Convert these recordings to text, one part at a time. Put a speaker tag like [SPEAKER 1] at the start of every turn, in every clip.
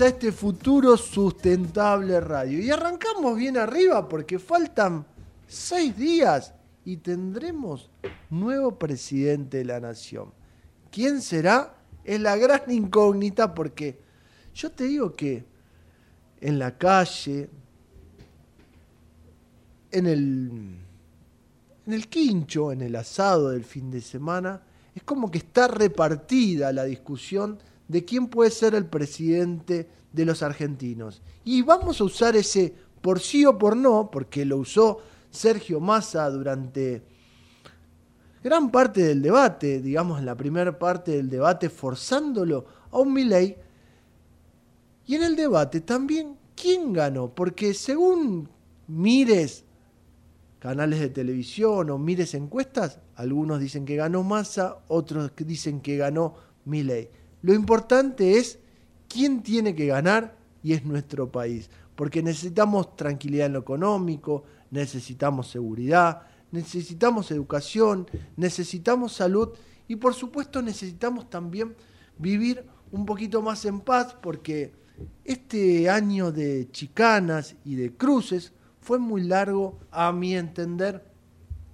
[SPEAKER 1] A este futuro sustentable radio. Y arrancamos bien arriba porque faltan seis días y tendremos nuevo presidente de la nación. ¿Quién será? Es la gran incógnita porque yo te digo que en la calle, en el, en el quincho, en el asado del fin de semana, es como que está repartida la discusión de quién puede ser el presidente de los argentinos. Y vamos a usar ese por sí o por no, porque lo usó Sergio Massa durante gran parte del debate, digamos la primera parte del debate, forzándolo a un Milei. Y en el debate también, ¿quién ganó? Porque según mires canales de televisión o mires encuestas, algunos dicen que ganó Massa, otros dicen que ganó Milei. Lo importante es quién tiene que ganar y es nuestro país, porque necesitamos tranquilidad en lo económico, necesitamos seguridad, necesitamos educación, necesitamos salud y por supuesto necesitamos también vivir un poquito más en paz porque este año de chicanas y de cruces fue muy largo, a mi entender,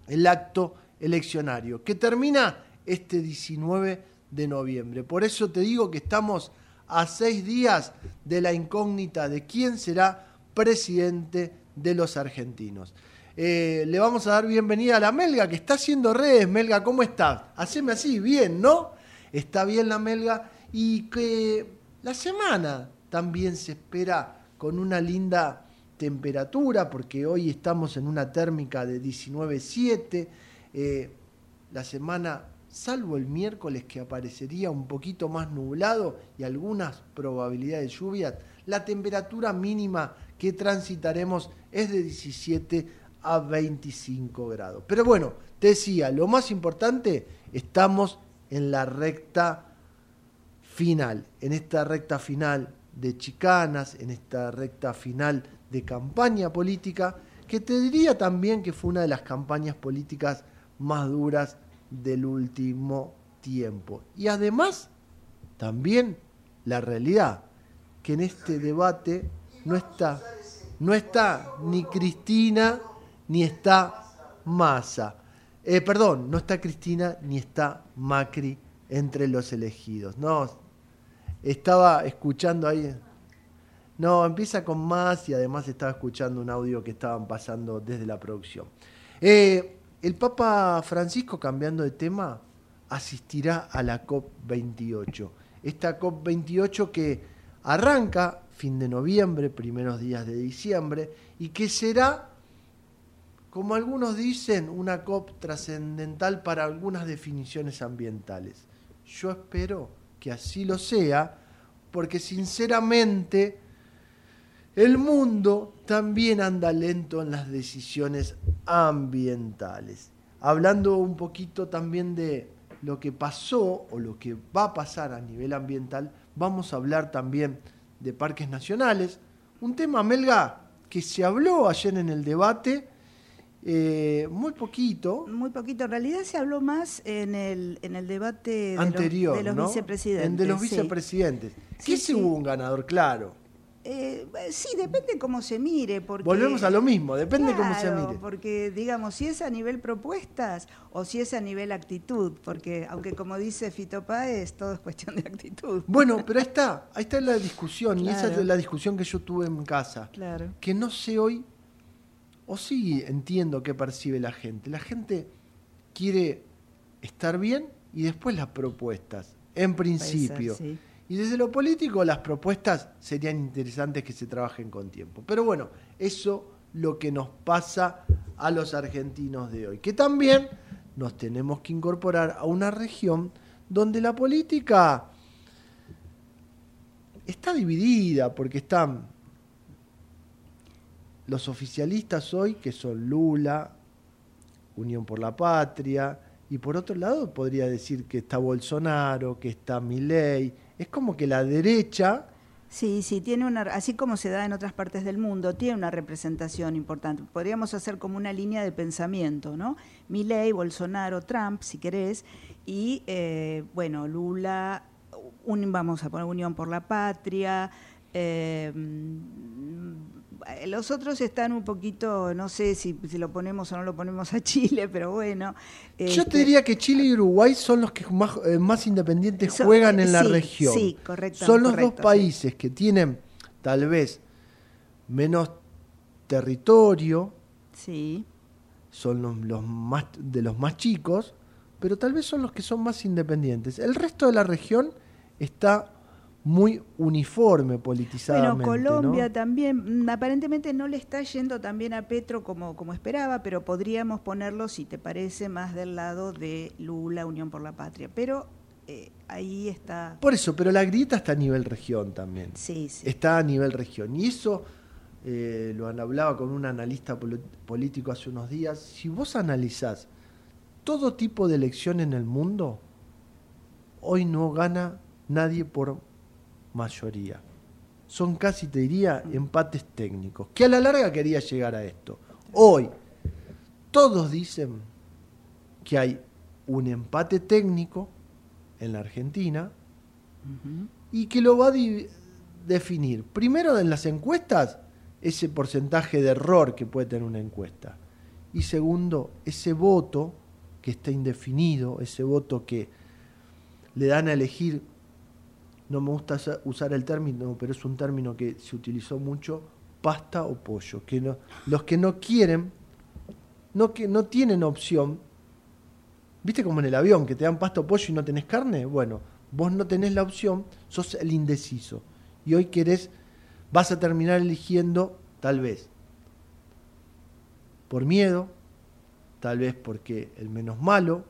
[SPEAKER 1] el acto eleccionario, que termina este 19 de noviembre. Por eso te digo que estamos a seis días de la incógnita de quién será presidente de los argentinos. Eh, le vamos a dar bienvenida a la Melga, que está haciendo redes. Melga, ¿cómo estás? Haceme así, bien, ¿no? Está bien la Melga y que la semana también se espera con una linda temperatura, porque hoy estamos en una térmica de 19.7. Eh, la semana salvo el miércoles que aparecería un poquito más nublado y algunas probabilidades de lluvia, la temperatura mínima que transitaremos es de 17 a 25 grados. Pero bueno, te decía, lo más importante, estamos en la recta final, en esta recta final de chicanas, en esta recta final de campaña política, que te diría también que fue una de las campañas políticas más duras del último tiempo. Y además, también la realidad, que en este debate no está, no está ni Cristina ni está Massa. Eh, perdón, no está Cristina ni está Macri entre los elegidos. No, estaba escuchando ahí. No, empieza con más y además estaba escuchando un audio que estaban pasando desde la producción. Eh, el Papa Francisco, cambiando de tema, asistirá a la COP28. Esta COP28 que arranca fin de noviembre, primeros días de diciembre, y que será, como algunos dicen, una COP trascendental para algunas definiciones ambientales. Yo espero que así lo sea, porque sinceramente el mundo también anda lento en las decisiones ambientales. Hablando un poquito también de lo que pasó o lo que va a pasar a nivel ambiental, vamos a hablar también de parques nacionales. Un tema, Melga, que se habló ayer en el debate, eh, muy poquito.
[SPEAKER 2] Muy poquito. En realidad se habló más en el, en el debate
[SPEAKER 1] anterior,
[SPEAKER 2] de los, vicepresidentes.
[SPEAKER 1] de los vicepresidentes. Sí. hubo un ganador, claro.
[SPEAKER 2] Eh, sí, depende cómo se mire. Porque,
[SPEAKER 1] Volvemos a lo mismo, depende cómo se mire.
[SPEAKER 2] Porque, digamos, si es a nivel propuestas o si es a nivel actitud, porque aunque como dice Fito Páez, todo es cuestión de actitud.
[SPEAKER 1] Bueno, pero ahí está, ahí está la discusión, y esa es la discusión que yo tuve en casa.
[SPEAKER 2] Claro.
[SPEAKER 1] Que no sé hoy, o sí entiendo qué percibe la gente. La gente quiere estar bien y después las propuestas, en principio.
[SPEAKER 2] sí.
[SPEAKER 1] Y desde lo político, las propuestas serían interesantes que se trabajen con tiempo. Pero bueno, eso lo que nos pasa a los argentinos de hoy. Que también nos tenemos que incorporar a una región donde la política está dividida, porque están los oficialistas hoy, que son Lula, Unión por la Patria, y por otro lado podría decir que está Bolsonaro, que está Milei. Es como que la derecha,
[SPEAKER 2] Sí, sí, tiene una, así como se da en otras partes del mundo, tiene una representación importante. Podríamos hacer como una línea de pensamiento, ¿no? Milley, Bolsonaro, Trump, si querés, y eh, bueno, Lula, un- vamos a poner Unión por la Patria. eh, los otros están un poquito, no sé si, si lo ponemos o no lo ponemos a Chile, pero bueno.
[SPEAKER 1] yo
[SPEAKER 2] este,
[SPEAKER 1] te diría que Chile y Uruguay son los que más, eh, más independientes
[SPEAKER 2] Son-
[SPEAKER 1] juegan en la región.
[SPEAKER 2] sí, correcto,
[SPEAKER 1] Son los
[SPEAKER 2] correcto,
[SPEAKER 1] dos países que tienen tal vez menos territorio,
[SPEAKER 2] Sí.
[SPEAKER 1] son los, los más de los más chicos, pero tal vez son los que son más independientes. El resto de la región está muy uniforme politizadamente.
[SPEAKER 2] Bueno, Colombia
[SPEAKER 1] ¿no?
[SPEAKER 2] también, mm, aparentemente no le está yendo tan bien a Petro como, como esperaba, pero podríamos ponerlo, si te parece, más del lado de Lula, Unión por la Patria. Pero eh, ahí está.
[SPEAKER 1] Por eso, pero la grieta está a nivel región también.
[SPEAKER 2] Sí, sí.
[SPEAKER 1] Está a nivel región. Y eso eh, lo hablaba con un analista político hace unos días. Si vos analizás todo tipo de elección en el mundo, hoy no gana nadie por mayoría. Son casi, te diría, empates técnicos. Que a la larga quería llegar a esto. Hoy, todos dicen que hay un empate técnico en la Argentina y que lo va a definir. Primero en las encuestas, ese porcentaje de error que puede tener una encuesta. Y segundo, ese voto que está indefinido, ese voto que le dan a elegir, no me gusta sa- usar el término, pero es un término que se utilizó mucho, pasta o pollo. Que los que no quieren, no, que, no tienen opción, ¿Viste como en el avión, que te dan pasta o pollo y no tenés carne? Bueno, vos no tenés la opción, sos el indeciso. Y hoy querés, vas a terminar eligiendo, tal vez, por miedo, tal vez porque el menos malo,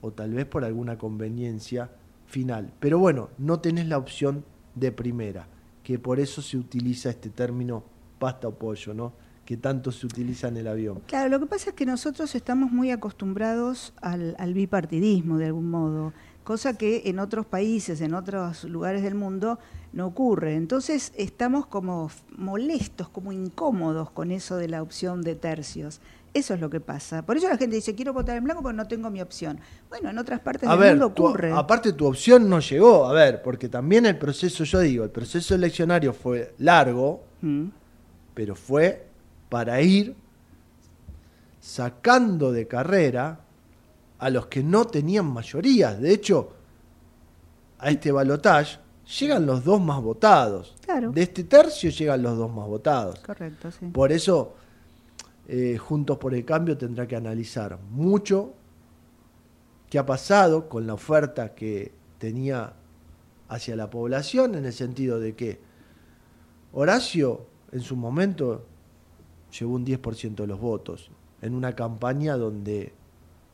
[SPEAKER 1] o tal vez por alguna conveniencia final. Pero bueno, no tenés la opción de primera, que por eso se utiliza este término pasta o pollo, ¿no? Que tanto se utiliza en el avión.
[SPEAKER 2] Claro, lo que pasa es que nosotros estamos muy acostumbrados al, al bipartidismo de algún modo, cosa que en otros países, en otros lugares del mundo no ocurre. Entonces estamos como molestos, como incómodos con eso de la opción de tercios. Eso es lo que pasa. Por eso la gente dice, quiero votar en blanco porque no tengo mi opción. Bueno, en otras partes
[SPEAKER 1] A
[SPEAKER 2] del
[SPEAKER 1] ver,
[SPEAKER 2] mundo
[SPEAKER 1] tu-
[SPEAKER 2] ocurre.
[SPEAKER 1] aparte tu opción no llegó, a ver, porque también el proceso, yo digo, el proceso eleccionario fue largo,
[SPEAKER 2] Mm.
[SPEAKER 1] pero fue para ir sacando de carrera a los que no tenían mayorías. De hecho, a este balotaje llegan los dos más votados.
[SPEAKER 2] Claro.
[SPEAKER 1] De este tercio llegan los dos más votados.
[SPEAKER 2] Correcto, sí.
[SPEAKER 1] Por eso, eh, Juntos por el Cambio tendrá que analizar mucho qué ha pasado con la oferta que tenía hacia la población, en el sentido de que Horacio en su momento llevó un 10% de los votos, en una campaña donde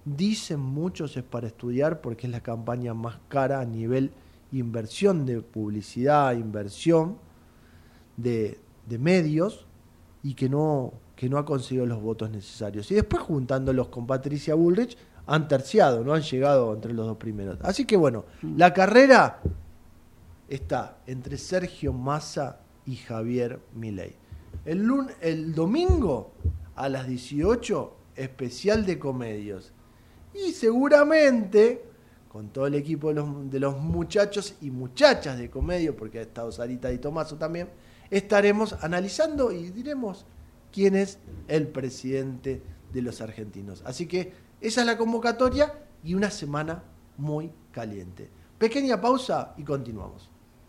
[SPEAKER 1] dicen muchos es para estudiar porque es la campaña más cara a nivel inversión de publicidad, inversión de, de medios y que no, que no ha conseguido los votos necesarios. Y después juntándolos con Patricia Bullrich han terciado, no han llegado entre los dos primeros. Así que bueno, la carrera está entre Sergio Massa y Javier Milei. El, el domingo a las 18, especial de comedios. Y seguramente, con todo el equipo de los, de los muchachos y muchachas de comedio, porque ha estado Sarita y Tomaso también, estaremos analizando y diremos quién es el presidente de los argentinos. Así que esa es la convocatoria y una semana muy caliente. Pequeña pausa y continuamos.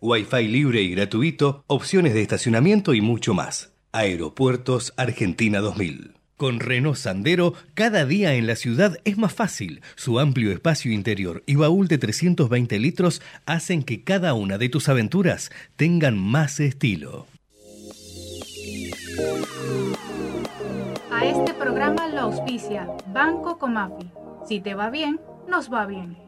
[SPEAKER 3] Wi-Fi libre y gratuito, opciones de estacionamiento y mucho más. Aeropuertos Argentina 2000. Con Renault Sandero, cada día en la ciudad es más fácil. Su amplio espacio interior y baúl de 320 litros hacen que cada una de tus aventuras tengan más estilo.
[SPEAKER 4] A este programa lo auspicia Banco Comafi. Si te va bien, nos va bien.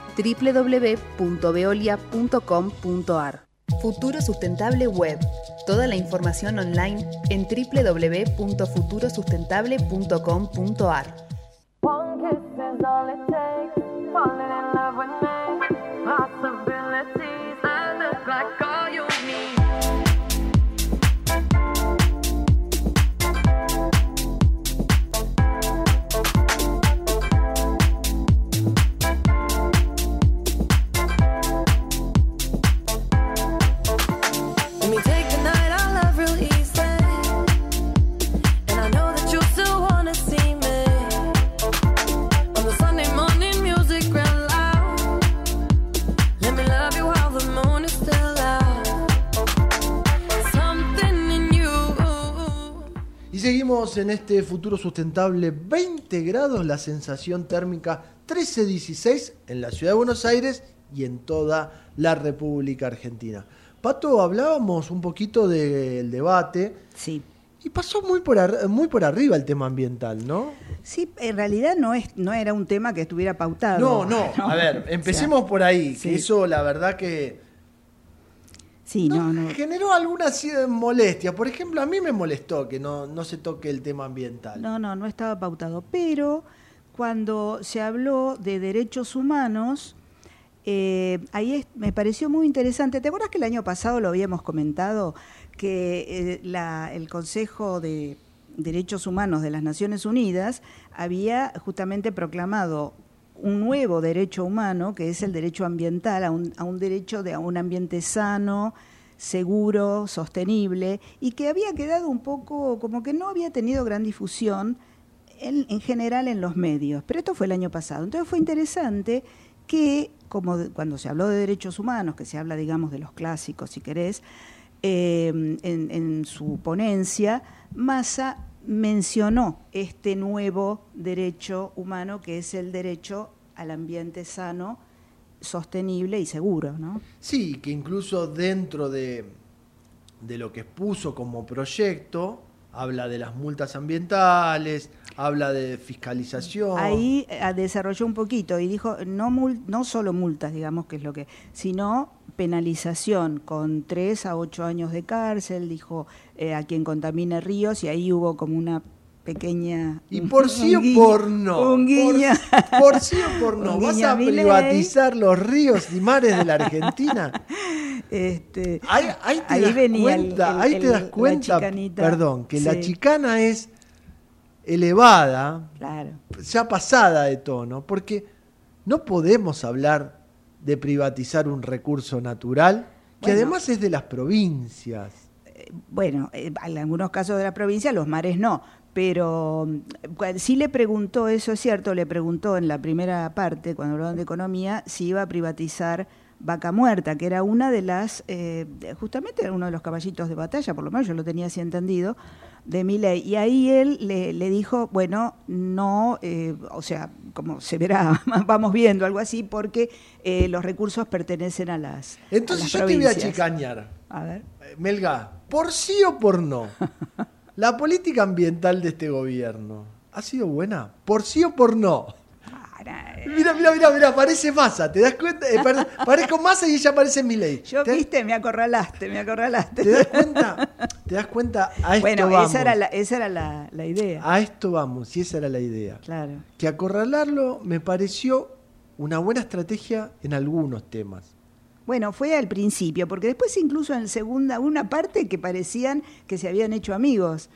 [SPEAKER 5] www.veolia.com.ar. Futuro Sustentable Web. Toda la información online en www.futurosustentable.com.ar.
[SPEAKER 1] en este futuro sustentable 20 grados, la sensación térmica 13-16 en la ciudad de Buenos Aires y en toda la República Argentina. Pato, hablábamos un poquito del debate.
[SPEAKER 2] Sí.
[SPEAKER 1] Y pasó muy por, ar- muy por arriba el tema ambiental, ¿no?
[SPEAKER 2] Sí, en realidad no, es, no era un tema que estuviera pautado.
[SPEAKER 1] No, no, a ver, empecemos por ahí,
[SPEAKER 2] sí.
[SPEAKER 1] que eso la verdad que
[SPEAKER 2] Sí, no, no.
[SPEAKER 1] generó alguna molestia. Por ejemplo, a mí me molestó que no, no se toque el tema ambiental.
[SPEAKER 2] No, no, no estaba pautado. Pero cuando se habló de derechos humanos, eh, ahí es- me pareció muy interesante. ¿Te acuerdas que el año pasado lo habíamos comentado? Que eh, la- el Consejo de Derechos Humanos de las Naciones Unidas había justamente proclamado un nuevo derecho humano, que es el derecho ambiental, a un, a un derecho de a un ambiente sano, seguro, sostenible, y que había quedado un poco como que no había tenido gran difusión en, en general en los medios. Pero esto fue el año pasado. Entonces fue interesante que, como cuando se habló de derechos humanos, que se habla, digamos, de los clásicos, si querés, eh, en, en su ponencia, Massa mencionó este nuevo derecho humano que es el derecho al ambiente sano, sostenible y seguro, ¿no?
[SPEAKER 1] Sí, que incluso dentro de, de lo que puso como proyecto, habla de las multas ambientales, habla de fiscalización.
[SPEAKER 2] Ahí eh, desarrolló un poquito y dijo no mul- no solo multas, digamos que es lo que, sino penalización con tres a ocho años de cárcel, dijo eh, a quien contamine ríos y ahí hubo como una pequeña
[SPEAKER 1] Y por sí o por no.
[SPEAKER 2] un guiño.
[SPEAKER 1] Por, por sí o por no. ¿Vas a privatizar los ríos y mares de la Argentina?
[SPEAKER 2] Este,
[SPEAKER 1] Ahí, ahí te
[SPEAKER 2] ahí
[SPEAKER 1] das
[SPEAKER 2] venía
[SPEAKER 1] cuenta,
[SPEAKER 2] el-
[SPEAKER 1] ahí te das cuenta, perdón, que la chicana es elevada,
[SPEAKER 2] Claro.
[SPEAKER 1] ya pasada de tono, porque no podemos hablar de privatizar un recurso natural que
[SPEAKER 2] Bueno.
[SPEAKER 1] además es de las provincias.
[SPEAKER 2] bueno, eh, en algunos casos de la provincia, los mares no, pero mm, sí le preguntó, eso es cierto, le preguntó en la primera parte, cuando hablaban de economía, si iba a privatizar Vaca Muerta, que era una de las, eh, justamente era uno de los caballitos de batalla, por lo menos yo lo tenía así entendido, de mi ley. Y ahí él le, le dijo, bueno, no, eh, o sea, como se verá, vamos viendo, algo así, porque eh, los recursos pertenecen a las. a
[SPEAKER 1] Entonces
[SPEAKER 2] las
[SPEAKER 1] yo te voy a chicañar.
[SPEAKER 2] A ver.
[SPEAKER 1] Eh, Melga, por sí o por no, la política ambiental de este gobierno ha sido buena, por sí o por no. Mira, mira, mira, mira, parece masa, ¿te das cuenta? Eh, pare- parezco masa y ella parece mi ley.
[SPEAKER 2] Yo, viste, me acorralaste, me acorralaste.
[SPEAKER 1] ¿Te das cuenta? ¿Te das cuenta? A esto
[SPEAKER 2] bueno,
[SPEAKER 1] vamos.
[SPEAKER 2] esa era, la, esa era la, la idea.
[SPEAKER 1] A esto vamos, y esa era la idea.
[SPEAKER 2] Claro.
[SPEAKER 1] Que acorralarlo me pareció una buena estrategia en algunos temas.
[SPEAKER 2] Bueno, fue al principio, porque después incluso en segunda, una parte que parecían que se habían hecho amigos.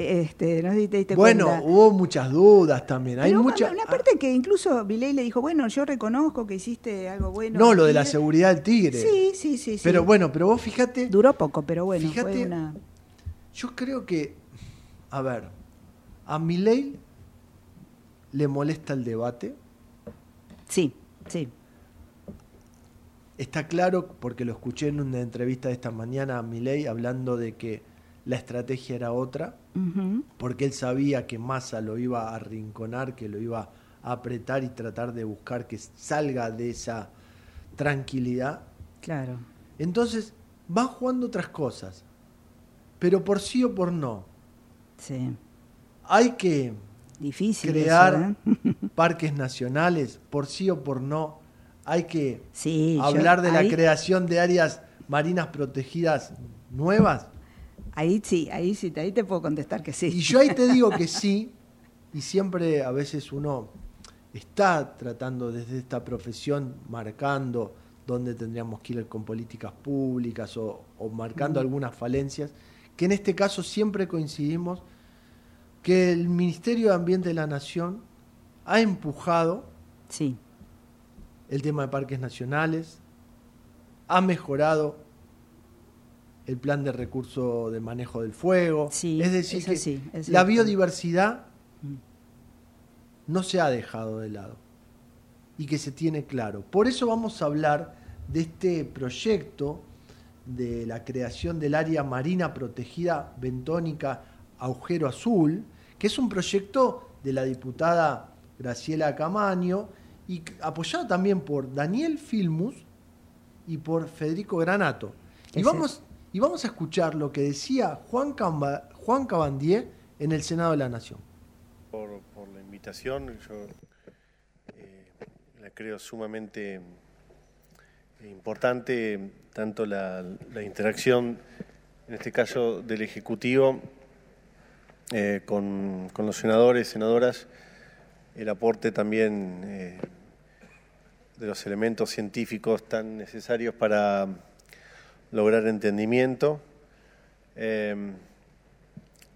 [SPEAKER 2] Este, no sé si te diste
[SPEAKER 1] Bueno,
[SPEAKER 2] cuenta.
[SPEAKER 1] hubo muchas dudas también. Hay mucha...
[SPEAKER 2] una, una parte que incluso Viley le dijo, bueno, yo reconozco que hiciste algo bueno.
[SPEAKER 1] No, lo de la seguridad del tigre.
[SPEAKER 2] Sí, sí, sí. sí.
[SPEAKER 1] Pero bueno, pero vos fíjate.
[SPEAKER 2] Duró poco, pero bueno,
[SPEAKER 1] Fíjate,
[SPEAKER 2] fue una...
[SPEAKER 1] Yo creo que, a ver, a Milei le molesta el debate.
[SPEAKER 2] Sí, sí.
[SPEAKER 1] Está claro, porque lo escuché en una entrevista de esta mañana a Milei hablando de que la estrategia era otra, Porque él sabía que Massa lo iba a arrinconar, que lo iba a apretar y tratar de buscar que salga de esa tranquilidad.
[SPEAKER 2] Claro.
[SPEAKER 1] Entonces, van jugando otras cosas, pero por sí o por no.
[SPEAKER 2] Sí.
[SPEAKER 1] Hay que
[SPEAKER 2] Difícil
[SPEAKER 1] crear
[SPEAKER 2] eso, ¿eh?
[SPEAKER 1] parques nacionales, por sí o por no. Hay que
[SPEAKER 2] Sí, yo-
[SPEAKER 1] hablar de la creación de áreas marinas protegidas nuevas.
[SPEAKER 2] Ahí sí, ahí sí, ahí te puedo contestar que sí.
[SPEAKER 1] Y yo ahí te digo que sí, y siempre a veces uno está tratando desde esta profesión, marcando dónde tendríamos que ir con políticas públicas o, o marcando
[SPEAKER 2] Mm.
[SPEAKER 1] algunas falencias, que en este caso siempre coincidimos que el Ministerio de Ambiente de la Nación ha empujado
[SPEAKER 2] Sí.
[SPEAKER 1] el tema de parques nacionales, ha mejorado el plan de recurso de manejo del fuego.
[SPEAKER 2] Sí,
[SPEAKER 1] es decir, que
[SPEAKER 2] sí, es
[SPEAKER 1] la biodiversidad
[SPEAKER 2] Mm.
[SPEAKER 1] no se ha dejado de lado y que se tiene claro. Por eso vamos a hablar de este proyecto de la creación del área marina protegida bentónica Agujero Azul, que es un proyecto de la diputada Graciela Camaño y apoyado también por Daniel Filmus y por Federico Granato. Y vamos, y vamos a escuchar lo que decía Juan, Camba- Juan Cabandier en el Senado de la Nación.
[SPEAKER 6] por, la invitación. Yo eh, la creo sumamente importante, tanto la, interacción, en este caso del Ejecutivo, eh, con, con los senadores, senadoras, el aporte también eh, de los elementos científicos tan necesarios para lograr entendimiento. Eh,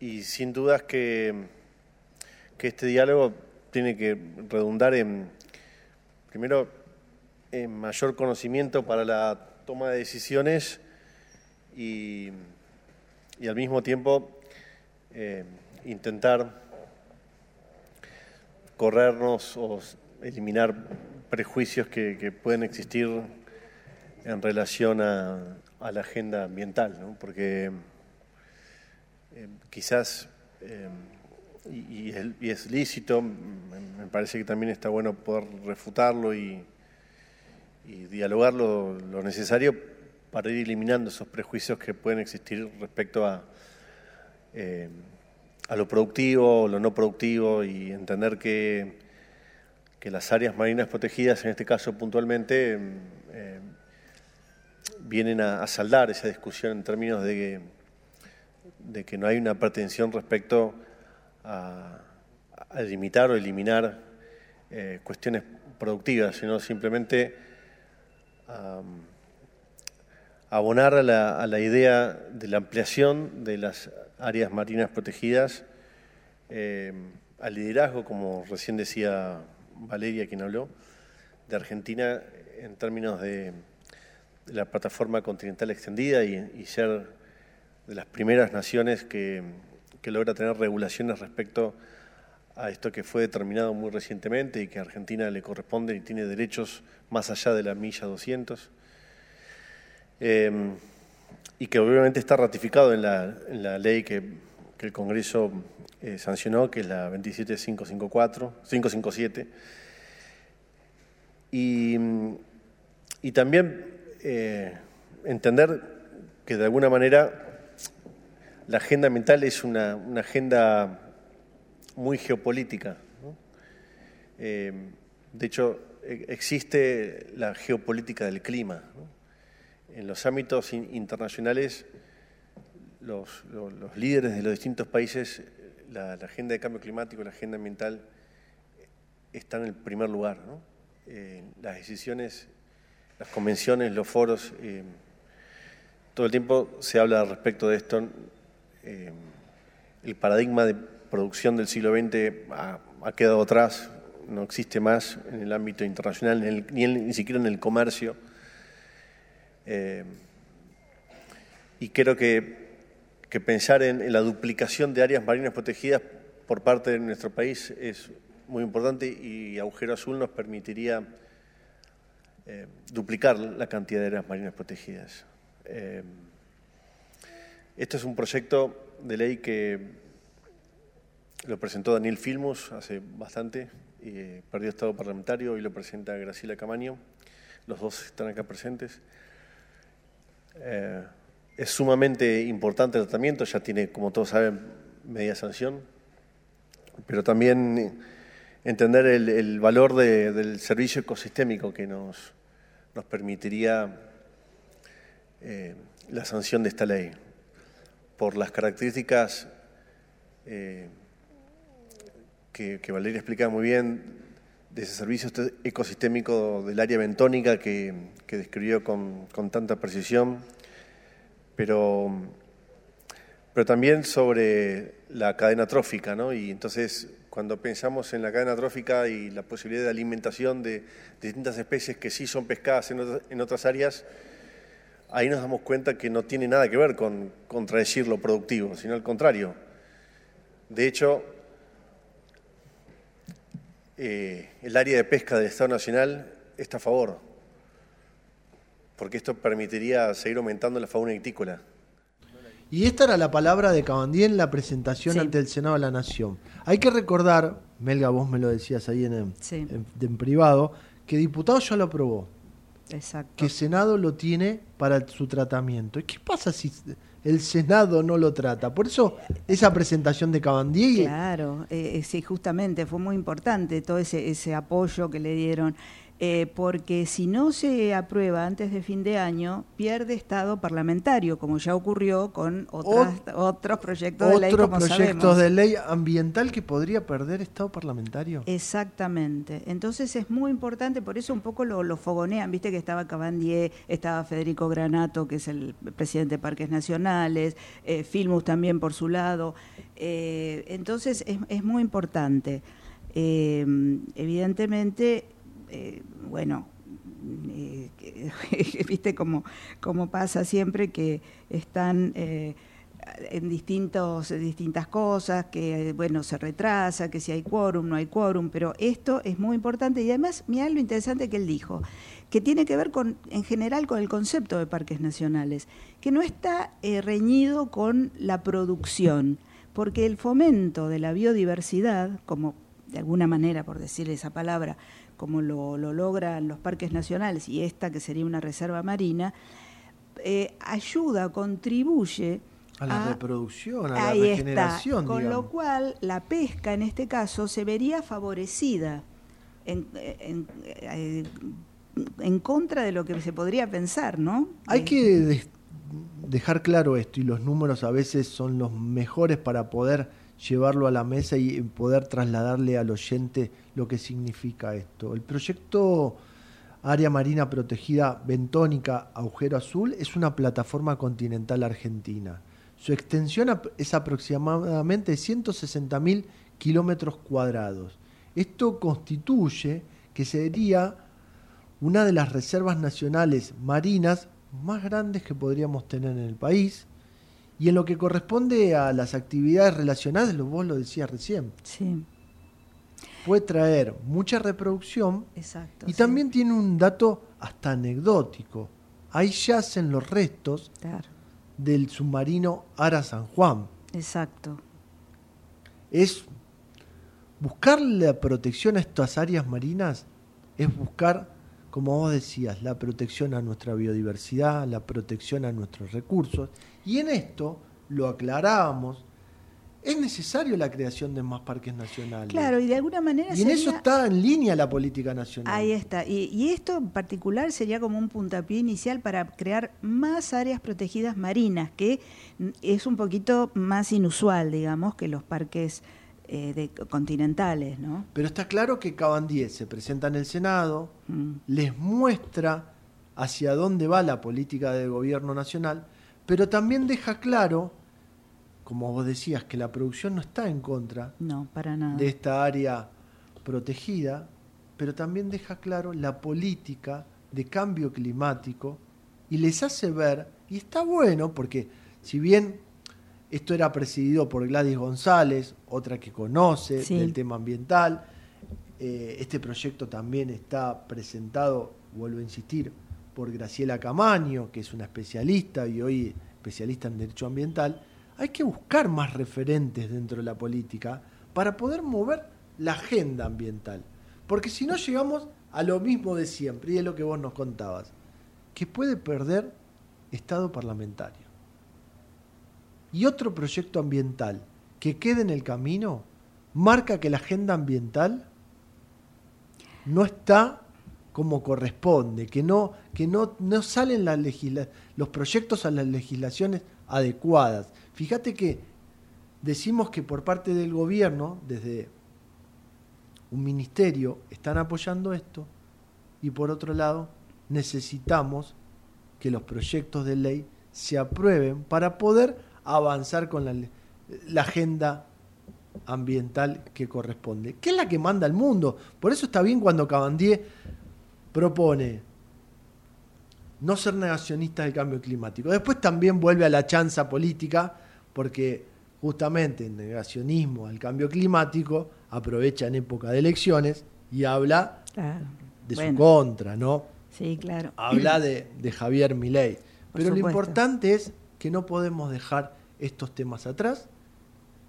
[SPEAKER 6] y sin dudas que que este diálogo tiene que redundar en, primero, en mayor conocimiento para la toma de decisiones y, y al mismo tiempo eh, intentar corrernos o eliminar prejuicios que, que pueden existir en relación a, a la agenda ambiental, ¿no? porque eh, quizás, eh, y, es, lícito, me, parece que también está bueno poder refutarlo y, y dialogar lo, necesario para ir eliminando esos prejuicios que pueden existir respecto a, eh, a lo productivo, lo no productivo y entender que, que las áreas marinas protegidas, en este caso puntualmente, vienen a, saldar esa discusión en términos de que, no hay una pretensión respecto a, limitar o eliminar eh, cuestiones productivas, sino simplemente abonar a la, a idea de la ampliación de las áreas marinas protegidas, eh, al liderazgo, como recién decía Valeria, quien habló, de Argentina en términos de, la plataforma continental extendida y, ser de las primeras naciones que, logra tener regulaciones respecto a esto que fue determinado muy recientemente y que Argentina le corresponde y tiene derechos más allá de la milla 200. Eh, y que obviamente está ratificado en la, ley que, el Congreso eh, sancionó, que es la 27554, 557. Y, y también eh, entender que de alguna manera la agenda ambiental es una, agenda muy geopolítica. Eh, de hecho, e, existe la geopolítica del clima. En los ámbitos internacionales, los, líderes de los distintos países, la, agenda de cambio climático, la agenda ambiental, están en el primer lugar. Eh, las decisiones, las convenciones, los foros, eh, todo el tiempo se habla respecto de esto. Eh, el paradigma de producción del siglo XX ha, quedado atrás, no existe más en el ámbito internacional, ni, ni siquiera en el comercio. Eh, y creo que, pensar en, la duplicación de áreas marinas protegidas por parte de nuestro país es muy importante y Agujero Azul nos permitiría eh, duplicar la cantidad de áreas marinas protegidas. Eh, este es un proyecto de ley que lo presentó Daniel Filmus hace bastante, y perdió estado parlamentario, y lo presenta Graciela Camaño. Los dos están acá presentes. Eh, es sumamente importante el tratamiento, ya tiene, como todos saben, media sanción, pero también entender el, valor del servicio ecosistémico que nos, nos permitiría eh, la sanción de esta ley, por las características eh, que, Valeria explica muy bien de ese servicio ecosistémico del área bentónica que, describió con, tanta precisión, pero, pero también sobre la cadena trófica, ¿no? Y entonces, cuando pensamos en la cadena trófica y la posibilidad de alimentación de, distintas especies que sí son pescadas en otras, áreas, ahí nos damos cuenta que no tiene nada que ver con contradecir lo productivo, sino al contrario. De hecho, eh, el área de pesca del Estado Nacional está a favor, porque esto permitiría seguir aumentando la fauna ictícola.
[SPEAKER 1] Y esta era la palabra de Cabandí en la presentación ante el Senado de la Nación. Hay que recordar, Melga, vos me lo decías ahí en, en, privado, que diputado ya lo aprobó.
[SPEAKER 2] Exacto.
[SPEAKER 1] Que Senado lo tiene para su tratamiento. ¿Y qué pasa si el Senado no lo trata. Por eso esa presentación de Cabandí.
[SPEAKER 2] Claro, eh, eh, sí, justamente fue muy importante todo ese, ese apoyo que le dieron. Eh, porque si no se aprueba antes de fin de año, pierde estado parlamentario, como ya ocurrió con otros proyectos de ley. Otros
[SPEAKER 1] proyectos de ley ambiental que podría perder estado parlamentario.
[SPEAKER 2] Exactamente. Entonces es muy importante, por eso un poco lo, fogonean. Viste que estaba Cabandier, estaba Federico Granato, que es el presidente de Parques Nacionales, eh, Filmus también por su lado. Eh, entonces es, es, muy importante. evidentemente eh, bueno, eh, viste cómo, pasa siempre que están eh, en distintos, distintas cosas, que bueno, se retrasa, que si hay quórum, no hay quórum, pero esto es muy importante y además, mira lo interesante que él dijo, que tiene que ver con, en general con el concepto de parques nacionales, que no está reñido con la producción, porque el fomento de la biodiversidad, como de alguna manera, por decir esa palabra, como lo, logran los parques nacionales y esta que sería una reserva marina, eh, ayuda, contribuye
[SPEAKER 1] a la reproducción, a la regeneración.
[SPEAKER 2] Con lo cual, la pesca en este caso se vería favorecida en, en, contra de lo que se podría pensar, ¿no?
[SPEAKER 1] Hay eh, que dejar claro esto, y los números a veces son los mejores para poder llevarlo a la mesa y poder trasladarle al oyente lo que significa esto. El proyecto Área Marina Protegida Bentónica Agujero Azul es una plataforma continental argentina su extensión es aproximadamente 160.000 kilómetros cuadrados. Esto constituye que sería una de las reservas nacionales marinas más grandes que podríamos tener en el país. Y en lo que corresponde a las actividades relacionadas, vos lo decías recién.
[SPEAKER 2] Sí.
[SPEAKER 1] Puede traer mucha reproducción y también tiene un dato hasta anecdótico. Ahí yacen los restos claro del submarino Ara San Juan.
[SPEAKER 2] Exacto.
[SPEAKER 1] Es buscar la protección a estas áreas marinas, es buscar, como vos decías, la protección a nuestra biodiversidad, la protección a nuestros recursos. Y en esto, lo aclarábamos, es necesario la creación de más parques nacionales.
[SPEAKER 2] Claro, y de alguna manera...
[SPEAKER 1] Y en eso está en línea la política nacional.
[SPEAKER 2] Ahí está. Y, esto en particular sería como un puntapié inicial para crear más áreas protegidas marinas, que es un poquito más inusual, digamos, que los parques eh, de, continentales, ¿no?
[SPEAKER 1] Pero está claro que Cabandie se presenta en el Senado, mm. les muestra hacia dónde va la política del gobierno nacional, pero también deja claro como vos decías, que la producción no está en contra
[SPEAKER 2] no, para nada.
[SPEAKER 1] de esta área protegida, pero también deja claro la política de cambio climático y les hace ver, y está bueno porque si bien esto era presidido por Gladys González, otra que conoce el tema ambiental, eh, este proyecto también está presentado, vuelvo a insistir, por Graciela Camaño, que es una especialista y hoy especialista en derecho ambiental, hay que buscar más referentes dentro de la política para poder mover la agenda ambiental. Porque si no llegamos a lo mismo de siempre, y es lo que vos nos contabas, que puede perder Estado parlamentario. Y otro proyecto ambiental que quede en el camino marca que la agenda ambiental no está como corresponde, que no, que no, no salen los proyectos a las legislaciones adecuadas. Fíjate que decimos que por parte del gobierno, desde un ministerio, están apoyando esto y por otro lado necesitamos que los proyectos de ley se aprueben para poder avanzar con la, agenda ambiental que corresponde, que es la que manda el mundo. Por eso está bien cuando Cabandier propone no ser negacionista del cambio climático. Después también vuelve a la chanza política, porque justamente el negacionismo al cambio climático aprovecha en época de elecciones y habla de su contra, ¿no?
[SPEAKER 2] Sí, claro.
[SPEAKER 1] Habla de, Javier Milei. Pero lo importante es que no podemos dejar estos temas atrás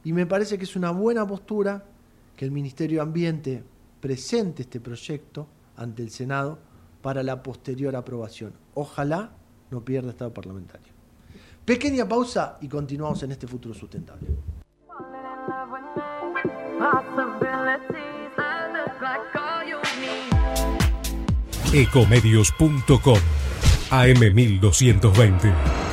[SPEAKER 1] y me parece que es una buena postura que el Ministerio de Ambiente presente este proyecto ante el Senado para la posterior aprobación. Ojalá no pierda estado parlamentario. Pequeña pausa y continuamos en este futuro sustentable.
[SPEAKER 7] Ecomedios.com AM1220.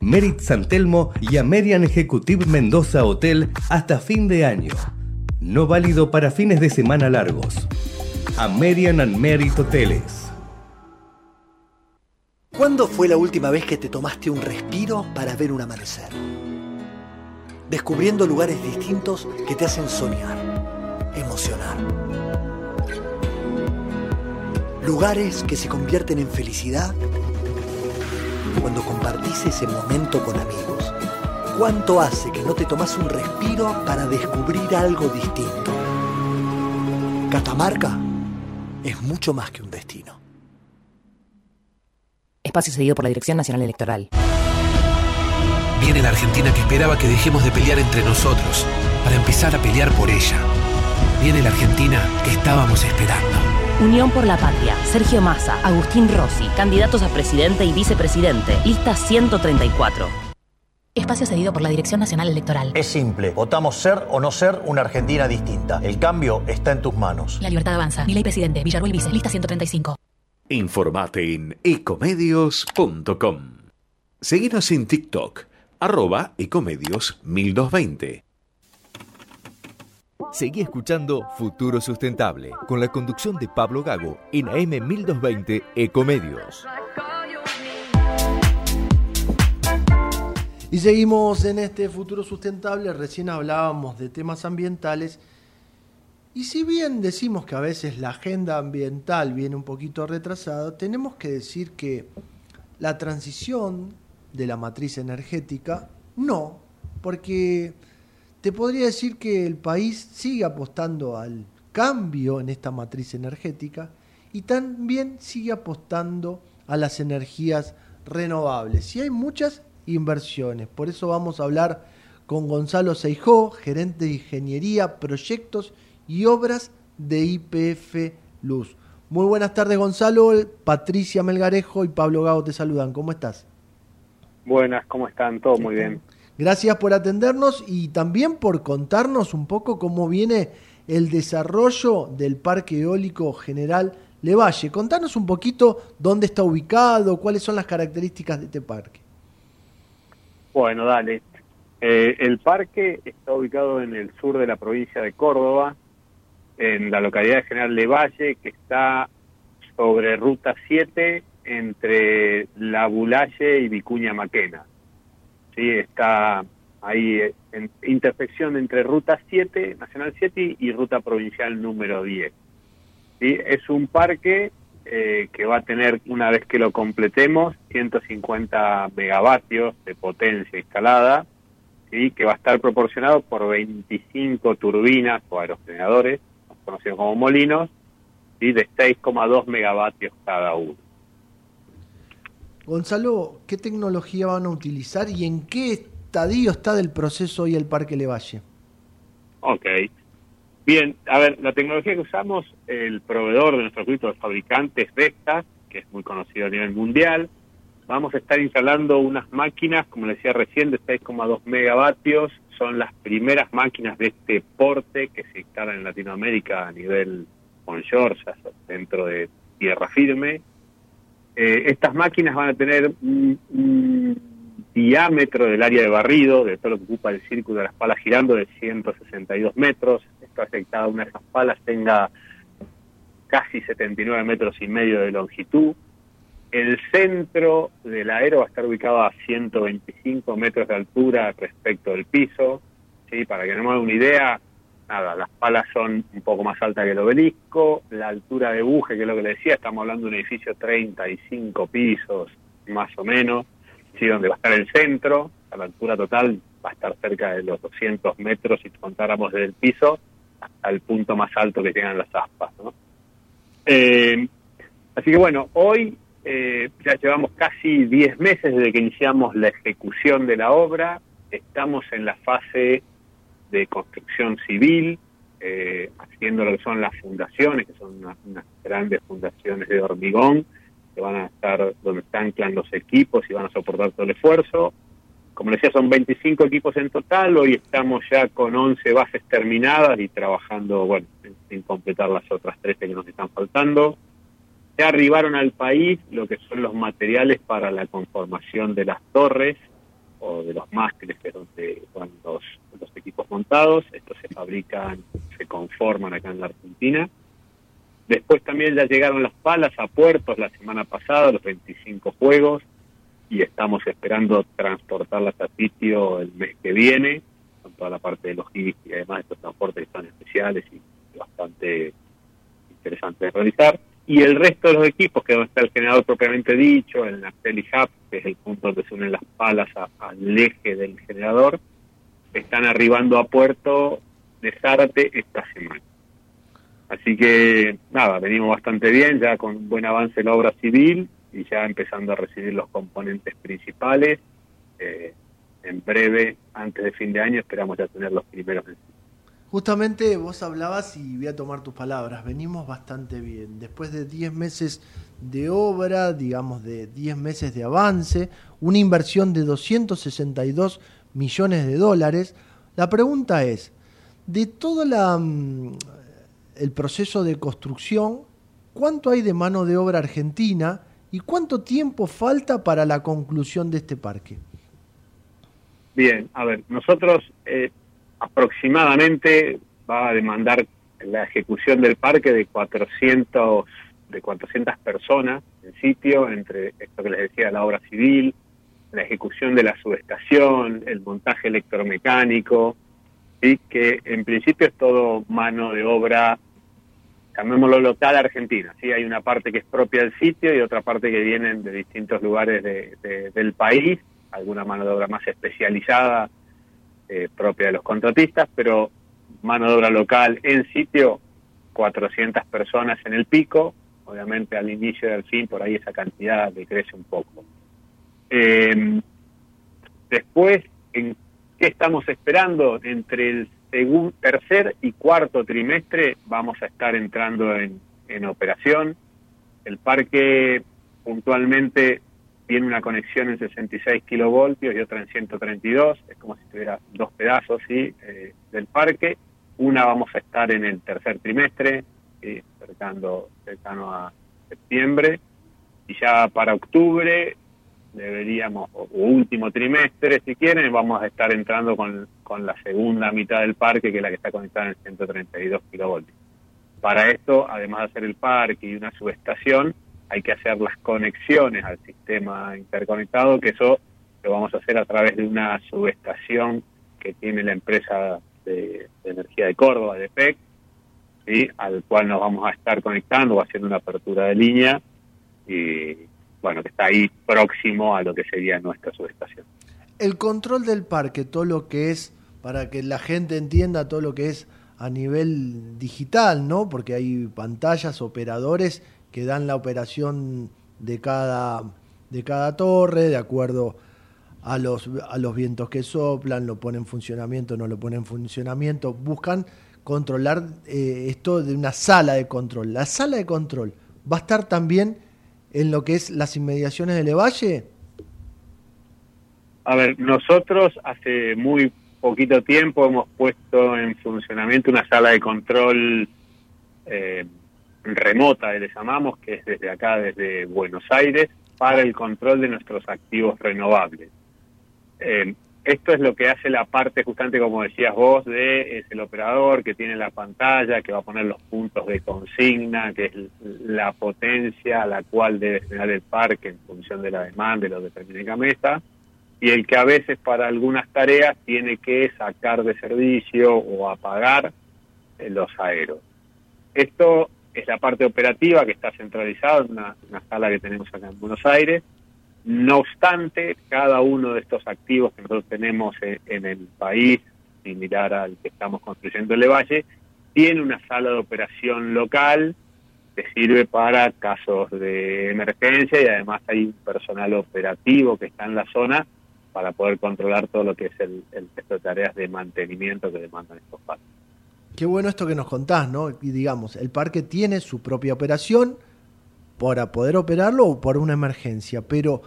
[SPEAKER 3] Merit San Telmo y American Executive Mendoza Hotel hasta fin de año. No válido para fines de semana largos. American and Merit Hoteles.
[SPEAKER 8] ¿Cuándo fue la última vez que te tomaste un respiro para ver un amanecer? Descubriendo lugares distintos que te hacen soñar, emocionar. Lugares que se convierten en felicidad cuando compartís ese momento con amigos. ¿Cuánto hace que no te tomas un respiro para descubrir algo distinto? Catamarca es mucho más que un destino.
[SPEAKER 9] Espacio cedido por la Dirección Nacional Electoral.
[SPEAKER 10] Viene la Argentina que esperaba que dejemos de pelear entre nosotros para empezar a pelear por ella. Viene la Argentina que estábamos esperando.
[SPEAKER 9] Unión por la Patria, Sergio Massa, Agustín Rossi, candidatos a presidente y vicepresidente, lista 134. Espacio cedido por la Dirección Nacional Electoral.
[SPEAKER 11] Es simple, votamos ser o no ser una Argentina distinta. El cambio está en tus manos.
[SPEAKER 9] La libertad avanza. Mi ley presidente, Villarruel Vice, lista 135.
[SPEAKER 12] Informate en ecomedios.com. Seguinos en TikTok, arroba ecomedios 1220.
[SPEAKER 13] Seguí escuchando Futuro Sustentable con la conducción de Pablo Gago en AM 1220 Ecomedios.
[SPEAKER 1] Y seguimos en este futuro sustentable, recién hablábamos de temas ambientales y si bien decimos que a veces la agenda ambiental viene un poquito retrasada, tenemos que decir que la transición de la matriz energética no, porque te podría decir que el país sigue apostando al cambio en esta matriz energética y también sigue apostando a las energías renovables. Y hay muchas inversiones. Por eso vamos a hablar con Gonzalo Seijó, gerente de Ingeniería, Proyectos y Obras de IPF Luz. Muy buenas tardes Gonzalo, Patricia Melgarejo y Pablo Gago te saludan. ¿Cómo estás?
[SPEAKER 14] Buenas, ¿cómo están? Todo muy bien.
[SPEAKER 1] Gracias por atendernos y también por contarnos un poco cómo viene el desarrollo del Parque Eólico General Levalle. Contanos un poquito dónde está ubicado, cuáles son las características de este parque.
[SPEAKER 14] Bueno, dale. Eh, el parque está ubicado en el sur de la provincia de Córdoba, en la localidad de General Levalle, que está sobre Ruta 7 entre La Bulalle y Vicuña Maquena. Sí, está ahí en intersección entre Ruta 7, Nacional 7 y Ruta Provincial número 10. ¿Sí? Es un parque eh, que va a tener, una vez que lo completemos, 150 megavatios de potencia instalada, ¿sí? que va a estar proporcionado por 25 turbinas o aerogeneradores, conocidos como molinos, ¿sí? de 6,2 megavatios cada uno.
[SPEAKER 1] Gonzalo, ¿qué tecnología van a utilizar y en qué estadio está del proceso hoy el Parque Levalle?
[SPEAKER 14] Ok. Bien, a ver, la tecnología que usamos, el proveedor de nuestro equipo de fabricantes Vestas, que es muy conocido a nivel mundial, vamos a estar instalando unas máquinas, como le decía recién, de 6,2 megavatios. Son las primeras máquinas de este porte que se instalan en Latinoamérica a nivel onshore, dentro de tierra firme. Eh, estas máquinas van a tener un, diámetro del área de barrido, de todo lo que ocupa el círculo de las palas girando, de 162 metros. Esto hace que cada una de esas palas tenga casi 79 metros y medio de longitud. El centro del aero va a estar ubicado a 125 metros de altura respecto del piso. ¿sí? Para que nos hagan una idea, nada, las palas son un poco más altas que el obelisco, la altura de buje, que es lo que le decía, estamos hablando de un edificio 35 pisos, más o menos, ¿sí? donde va a estar el centro, a la altura total va a estar cerca de los 200 metros si contáramos desde el piso hasta el punto más alto que tengan las aspas. ¿no? Eh, así que bueno, hoy eh, ya llevamos casi 10 meses desde que iniciamos la ejecución de la obra, estamos en la fase de construcción civil, eh, haciendo lo que son las fundaciones, que son unas, grandes fundaciones de hormigón, que van a estar donde están anclan los equipos y van a soportar todo el esfuerzo. Como decía, son 25 equipos en total, hoy estamos ya con 11 bases terminadas y trabajando, bueno, en, en completar las otras 13 que nos están faltando. Ya arribaron al país lo que son los materiales para la conformación de las torres, o de los mástiles, que es donde van los, equipos montados. Estos se fabrican, se conforman acá en la Argentina. Después también ya llegaron las palas a puertos la semana pasada, los 25 juegos, y estamos esperando transportarlas a sitio el mes que viene, con toda la parte de logística y además estos transportes que son especiales y bastante interesantes de realizar. Y el resto de los equipos, que donde está el generador propiamente dicho, el Nacelle Hub, que es el punto donde se unen las palas al eje del generador, están arribando a puerto de Zárate esta semana. Así que, nada, venimos bastante bien, ya con buen avance en la obra civil y ya empezando a recibir los componentes principales. Eh, en breve, antes de fin de año, esperamos ya tener los primeros
[SPEAKER 1] Justamente vos hablabas y voy a tomar tus palabras, venimos bastante bien. Después de 10 meses de obra, digamos de 10 meses de avance, una inversión de 262 millones de dólares, la pregunta es, de todo la, mm, el proceso de construcción, ¿cuánto hay de mano de obra argentina y cuánto tiempo falta para la conclusión de este parque?
[SPEAKER 14] Bien, a ver, nosotros eh, aproximadamente va a demandar la ejecución del parque de 400 de 400 personas en sitio, entre esto que les decía, la obra civil, la ejecución de la subestación, el montaje electromecánico, y que en principio es todo mano de obra, llamémoslo local argentina. ¿sí? Hay una parte que es propia del sitio y otra parte que vienen de distintos lugares del país, alguna mano de obra más especializada eh, propia de los contratistas, pero mano de obra local en sitio, 400 personas en el pico, obviamente al inicio del fin por ahí esa cantidad decrece un poco. Eh, después, ¿en qué estamos esperando? Entre el segundo, tercer y cuarto trimestre vamos a estar entrando en, en operación. El parque puntualmente tiene una conexión en 66 kilovoltios y otra en 132, es como si tuviera dos pedazos ¿sí? Eh, del parque. Una vamos a estar en el tercer trimestre, cercano, a septiembre, y ya para octubre deberíamos, o último trimestre si quieren, vamos a estar entrando con, con la segunda mitad del parque, que es la que está conectada en 132 kilovoltios. Para esto, además de hacer el parque y una subestación, hay que hacer las conexiones al sistema interconectado, que eso lo vamos a hacer a través de una subestación que tiene la empresa de, energía de Córdoba, de PEC, al cual nos vamos a estar conectando o haciendo una apertura de línea y bueno, que está ahí próximo a lo que sería nuestra subestación.
[SPEAKER 1] El control del parque, todo lo que es, para que la gente entienda todo lo que es a nivel digital, ¿no? Porque hay pantallas, operadores que dan la operación de cada, de cada torre, de acuerdo a los, a los vientos que soplan, lo ponen en funcionamiento, no lo ponen en funcionamiento, buscan controlar eh, esto de una sala de control. La sala de control va a estar también en lo que es las inmediaciones de Levalle.
[SPEAKER 14] A ver, nosotros hace muy poquito tiempo hemos puesto en funcionamiento una sala de control eh, remota, le llamamos, que es desde acá, desde Buenos Aires, para el control de nuestros activos renovables. Eh, esto es lo que hace la parte, justamente como decías vos, de es el operador que tiene la pantalla, que va a poner los puntos de consigna, que es la potencia a la cual debe generar el parque en función de la demanda de lo determina mesa, y el que a veces para algunas tareas tiene que sacar de servicio o apagar eh, los aeros. Esto es la parte operativa que está centralizada en una, sala que tenemos acá en Buenos Aires. No obstante, cada uno de estos activos que nosotros tenemos en, el país, similar al que estamos construyendo en Valle, tiene una sala de operación local que sirve para casos de emergencia y además hay un personal operativo que está en la zona para poder controlar todo lo que es el, el resto de tareas de mantenimiento que demandan estos parques.
[SPEAKER 1] Qué bueno esto que nos contás, ¿no? Y digamos, el parque tiene su propia operación para poder operarlo o por una emergencia, pero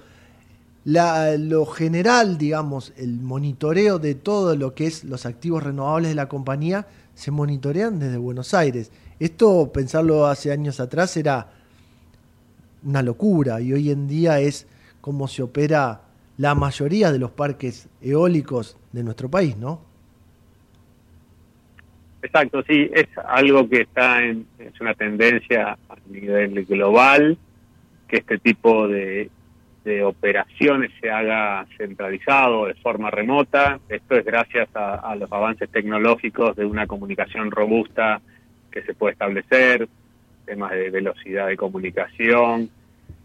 [SPEAKER 1] la, lo general, digamos, el monitoreo de todo lo que es los activos renovables de la compañía se monitorean desde Buenos Aires. Esto, pensarlo hace años atrás, era una locura y hoy en día es como se opera la mayoría de los parques eólicos de nuestro país, ¿no?
[SPEAKER 14] Exacto, sí, es algo que está en, es una tendencia a nivel global, que este tipo de, de operaciones se haga centralizado, de forma remota. Esto es gracias a, los avances tecnológicos de una comunicación robusta que se puede establecer, temas de velocidad de comunicación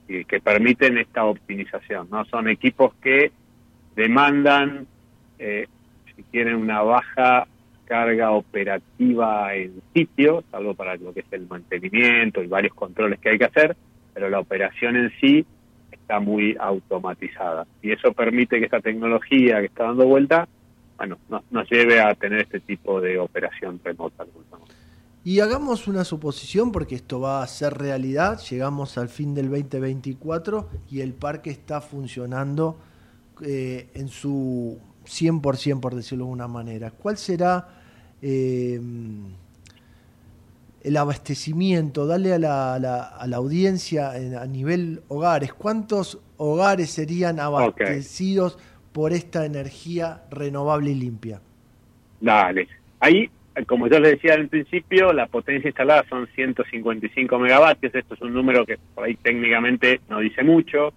[SPEAKER 14] y que permiten esta optimización. No son equipos que demandan, eh, si quieren, una baja carga operativa en sitio, salvo para lo que es el mantenimiento y varios controles que hay que hacer, pero la operación en sí está muy automatizada. Y eso permite que esta tecnología que está dando vuelta, bueno, nos, lleve a tener este tipo de operación remota.
[SPEAKER 1] Y hagamos una suposición, porque esto va a ser realidad, llegamos al fin del 2024 y el parque está funcionando eh, en su 100%, por decirlo de una manera. ¿Cuál será eh, el abastecimiento? Dale a la, a la, a la audiencia a nivel hogares. ¿Cuántos hogares serían abastecidos okay. por esta energía renovable y limpia?
[SPEAKER 14] Dale. Ahí, como yo les decía al principio, la potencia instalada son 155 megavatios. Esto es un número que por ahí técnicamente no dice mucho.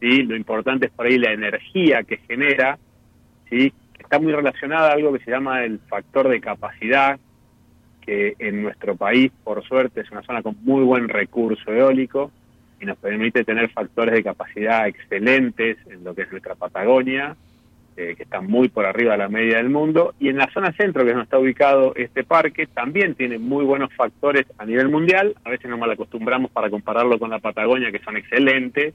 [SPEAKER 14] ¿sí? Lo importante es por ahí la energía que genera. ¿sí? Está muy relacionada a algo que se llama el factor de capacidad, que en nuestro país, por suerte, es una zona con muy buen recurso eólico y nos permite tener factores de capacidad excelentes en lo que es nuestra Patagonia, eh, que está muy por arriba de la media del mundo. Y en la zona centro, que es donde está ubicado este parque, también tiene muy buenos factores a nivel mundial. A veces nos mal acostumbramos para compararlo con la Patagonia, que son excelentes.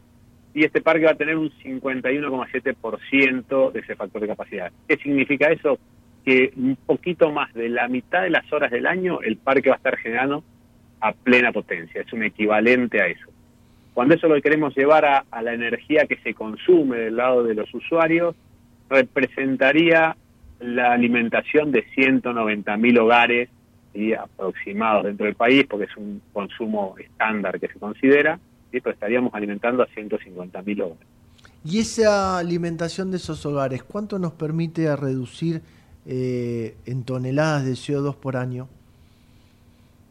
[SPEAKER 14] Y este parque va a tener un 51,7% de ese factor de capacidad. ¿Qué significa eso? que un poquito más de la mitad de las horas del año el parque va a estar generando a plena potencia, es un equivalente a eso. Cuando eso lo queremos llevar a, a la energía que se consume del lado de los usuarios, representaría la alimentación de 190.000 hogares ¿sí? aproximados dentro del país, porque es un consumo estándar que se considera, ¿sí? pero estaríamos alimentando a 150.000 hogares.
[SPEAKER 1] ¿Y esa alimentación de esos hogares, cuánto nos permite reducir eh, en toneladas de CO2 por año?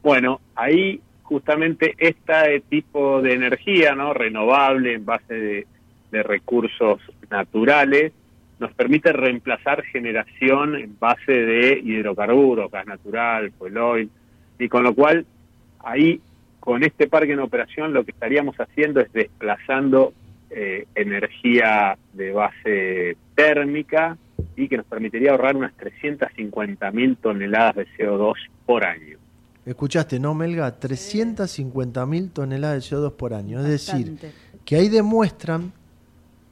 [SPEAKER 14] Bueno, ahí justamente este tipo de energía no renovable en base de, de recursos naturales nos permite reemplazar generación en base de hidrocarburos, gas natural, fuel oil, y con lo cual ahí con este parque en operación lo que estaríamos haciendo es desplazando eh, energía de base térmica y que nos permitiría ahorrar unas 350 mil toneladas de CO2 por año.
[SPEAKER 1] Escuchaste, ¿no, Melga? 350 mil toneladas de CO2 por año. Es decir, que ahí demuestran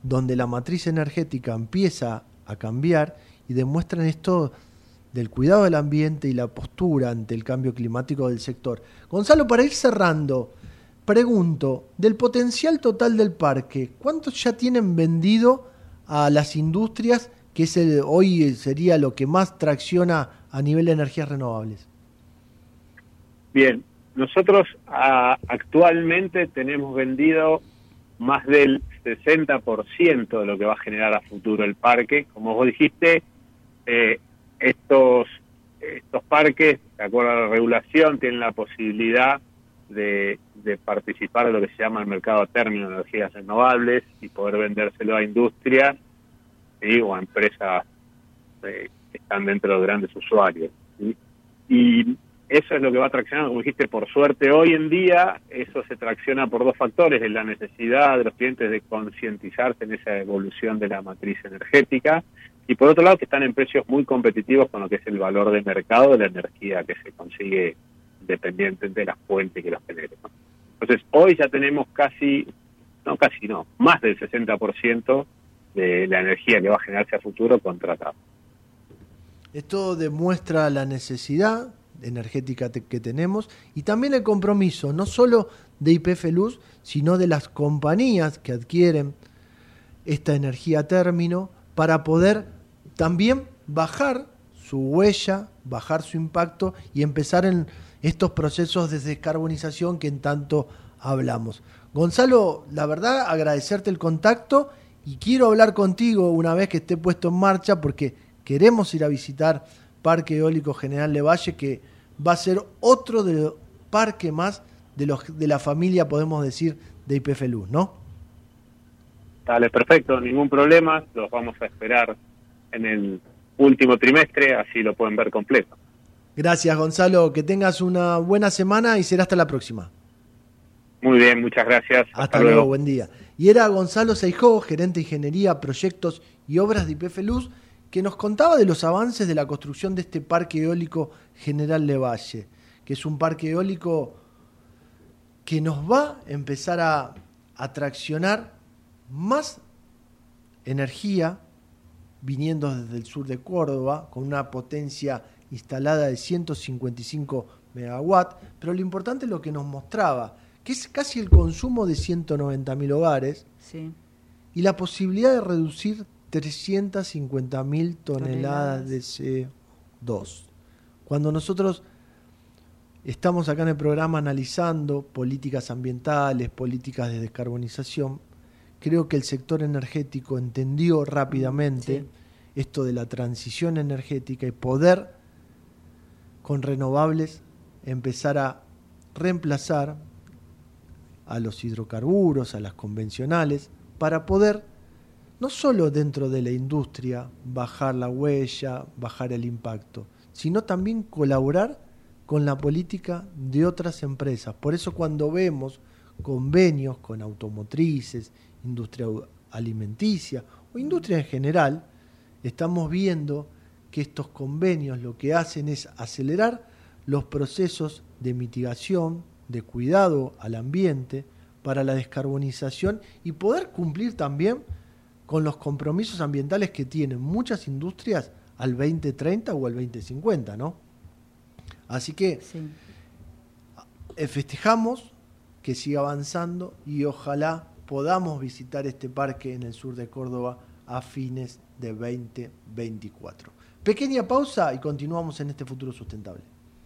[SPEAKER 1] donde la matriz energética empieza a cambiar y demuestran esto del cuidado del ambiente y la postura ante el cambio climático del sector. Gonzalo, para ir cerrando, pregunto, del potencial total del parque, ¿cuántos ya tienen vendido a las industrias que es el, hoy sería lo que más tracciona a nivel de energías renovables?
[SPEAKER 14] Bien, nosotros a, actualmente tenemos vendido más del 60% de lo que va a generar a futuro el parque. Como vos dijiste, eh, estos, estos parques, de acuerdo a la regulación, tienen la posibilidad de, de, participar de lo que se llama el mercado término de energías renovables y poder vendérselo a industrias ¿sí? o a empresas eh, que están dentro de grandes usuarios. Y eso es lo que va traccionando, como dijiste, por suerte hoy en día eso se tracciona por dos factores, de la necesidad de los clientes de concientizarse en esa evolución de la matriz energética y por otro lado que están en precios muy competitivos con lo que es el valor de mercado de la energía que se consigue dependiente de las fuentes que los generen. Entonces hoy ya tenemos casi, no casi no, más del 60% de la energía que va a generarse a futuro contratada.
[SPEAKER 1] Esto demuestra la necesidad energética que tenemos y también el compromiso no solo de IPF Luz, sino de las compañías que adquieren esta energía a término para poder también bajar su huella, bajar su impacto y empezar en estos procesos de descarbonización que en tanto hablamos. Gonzalo, la verdad, agradecerte el contacto Y quiero hablar contigo una vez que esté puesto en marcha porque queremos ir a visitar Parque Eólico General de Valle, que va a ser otro de los parques más de, los, de la familia, podemos decir, de IPF Luz, ¿no?
[SPEAKER 14] Dale, perfecto, ningún problema, los vamos a esperar en el último trimestre, así lo pueden ver completo.
[SPEAKER 1] Gracias, Gonzalo, que tengas una buena semana y será hasta la próxima.
[SPEAKER 14] Muy bien, muchas gracias.
[SPEAKER 1] Hasta, luego. buen día. Y era Gonzalo Seijó, gerente de Ingeniería, Proyectos y Obras de IPF Luz, que nos contaba de los avances de la construcción de este parque eólico General de Valle, que es un parque eólico que nos va a empezar a atraccionar más energía viniendo desde el sur de Córdoba, con una potencia instalada de 155 megawatts, pero lo importante es lo que nos mostraba, que es casi el consumo de 190.000 hogares y la posibilidad de reducir 350.000 toneladas de CO2. Cuando nosotros estamos acá en el programa analizando políticas ambientales, políticas de descarbonización, creo que el sector energético entendió rápidamente esto de la transición energética y poder con renovables empezar a reemplazar a los hidrocarburos, a las convencionales, para poder no solo dentro de la industria bajar la huella, bajar el impacto, sino también colaborar con la política de otras empresas. Por eso cuando vemos convenios con automotrices, industria alimenticia o industria en general, estamos viendo que estos convenios lo que hacen es acelerar los procesos de mitigación, de cuidado al ambiente, para la descarbonización y poder cumplir también con los compromisos ambientales que tienen muchas industrias al 2030 o al 2050, ¿no? Así que eh, festejamos que siga avanzando y ojalá podamos visitar este parque en el sur de Córdoba a fines de 2024. Pequeña pausa y continuamos en este futuro sustentable.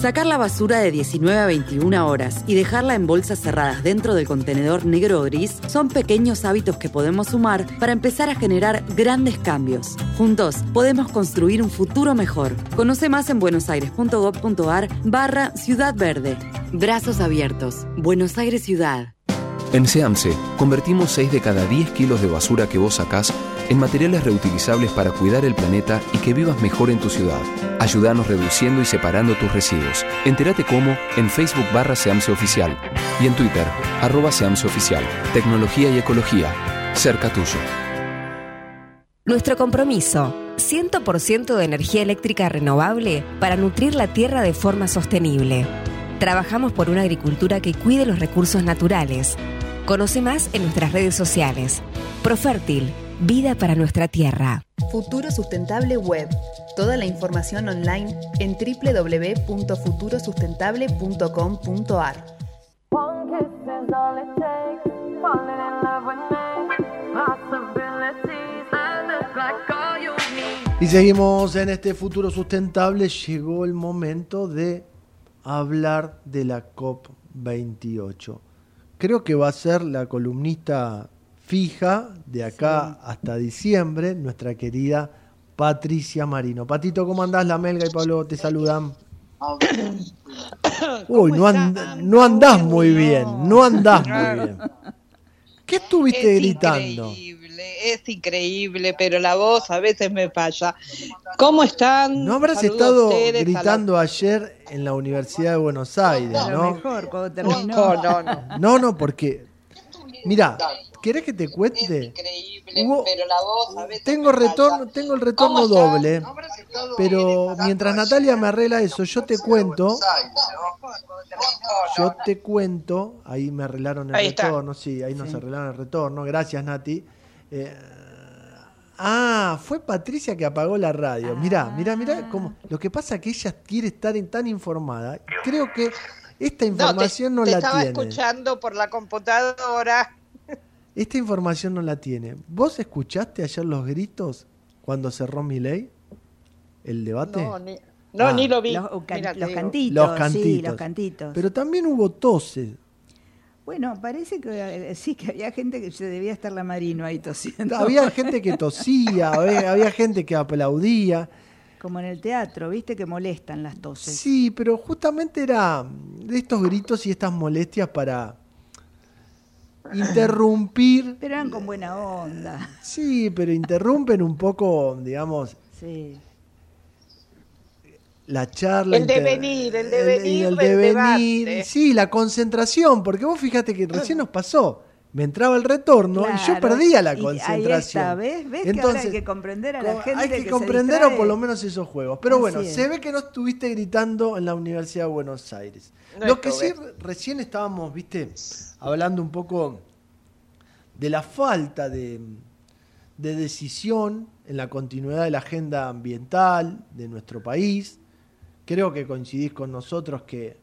[SPEAKER 15] Sacar la basura de 19 a 21 horas y dejarla en bolsas cerradas dentro del contenedor negro o gris son pequeños hábitos que podemos sumar para empezar a generar grandes cambios. Juntos podemos construir un futuro mejor. Conoce más en buenosaires.gov.ar barra Ciudad Verde. Brazos abiertos. Buenos Aires Ciudad.
[SPEAKER 16] En SEAMSE, convertimos 6 de cada 10 kilos de basura que vos sacás en materiales reutilizables para cuidar el planeta y que vivas mejor en tu ciudad. Ayúdanos reduciendo y separando tus residuos. Entérate cómo en Facebook barra Seamse Oficial y en Twitter arroba Seamse Oficial. Tecnología y ecología. Cerca tuyo.
[SPEAKER 17] Nuestro compromiso. 100% de energía eléctrica renovable para nutrir la tierra de forma sostenible. Trabajamos por una agricultura que cuide los recursos naturales. Conoce más en nuestras redes sociales. Profértil Vida para nuestra tierra.
[SPEAKER 5] Futuro Sustentable Web. Toda la información online en www.futurosustentable.com.ar.
[SPEAKER 1] Y seguimos en este futuro sustentable. Llegó el momento de hablar de la COP28. Creo que va a ser la columnista fija de acá hasta diciembre, nuestra querida Patricia Marino. Patito, ¿cómo andás? La Melga y Pablo te saludan. Uy, no, no andás muy bien, no andás muy bien. ¿Qué estuviste gritando?
[SPEAKER 18] es increíble, pero la voz a veces me falla. ¿Cómo están?
[SPEAKER 1] ¿No habrás estado gritando ayer en la Universidad de Buenos Aires, no?
[SPEAKER 2] mejor, cuando terminó.
[SPEAKER 18] No, no,
[SPEAKER 1] no. No, porque, mira, ¿querés que te cuente?
[SPEAKER 18] pero la voz a veces
[SPEAKER 1] tengo retorno, tengo el retorno doble, pero mientras Natalia me arregla eso, yo te cuento, yo te cuento, ahí me arreglaron el retorno, sí, ahí nos arreglaron el retorno, gracias Nati. Eh, ah, fue Patricia que apagó la radio. Mirá, mirá, mirá, ah. como, lo que pasa es que ella quiere estar tan informada. Creo que esta información no,
[SPEAKER 18] te
[SPEAKER 1] la
[SPEAKER 18] estaba
[SPEAKER 1] tiene.
[SPEAKER 18] escuchando por la computadora.
[SPEAKER 1] Esta información no la tiene. ¿Vos escuchaste ayer los gritos cuando cerró mi ley? ¿El debate?
[SPEAKER 18] No, ni, no, ni lo vi.
[SPEAKER 2] Los, los, cantitos,
[SPEAKER 1] los cantitos.
[SPEAKER 2] Sí, los cantitos.
[SPEAKER 1] Pero también hubo toses.
[SPEAKER 2] Bueno, parece que eh, sí, que había gente que se debía estar la Marino ahí tosiendo.
[SPEAKER 1] Había gente que tosía, había, gente que aplaudía.
[SPEAKER 2] Como en el teatro, viste que molestan las toses.
[SPEAKER 1] Sí, pero justamente era de estos gritos y estas molestias para interrumpir.
[SPEAKER 2] Pero eran con buena onda.
[SPEAKER 1] Sí, pero interrumpen un poco, digamos.
[SPEAKER 2] Sí
[SPEAKER 1] la charla.
[SPEAKER 18] El devenir, el devenir. El, devenir.
[SPEAKER 1] Sí, la concentración, porque vos fíjate que recién nos pasó. Me entraba el retorno y yo perdía la concentración. Ahí
[SPEAKER 2] está, ¿ves? ¿Ves que ahora hay que comprender a la gente?
[SPEAKER 1] Hay que, comprender o por lo menos esos juegos. Pero bueno, se ve que no estuviste gritando en la Universidad de Buenos Aires. lo que sí, recién estábamos, viste, hablando un poco de la falta de, de decisión en la continuidad de la agenda ambiental de nuestro país Creo que coincidís con nosotros que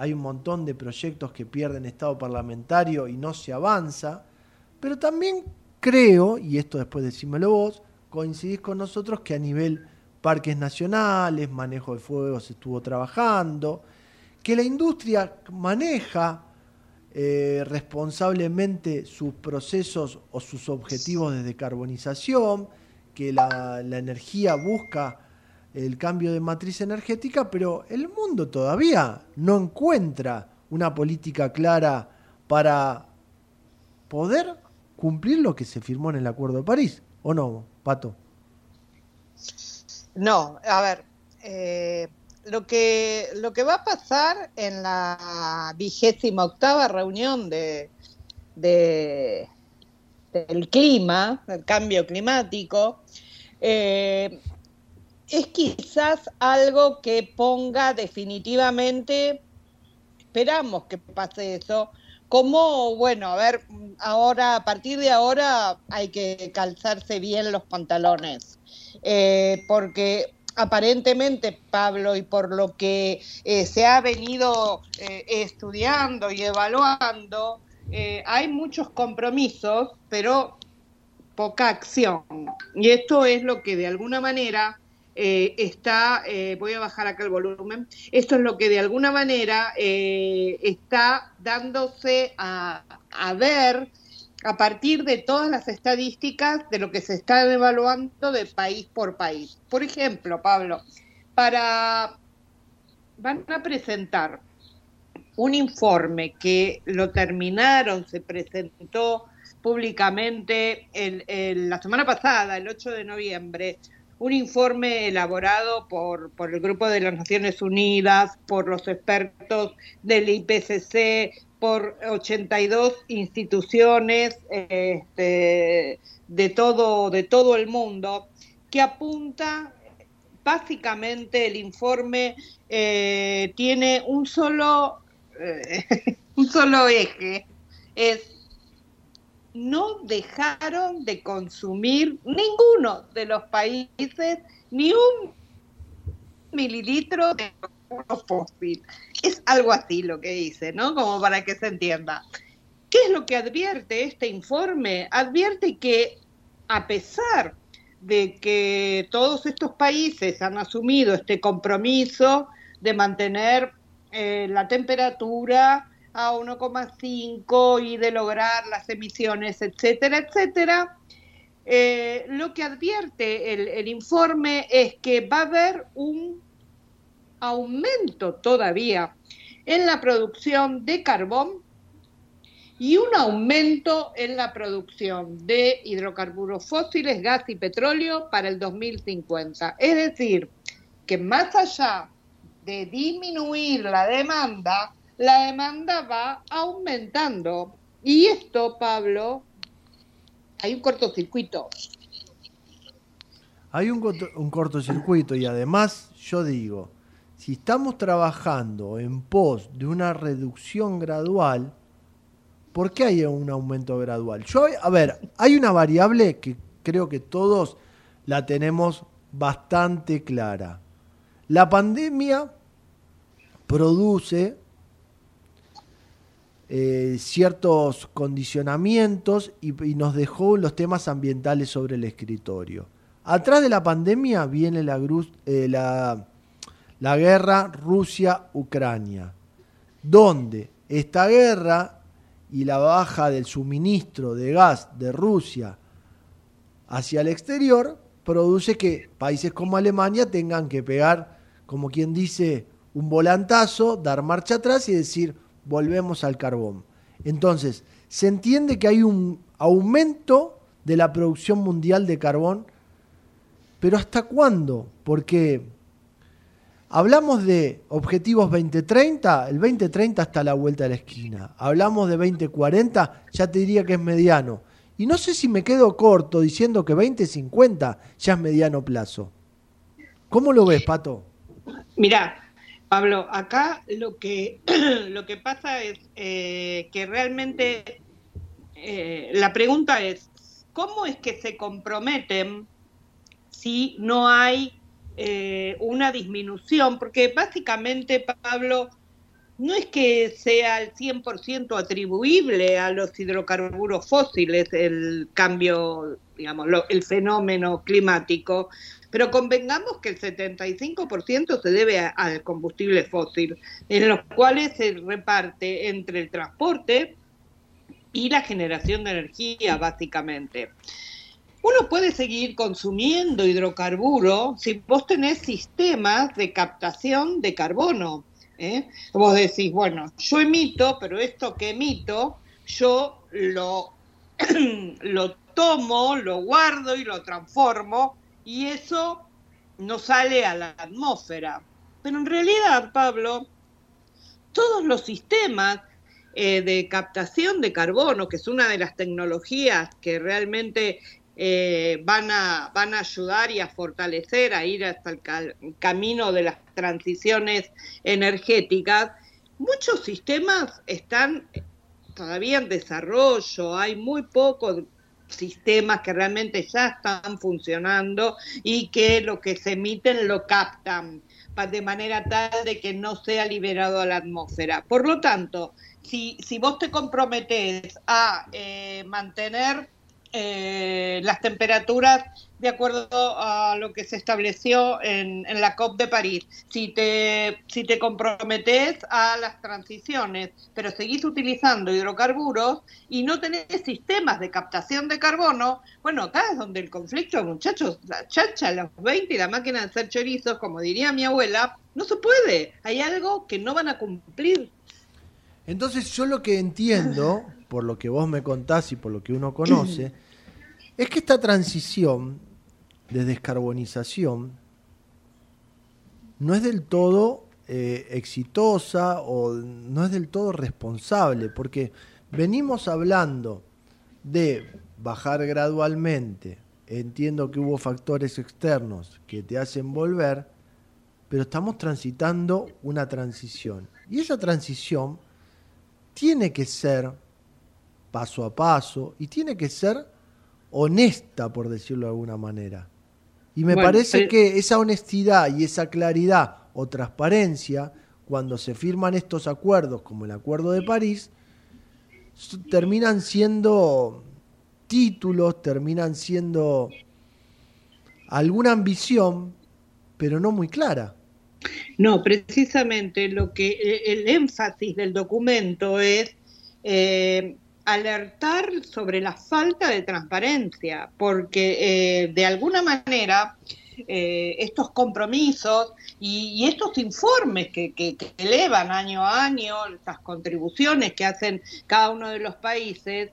[SPEAKER 1] hay un montón de proyectos que pierden estado parlamentario y no se avanza, pero también creo, y esto después decímelo vos, coincidís con nosotros que a nivel parques nacionales, manejo de fuego se estuvo trabajando, que la industria maneja eh, responsablemente sus procesos o sus objetivos de decarbonización, que la energía busca el cambio de matriz energética, pero el mundo todavía no encuentra una política clara para poder cumplir lo que se firmó en el Acuerdo de París, ¿o no, Pato?
[SPEAKER 18] No, a ver, eh, lo, que, lo que va a pasar en la vigésima octava reunión de, de del clima, del cambio climático, eh, es quizás algo que ponga definitivamente, esperamos que pase eso, como, bueno, a ver, ahora, a partir de ahora hay que calzarse bien los pantalones, eh, porque aparentemente, Pablo, y por lo que eh, se ha venido eh, estudiando y evaluando, hay muchos compromisos, pero poca acción. Y esto es lo que de alguna manera eh, está, eh, voy a bajar acá el volumen, esto es lo que de alguna manera eh, está dándose a, ver a partir de todas las estadísticas de lo que se está evaluando de país por país. Por ejemplo, Pablo, para van a presentar un informe que lo terminaron, se presentó públicamente la semana pasada, el 8 de noviembre, un informe elaborado por, por el Grupo de las Naciones Unidas, por los expertos del IPCC, por 82 instituciones este, de, todo, de todo el mundo, que apunta, básicamente el informe eh, tiene un solo, eh, un solo eje, es no dejaron de consumir ninguno de los países ni un mililitro de fósil. Es algo así lo que dice, ¿no? Como para que se entienda. ¿Qué es lo que advierte este informe? Advierte que a pesar de que todos estos países han asumido este compromiso de mantener eh, la temperatura a 1,5 y de lograr las emisiones, etcétera, etcétera. Eh, lo que advierte el, el informe es que va a haber un aumento todavía en la producción de carbón y un aumento en la producción de hidrocarburos fósiles, gas y petróleo para el 2050. Es decir, que más allá de disminuir la demanda, la demanda va aumentando. Y esto, Pablo, hay un cortocircuito.
[SPEAKER 1] Hay un, corto- un cortocircuito y además yo digo, si estamos trabajando en pos de una reducción gradual, ¿por qué hay un aumento gradual? Yo, a ver, hay una variable que creo que todos la tenemos bastante clara. La pandemia produce eh, ciertos condicionamientos y, nos dejó los temas ambientales sobre el escritorio. Atrás de la pandemia viene la, eh, la, la guerra Rusia-Ucrania, donde esta guerra y la baja del suministro de gas de Rusia hacia el exterior produce que países como Alemania tengan que pegar, como quien dice, un volantazo, dar marcha atrás y decir, volvemos al carbón. Entonces, se entiende que hay un aumento de la producción mundial de carbón, pero ¿hasta cuándo? Porque hablamos de objetivos 2030, el 2030 está a la vuelta de la esquina. Hablamos de 2040, ya te diría que es mediano. Y no sé si me quedo corto diciendo que 2050 ya es mediano plazo. ¿Cómo lo ves, Pato?
[SPEAKER 18] Mira, Pablo, acá lo que, lo que pasa es eh, que realmente eh, la pregunta es, ¿cómo es que se comprometen si no hay eh, una disminución? Porque básicamente, Pablo, no es que sea al 100% atribuible a los hidrocarburos fósiles el cambio, digamos, lo- el fenómeno climático, pero convengamos que el 75% se debe al combustible fósil, en los cuales se reparte entre el transporte y la generación de energía, básicamente. Uno puede seguir consumiendo hidrocarburo si vos tenés sistemas de captación de carbono. ¿eh? Vos decís, bueno, yo emito, pero esto que emito, yo lo, lo tomo, lo guardo y lo transformo y eso no sale a la atmósfera. Pero en realidad, Pablo, todos los sistemas eh, de captación de carbono, que es una de las tecnologías que realmente eh, van, a, van a ayudar y a fortalecer, a ir hasta el camino de las transiciones energéticas, muchos sistemas están todavía en desarrollo, hay muy pocos sistemas que realmente ya están funcionando y que lo que se emiten lo captan de manera tal de que no sea liberado a la atmósfera. Por lo tanto, si, si vos te comprometes a eh, mantener eh, las temperaturas de acuerdo a lo que se estableció en, en la COP de París, si te, si te comprometes a las transiciones, pero seguís utilizando hidrocarburos y no tenés sistemas de captación de carbono, bueno, acá es donde el conflicto, muchachos, la chacha, los 20 y la máquina de hacer chorizos, como diría mi abuela, no se puede. Hay algo que no van a cumplir.
[SPEAKER 1] Entonces yo lo que entiendo, por lo que vos me contás y por lo que uno conoce, es que esta transición de descarbonización no es del todo eh, exitosa o no es del todo responsable, porque venimos hablando de bajar gradualmente, entiendo que hubo factores externos que te hacen volver, pero estamos transitando una transición. Y esa transición tiene que ser paso a paso y tiene que ser honesta, por decirlo de alguna manera. Y me
[SPEAKER 18] Bueno,
[SPEAKER 1] parece
[SPEAKER 18] pero-
[SPEAKER 1] que esa honestidad y esa claridad o transparencia, cuando se firman estos acuerdos, como el Acuerdo de París, terminan siendo títulos, terminan siendo alguna ambición, pero no muy clara.
[SPEAKER 18] No, precisamente lo que eh, el énfasis del documento es eh, alertar sobre la falta de transparencia, porque eh, de alguna manera estos compromisos y, estos informes que, elevan año a año, estas contribuciones que hacen cada uno de los países,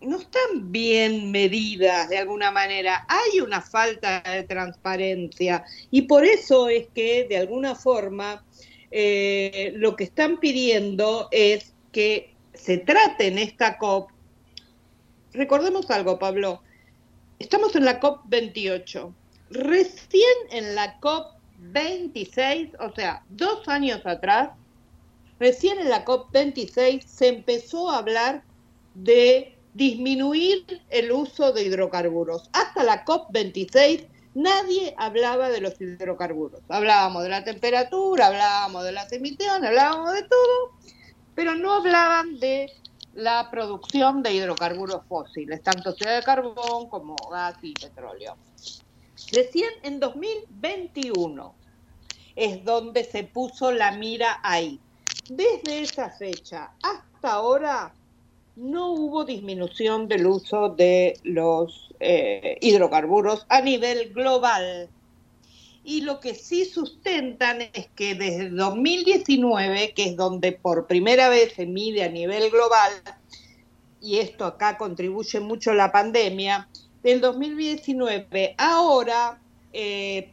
[SPEAKER 18] no están bien medidas de alguna manera. Hay una falta de transparencia y por eso es que de alguna forma eh, lo que están pidiendo es que se trate en esta COP. Recordemos algo, Pablo. Estamos en la COP 28. Recién en la COP 26, o sea, dos años atrás, recién en la COP 26 se empezó a hablar de disminuir el uso de hidrocarburos. Hasta la COP26 nadie hablaba de los hidrocarburos. Hablábamos de la temperatura, hablábamos de las emisiones, hablábamos de todo, pero no hablaban de la producción de hidrocarburos fósiles, tanto sea de carbón como gas y petróleo. Recién en 2021 es donde se puso la mira ahí. Desde esa fecha hasta ahora no hubo disminución del uso de los eh, hidrocarburos a nivel global. Y lo que sí sustentan es que desde 2019, que es donde por primera vez se mide a nivel global, y esto acá contribuye mucho la pandemia, del 2019 ahora eh,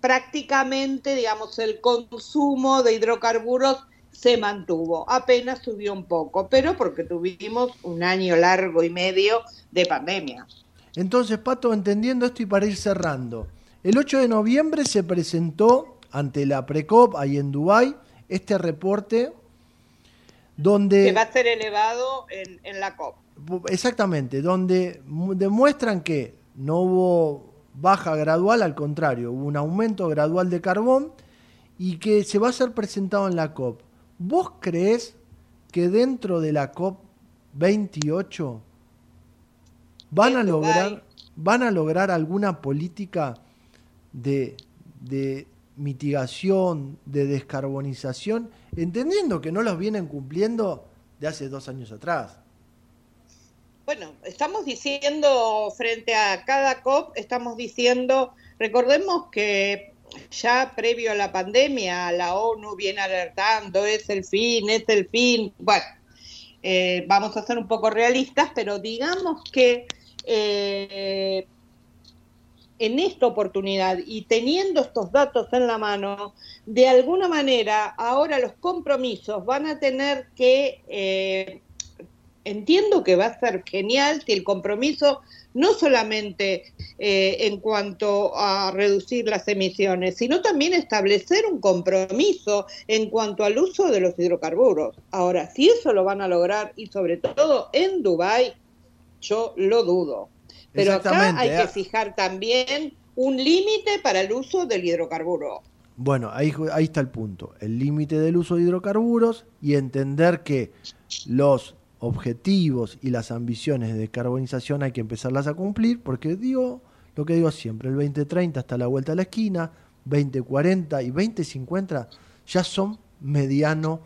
[SPEAKER 18] prácticamente, digamos, el consumo de hidrocarburos se mantuvo, apenas subió un poco, pero porque tuvimos un año largo y medio de pandemia.
[SPEAKER 1] Entonces, Pato, entendiendo esto y para ir cerrando, el 8 de noviembre se presentó ante la Precop, ahí en Dubái, este reporte donde...
[SPEAKER 18] Que va a ser elevado en, en la COP.
[SPEAKER 1] Exactamente, donde demuestran que no hubo baja gradual, al contrario, hubo un aumento gradual de carbón y que se va a ser presentado en la COP. ¿Vos crees que dentro de la COP 28 van a lograr van a lograr alguna política de, de mitigación, de descarbonización, entendiendo que no los vienen cumpliendo de hace dos años atrás?
[SPEAKER 18] Bueno, estamos diciendo frente a cada COP, estamos diciendo, recordemos que ya previo a la pandemia, la ONU viene alertando, es el fin, es el fin. Bueno, eh, vamos a ser un poco realistas, pero digamos que eh, en esta oportunidad y teniendo estos datos en la mano, de alguna manera ahora los compromisos van a tener que, eh, entiendo que va a ser genial si el compromiso no solamente eh, en cuanto a reducir las emisiones, sino también establecer un compromiso en cuanto al uso de los hidrocarburos. Ahora, si eso lo van a lograr y sobre todo en Dubái, yo lo dudo. Pero acá hay que ¿eh? fijar también un límite para el uso del hidrocarburo.
[SPEAKER 1] Bueno, ahí, ahí está el punto, el límite del uso de hidrocarburos y entender que los objetivos y las ambiciones de descarbonización hay que empezarlas a cumplir, porque digo lo que digo siempre, el 2030 está a la vuelta de la esquina, 2040 y 2050 ya son mediano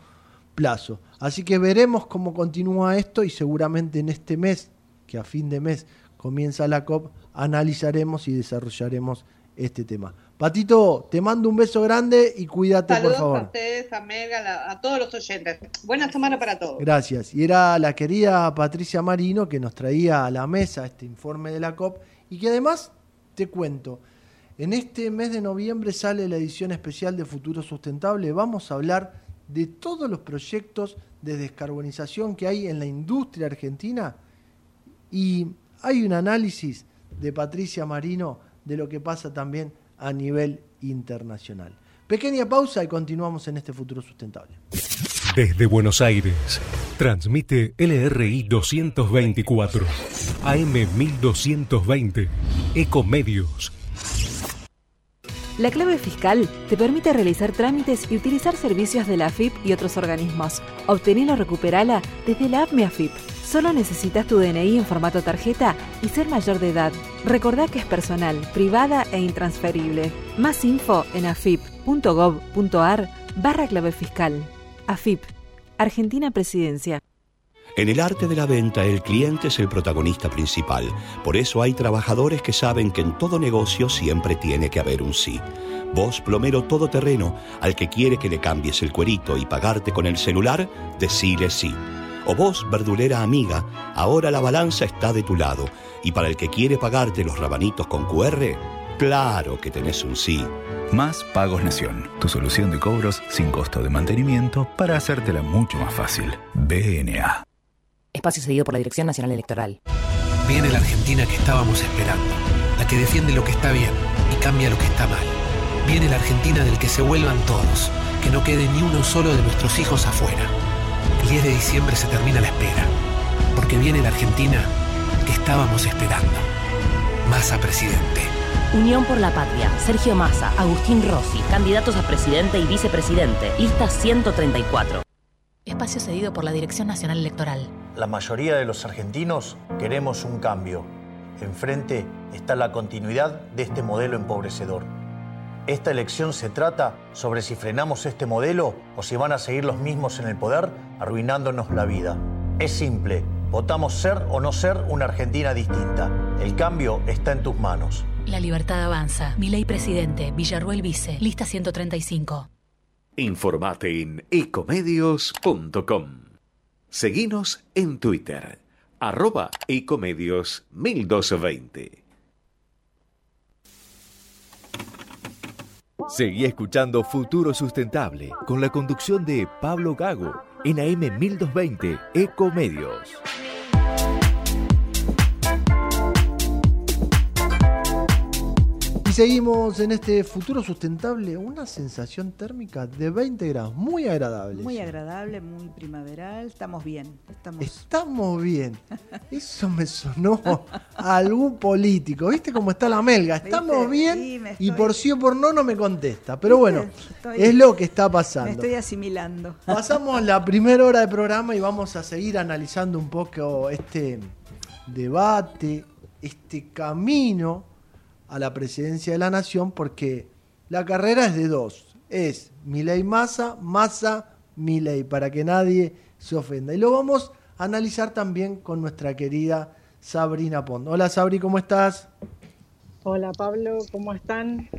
[SPEAKER 1] plazo. Así que veremos cómo continúa esto y seguramente en este mes, que a fin de mes comienza la COP, analizaremos y desarrollaremos este tema. Patito, te mando un beso grande y cuídate, por favor.
[SPEAKER 18] a ustedes, a Mega, a todos los oyentes. Buena semana para todos.
[SPEAKER 1] Gracias. Y era la querida Patricia Marino que nos traía a la mesa este informe de la COP y que además, te cuento, en este mes de noviembre sale la edición especial de Futuro Sustentable. Vamos a hablar de todos los proyectos de descarbonización que hay en la industria argentina y hay un análisis de Patricia Marino de lo que pasa también a nivel internacional. Pequeña pausa y continuamos en este futuro sustentable.
[SPEAKER 19] Desde Buenos Aires, transmite LRI 224, AM 1220, Ecomedios.
[SPEAKER 17] La clave fiscal te permite realizar trámites y utilizar servicios de la AFIP y otros organismos. Obtenela o recuperala desde la app Mi AFIP
[SPEAKER 20] Solo necesitas tu DNI en formato tarjeta y ser mayor de edad. Recordá que es personal, privada e intransferible. Más info en afip.gov.ar barra clave fiscal. AFIP, Argentina Presidencia.
[SPEAKER 21] En el arte de la venta el cliente es el protagonista principal. Por eso hay trabajadores que saben que en todo negocio siempre tiene que haber un sí. Vos, plomero todoterreno, al que quiere que le cambies el cuerito y pagarte con el celular, decile sí. O vos, verdulera amiga, ahora la balanza está de tu lado. Y para el que quiere pagarte los rabanitos con QR, claro que tenés un sí.
[SPEAKER 22] Más Pagos Nación, tu solución de cobros sin costo de mantenimiento para hacértela mucho más fácil. BNA.
[SPEAKER 9] Espacio cedido por la Dirección Nacional Electoral.
[SPEAKER 10] Viene la Argentina que estábamos esperando, la que defiende lo que está bien y cambia lo que está mal. Viene la Argentina del que se vuelvan todos, que no quede ni uno solo de nuestros hijos afuera. El 10 de diciembre se termina la espera, porque viene la Argentina que estábamos esperando. Massa presidente.
[SPEAKER 9] Unión por la Patria, Sergio Massa, Agustín Rossi, candidatos a presidente y vicepresidente, lista 134. Espacio cedido por la Dirección Nacional Electoral.
[SPEAKER 11] La mayoría de los argentinos queremos un cambio. Enfrente está la continuidad de este modelo empobrecedor. Esta elección se trata sobre si frenamos este modelo o si van a seguir los mismos en el poder arruinándonos la vida. Es simple, votamos ser o no ser una Argentina distinta. El cambio está en tus manos.
[SPEAKER 9] La libertad avanza. Mi ley presidente, Villarruel Vice, lista 135.
[SPEAKER 12] Informate en ecomedios.com. Seguinos en Twitter, arroba ecomedios 1220.
[SPEAKER 13] Seguí escuchando Futuro Sustentable con la conducción de Pablo Gago en AM 1220 Ecomedios.
[SPEAKER 1] Seguimos en este futuro sustentable, una sensación térmica de 20 grados, muy agradable.
[SPEAKER 2] Muy agradable, muy primaveral, estamos bien. Estamos,
[SPEAKER 1] Estamos bien. Eso me sonó a algún político. ¿Viste cómo está la melga? Estamos
[SPEAKER 2] ¿Viste?
[SPEAKER 1] bien
[SPEAKER 2] Sí, me
[SPEAKER 1] y por sí o por no no me contesta. Pero bueno,
[SPEAKER 2] Estoy-
[SPEAKER 1] es lo que está
[SPEAKER 2] Me
[SPEAKER 1] pasando.
[SPEAKER 2] estoy asimilando.
[SPEAKER 1] Pasamos la primera hora de programa y vamos a seguir analizando un poco este debate, este camino a la presidencia de la nación, porque la carrera es de dos. Es Milei Massa, Massa Milei, para que nadie se ofenda. Y lo vamos a analizar también con nuestra querida Sabrina Pond. Hola Sabri, ¿cómo estás?
[SPEAKER 23] Hola Pablo, ¿cómo están?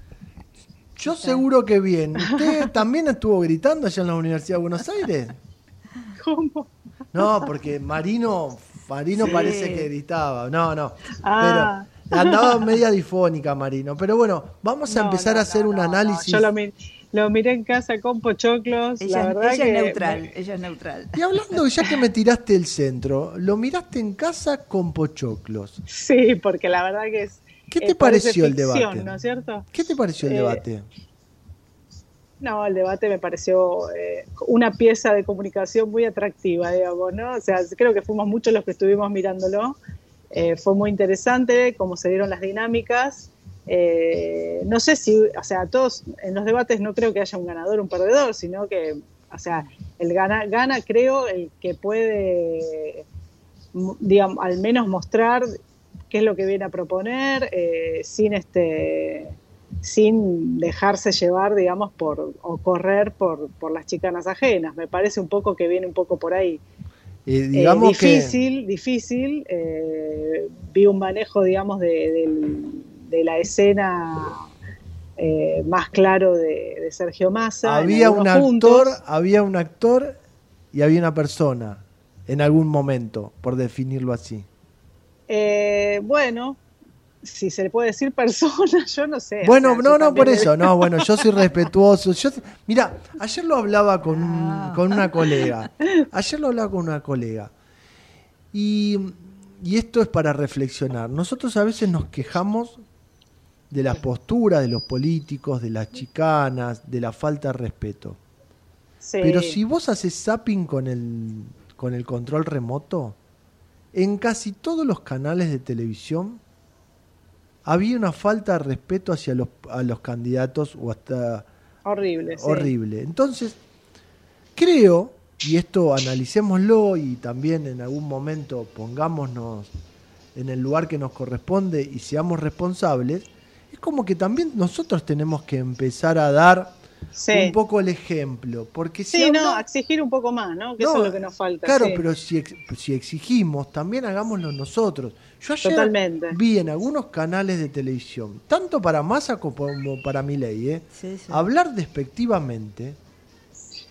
[SPEAKER 1] Yo seguro que bien. ¿Usted también estuvo gritando allá en la Universidad de Buenos Aires?
[SPEAKER 23] ¿Cómo?
[SPEAKER 1] No, porque Marino, Marino
[SPEAKER 23] Sí.
[SPEAKER 1] parece que gritaba. No, no.
[SPEAKER 23] Ah.
[SPEAKER 1] Pero andaba media difónica Marino. Pero bueno, vamos a
[SPEAKER 23] No,
[SPEAKER 1] empezar
[SPEAKER 23] no,
[SPEAKER 1] a hacer un análisis.
[SPEAKER 23] Yo lo, mi- lo miré en casa con pochoclos,
[SPEAKER 2] Ella,
[SPEAKER 23] la verdad
[SPEAKER 2] ella
[SPEAKER 23] que
[SPEAKER 2] es neutral, ella es neutral.
[SPEAKER 1] Y hablando, ya que me tiraste el centro, lo miraste en casa con pochoclos.
[SPEAKER 23] Sí, porque la verdad que es.
[SPEAKER 1] ¿Qué te pareció el debate?
[SPEAKER 23] ¿No es cierto?
[SPEAKER 1] ¿Qué te pareció el
[SPEAKER 23] Eh,
[SPEAKER 1] debate?
[SPEAKER 23] No, el debate me pareció eh, una pieza de comunicación muy atractiva, digamos, ¿no? O sea, creo que fuimos muchos los que estuvimos mirándolo. Eh, fue muy interesante cómo se dieron las dinámicas. Eh, no sé si, o sea, todos en los debates no creo que haya un ganador, un perdedor, sino que, o sea, el gana, gana creo el que puede, digamos, al menos mostrar qué es lo que viene a proponer, eh, sin este sin dejarse llevar, digamos, por o correr por, por las chicanas ajenas. Me parece un poco que viene un poco por ahí.
[SPEAKER 1] Eh, que
[SPEAKER 23] difícil, difícil. eh, vi un manejo, digamos, de, de la escena eh, más claro de, de Sergio Massa.
[SPEAKER 1] había un
[SPEAKER 23] puntos.
[SPEAKER 1] actor, había un actor y había una persona en algún momento, por definirlo así.
[SPEAKER 23] Bueno, si se le puede decir persona, yo no sé. o
[SPEAKER 1] Bueno,
[SPEAKER 23] sea,
[SPEAKER 1] no, no, por eso, no, bueno, yo soy respetuoso. Yo, mira, ayer lo hablaba con, un- con una colega. Ayer lo hablaba con una colega. Y, y esto es para reflexionar. Nosotros a veces nos quejamos de las posturas de los políticos, de las chicanas, de la falta de respeto.
[SPEAKER 23] Sí.
[SPEAKER 1] Pero si vos haces zapping con el, con el control remoto, en casi todos los canales de televisión había una falta de respeto hacia los, a los candidatos o hasta
[SPEAKER 23] Horrible. sí.
[SPEAKER 1] horrible. Entonces, creo y esto analicémoslo y también en algún momento pongámonos en el lugar que nos corresponde y seamos responsables, es como que también nosotros tenemos que empezar a dar un poco el ejemplo. Porque si
[SPEAKER 23] sí, no, exigir un poco más, ¿no? Que eso es lo que nos falta.
[SPEAKER 1] Claro, pero si, si exigimos, también hagámoslo nosotros. Yo ayer vi en algunos canales de televisión, tanto para Massa como para Milei, ¿eh? hablar despectivamente.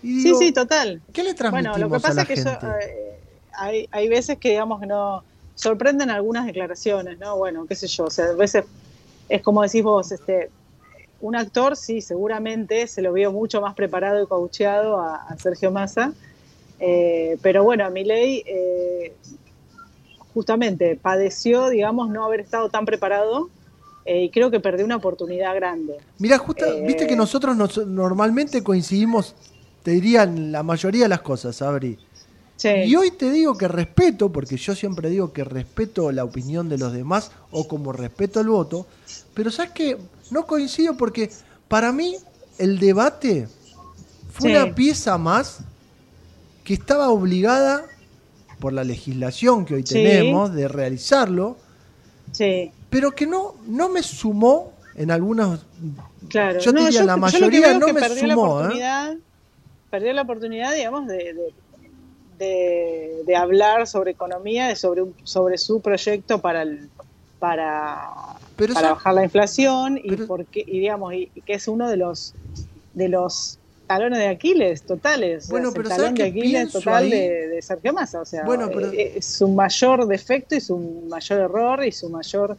[SPEAKER 23] sí, sí, total.
[SPEAKER 1] ¿Qué le transmitimos
[SPEAKER 23] Bueno, lo que pasa
[SPEAKER 1] es que
[SPEAKER 23] eh, hay, hay veces que, digamos, que no sorprenden algunas declaraciones, ¿no? Bueno, qué sé yo, o sea, a veces es como decís vos, este, un actor sí, seguramente se lo vio mucho más preparado y coacheado a, Sergio Massa, eh, pero bueno, a Milei eh, justamente padeció, digamos, no haber estado tan preparado eh, y creo que perdió una oportunidad grande.
[SPEAKER 1] Mira, justo, viste que nosotros normalmente coincidimos, te diría, en la mayoría de las cosas, Abri. Y hoy te digo que respeto, porque yo siempre digo que respeto la opinión de los demás o como respeto el voto, pero sabes que no coincido porque para mí el debate fue una pieza más que estaba obligada por la legislación que hoy tenemos de realizarlo, pero que no, no me sumó en algunas...
[SPEAKER 23] Claro.
[SPEAKER 1] Yo diría la mayoría no me sumó.
[SPEAKER 23] ¿eh? Perdió la oportunidad, digamos, de de, hablar sobre economía, sobre, sobre su proyecto para el, para, para bajar la inflación y porque y digamos y, que es uno de los de los talones de Aquiles totales
[SPEAKER 1] bueno pero
[SPEAKER 23] el talón de Aquiles total de, Sergio Massa o sea bueno, eh, es su mayor defecto y su mayor error y su mayor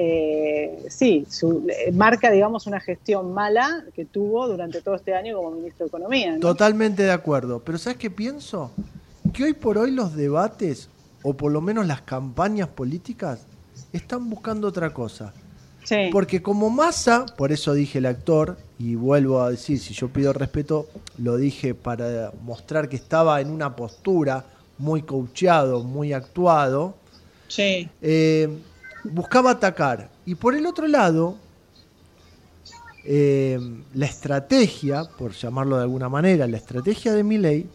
[SPEAKER 23] eh, sí, su, eh, marca, digamos, una gestión mala que tuvo durante todo este año como ministro de Economía.
[SPEAKER 1] Totalmente de acuerdo. Pero ¿sabes qué pienso? que hoy por hoy los debates, o por lo menos las campañas políticas, están buscando otra cosa. Porque como masa, por eso dije el actor, y vuelvo a decir, si yo pido respeto, lo dije para mostrar que estaba en una postura muy coacheado, muy actuado, eh, buscaba atacar. Y por el otro lado, eh, la estrategia, por llamarlo de alguna manera, la estrategia de mi ley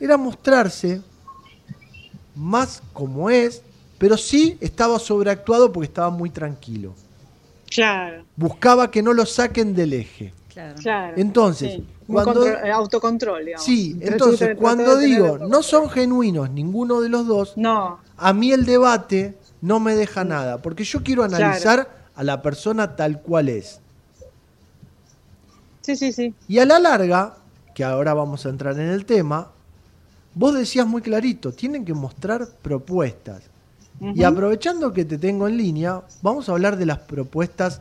[SPEAKER 1] era mostrarse más como es, pero sí estaba sobreactuado porque estaba muy tranquilo.
[SPEAKER 23] Claro.
[SPEAKER 1] Buscaba que no lo saquen del eje.
[SPEAKER 23] Claro.
[SPEAKER 1] Entonces, cuando
[SPEAKER 23] eh, autocontrol, digamos.
[SPEAKER 1] Sí, entonces cuando digo no son genuinos ninguno de los dos,
[SPEAKER 23] no.
[SPEAKER 1] a mí el debate no me deja nada, porque yo quiero analizar a la persona tal cual es.
[SPEAKER 23] Sí, sí, sí.
[SPEAKER 1] Y a la larga, que ahora vamos a entrar en el tema, Vos decías muy clarito, tienen que mostrar propuestas. Y aprovechando que te tengo en línea, vamos a hablar de las propuestas,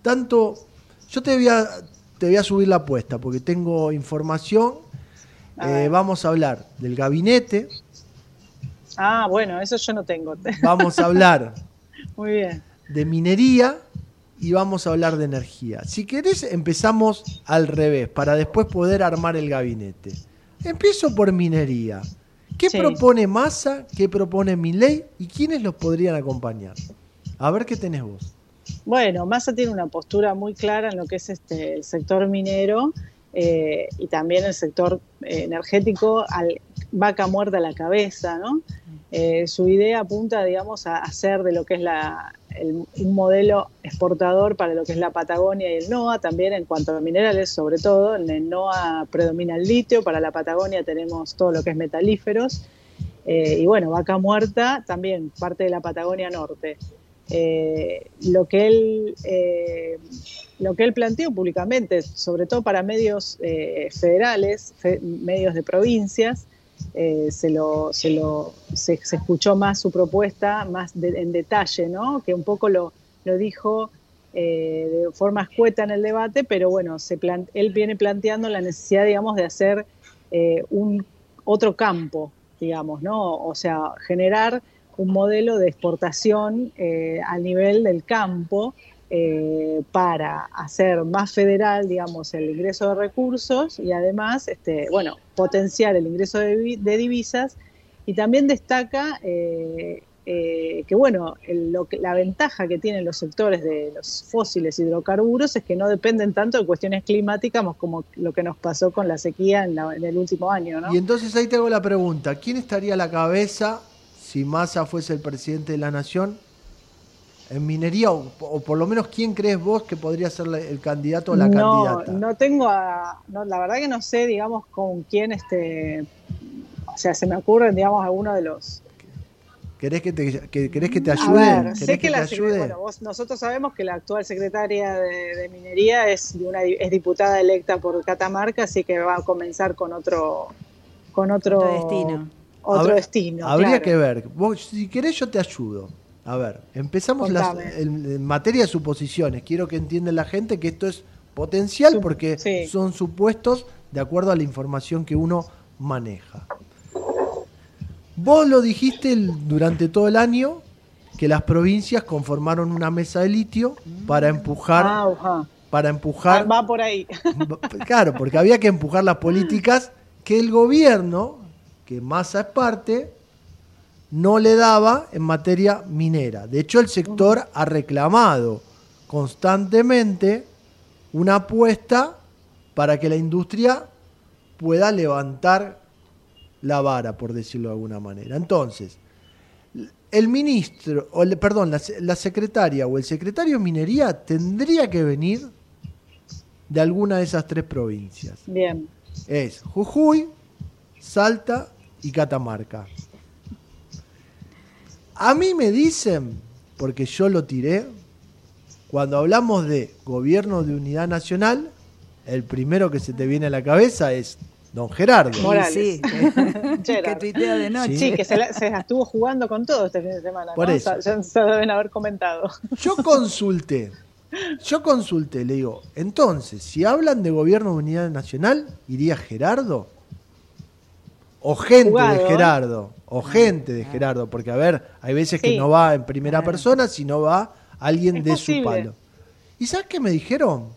[SPEAKER 1] tanto, yo te voy a, te voy a subir la apuesta, porque tengo información, eh, vamos a hablar del gabinete.
[SPEAKER 23] Ah, bueno, eso yo no tengo.
[SPEAKER 1] Vamos a hablar
[SPEAKER 23] muy bien.
[SPEAKER 1] de minería y vamos a hablar de energía. Si querés, empezamos al revés, para después poder armar el gabinete. Empiezo por minería. ¿Qué propone Massa? ¿Qué propone Milei? ¿Y quiénes los podrían acompañar? A ver qué tenés vos.
[SPEAKER 23] Bueno, Massa tiene una postura muy clara en lo que es este, el sector minero eh, y también el sector eh, energético al vaca muerta a la cabeza, ¿no? Eh, su idea apunta, digamos, a hacer de lo que es la, un modelo exportador para lo que es la Patagonia y el NOA, también en cuanto a minerales, sobre todo. En el NOA predomina el litio, para la Patagonia tenemos todo lo que es metalíferos. Eh, y bueno, Vaca Muerta también, parte de la Patagonia Norte. Eh, lo, que él, lo que él planteó públicamente, sobre todo para medios federales, medios de provincias, eh, se, lo, se, lo, se, escuchó más su propuesta, más en detalle, ¿no? que un poco lo, lo dijo eh, de forma escueta en el debate, pero bueno, se él viene planteando la necesidad, digamos, de hacer eh, un otro campo, digamos, ¿no? O sea, generar un modelo de exportación a nivel del campo eh, para hacer más federal, digamos, el ingreso de recursos y además, este, bueno, potenciar el ingreso de, divisas y también destaca eh, eh, que bueno, lo que- la ventaja que tienen los sectores de los fósiles hidrocarburos es que no dependen tanto de cuestiones climáticas como lo que nos pasó con la sequía en, la- en el último año.
[SPEAKER 1] Y entonces ahí te hago la pregunta, ¿quién estaría a la cabeza si Massa fuese el presidente de la nación en minería? O, o por lo menos, ¿quién crees vos que podría ser el candidato o la
[SPEAKER 23] no,
[SPEAKER 1] candidata?
[SPEAKER 23] no tengo a, no, la verdad que no sé, digamos, con quién este, o sea, se me ocurren, digamos, algunos de los
[SPEAKER 1] ¿Querés que te, que, querés que te
[SPEAKER 23] A
[SPEAKER 1] ayude?
[SPEAKER 23] ver,
[SPEAKER 1] ¿Querés
[SPEAKER 23] sé
[SPEAKER 1] que,
[SPEAKER 23] la
[SPEAKER 1] ayude?
[SPEAKER 23] bueno, vos- nosotros sabemos que la actual secretaria de, de minería es de una es diputada electa por Catamarca, así que va a comenzar con otro con otro,
[SPEAKER 2] Otro destino.
[SPEAKER 23] Otro
[SPEAKER 1] Habr-
[SPEAKER 23] destino.
[SPEAKER 1] Habría
[SPEAKER 23] claro.
[SPEAKER 1] que ver. Vos, si querés, yo te ayudo. A ver, empezamos las- en, en materia de suposiciones. Quiero que entienda la gente que esto es potencial porque son supuestos de acuerdo a la información que uno maneja. Vos lo dijiste el- durante todo el año que las provincias conformaron una mesa de litio para empujar,
[SPEAKER 23] Ah,
[SPEAKER 1] para empujar
[SPEAKER 23] Ah, va por ahí.
[SPEAKER 1] Claro, porque había que empujar las políticas que el gobierno, que Massa es parte, no le daba en materia minera. De hecho, el sector ha reclamado constantemente una apuesta para que la industria pueda levantar la vara, por decirlo de alguna manera. Entonces, el ministro, o el- perdón, la, la secretaria o el secretario de minería tendría que venir de alguna de esas tres provincias.
[SPEAKER 23] Bien.
[SPEAKER 1] Es Jujuy, Salta y Catamarca. A mí me dicen, porque yo lo tiré, cuando hablamos de gobierno de unidad nacional, el primero que se te viene a la cabeza es don Gerardo.
[SPEAKER 23] Morales.
[SPEAKER 2] Sí, que tuitea de noche.
[SPEAKER 23] Sí, que se, la, se la estuvo jugando con todo este fin de semana.
[SPEAKER 1] Por
[SPEAKER 23] ¿no?
[SPEAKER 1] eso.
[SPEAKER 23] O sea, ya se deben haber comentado.
[SPEAKER 1] Yo consulté, yo consulté, le digo, entonces, si hablan de gobierno de unidad nacional, ¿iría Gerardo? O gente
[SPEAKER 23] Jugado,
[SPEAKER 1] de. Gerardo, o gente de Gerardo, porque a ver, hay veces que no va en primera persona, sino va alguien
[SPEAKER 23] Es
[SPEAKER 1] de
[SPEAKER 23] posible.
[SPEAKER 1] su palo. ¿Y sabes qué me dijeron?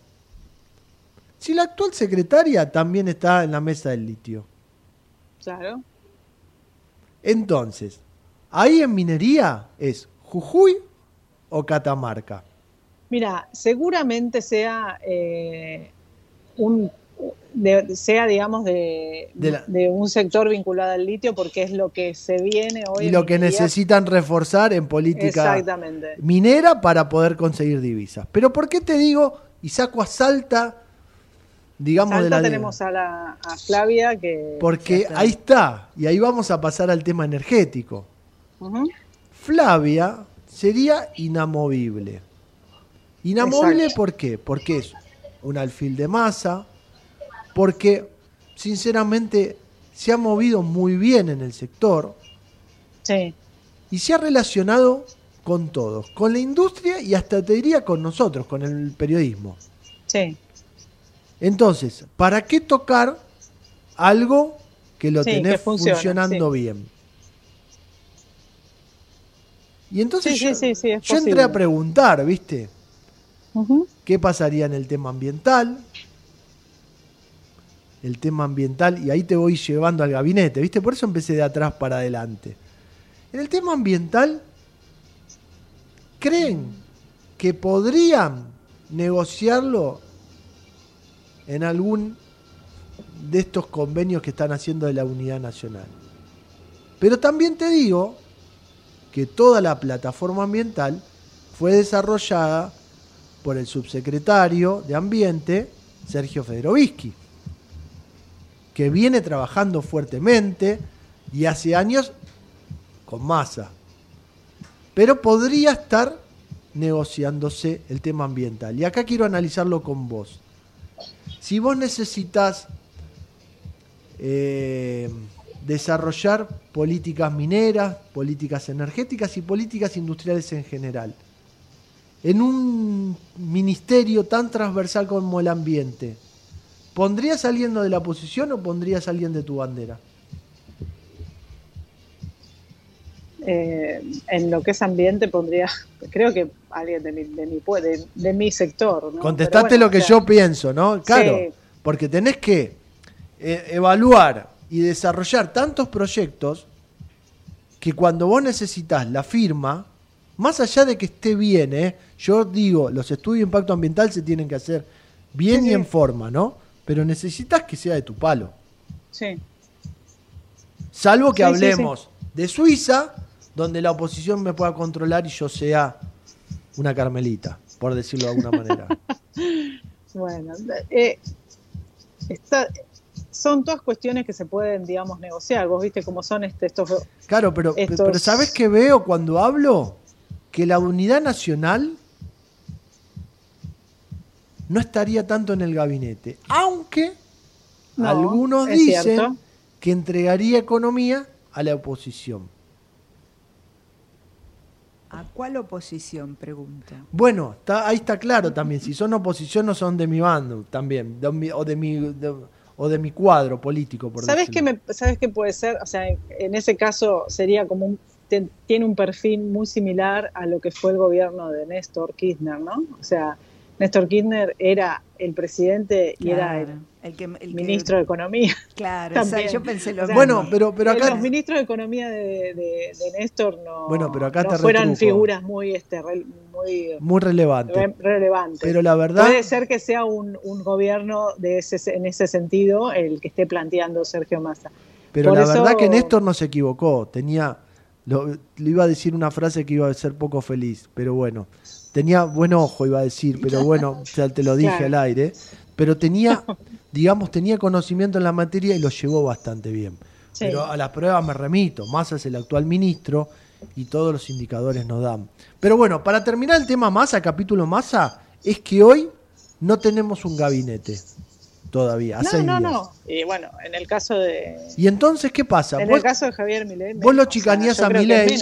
[SPEAKER 1] Si la actual secretaria también está en la mesa del litio.
[SPEAKER 23] Claro.
[SPEAKER 1] Entonces, ahí en minería es Jujuy o Catamarca.
[SPEAKER 23] Mira, seguramente sea eh, un de- sea digamos de,
[SPEAKER 1] De la-
[SPEAKER 23] de un sector vinculado al litio porque es lo que se viene hoy
[SPEAKER 1] y lo que necesitan reforzar en política minera para poder conseguir divisas. Pero ¿por qué te digo y saco a Salta, digamos, de
[SPEAKER 23] Salta
[SPEAKER 1] la
[SPEAKER 23] tenemos a, la, a Flavia que
[SPEAKER 1] Porque ahí está, y ahí vamos a pasar al tema energético. Flavia sería inamovible. Inamovible
[SPEAKER 23] Exacto.
[SPEAKER 1] ¿por qué? Porque es un alfil de masa, porque sinceramente se ha movido muy bien en el sector
[SPEAKER 23] Sí.
[SPEAKER 1] y se ha relacionado con todos, con la industria y hasta te diría con nosotros, con el periodismo.
[SPEAKER 23] Sí.
[SPEAKER 1] Entonces, ¿para qué tocar algo que lo
[SPEAKER 23] Sí,
[SPEAKER 1] tenés
[SPEAKER 23] que funciona,
[SPEAKER 1] funcionando
[SPEAKER 23] sí.
[SPEAKER 1] bien? Y entonces
[SPEAKER 23] Sí,
[SPEAKER 1] yo, yo entré a preguntar, ¿viste?
[SPEAKER 23] Ujú.
[SPEAKER 1] ¿Qué pasaría en el tema ambiental? El tema ambiental, y ahí te voy llevando al gabinete, ¿viste? Por eso empecé de atrás para adelante. En el tema ambiental, ¿creen que podrían negociarlo en algún de estos convenios que están haciendo de la unidad nacional? Pero también te digo que toda la plataforma ambiental fue desarrollada por el subsecretario de Ambiente, Sergio Federovisky, que viene trabajando fuertemente y hace años con masa. Pero podría estar negociándose el tema ambiental. Y acá quiero analizarlo con vos. Si vos necesitas eh, desarrollar políticas mineras, políticas energéticas y políticas industriales en general, en un ministerio tan transversal como el ambiente, ¿pondrías a alguien de la oposición o pondrías a alguien de tu bandera?
[SPEAKER 23] Eh, en lo que es ambiente pondría, creo que alguien de mi, de mi, de, de mi sector. ¿no? Bueno,
[SPEAKER 1] lo que
[SPEAKER 23] o sea,
[SPEAKER 1] yo pienso, ¿no? Claro,
[SPEAKER 23] Sí.
[SPEAKER 1] porque tenés que eh, evaluar y desarrollar tantos proyectos que cuando vos necesitas la firma, más allá de que esté bien, ¿eh? yo digo, los estudios de impacto ambiental se tienen que hacer bien y en forma, ¿no? Pero necesitas que sea de tu palo.
[SPEAKER 23] Sí.
[SPEAKER 1] Salvo que
[SPEAKER 23] Sí, sí,
[SPEAKER 1] hablemos de Suiza, donde la oposición me pueda controlar y yo sea una carmelita, por decirlo de alguna manera.
[SPEAKER 23] Bueno, eh, está- son todas cuestiones que se pueden, digamos, negociar. Vos viste cómo son este, estos...
[SPEAKER 1] Claro, pero,
[SPEAKER 23] estos-
[SPEAKER 1] pero ¿sabes qué veo cuando hablo? Que la unidad nacional no estaría tanto en el gabinete. Aunque
[SPEAKER 23] No,
[SPEAKER 1] algunos dicen
[SPEAKER 23] cierto.
[SPEAKER 1] que entregaría economía a la oposición.
[SPEAKER 2] ¿A cuál oposición? Pregunta.
[SPEAKER 1] Bueno, está- ahí está claro también. Si son oposición no son de mi bando también. de mi- o, de mi, de- o de mi cuadro político, por
[SPEAKER 23] ¿Sabes
[SPEAKER 1] decirlo.
[SPEAKER 23] qué, me, ¿Sabes qué puede ser? O sea, en, en ese caso sería como un, tiene un perfil muy similar a lo que fue el gobierno de Néstor Kirchner, ¿no? O sea, Néstor Kirchner era el presidente y era el,
[SPEAKER 2] Claro, el que, el que-
[SPEAKER 23] ministro de Economía.
[SPEAKER 2] Claro,
[SPEAKER 23] También.
[SPEAKER 2] esa- yo pensé lo
[SPEAKER 23] O sea,
[SPEAKER 1] Bueno,
[SPEAKER 2] mismo.
[SPEAKER 1] pero, pero acá...
[SPEAKER 23] Los ministros de Economía de, de- de Néstor no,
[SPEAKER 1] Bueno, pero acá
[SPEAKER 23] no
[SPEAKER 1] te
[SPEAKER 23] fueran
[SPEAKER 1] retruco.
[SPEAKER 23] figuras muy, este, re- muy
[SPEAKER 1] Muy relevante.
[SPEAKER 23] re- relevantes.
[SPEAKER 1] Pero la verdad...
[SPEAKER 23] Puede ser que sea un, un gobierno de ese, en ese sentido el que esté planteando Sergio Massa.
[SPEAKER 1] Pero
[SPEAKER 23] Por
[SPEAKER 1] la
[SPEAKER 23] eso-
[SPEAKER 1] verdad que Néstor no se equivocó. Tenía. Lo, le iba a decir una frase que iba a ser poco feliz, pero bueno. Tenía buen ojo, iba a decir, pero bueno, ya te lo dije al aire. Pero tenía, digamos, tenía conocimiento en la materia y lo llevó bastante bien.
[SPEAKER 23] Sí.
[SPEAKER 1] Pero a las pruebas me remito. Massa es el actual ministro y todos los indicadores nos dan. Pero bueno, para terminar el tema Massa, capítulo Massa, es que hoy no tenemos un gabinete todavía.
[SPEAKER 23] No, no,
[SPEAKER 1] días.
[SPEAKER 23] no. Y bueno, en el caso de,
[SPEAKER 1] Y entonces, ¿qué pasa?
[SPEAKER 23] en
[SPEAKER 1] Vos-
[SPEAKER 23] el caso de Javier Milei,
[SPEAKER 1] Vos lo chicaneás
[SPEAKER 23] o sea,
[SPEAKER 1] a Milei.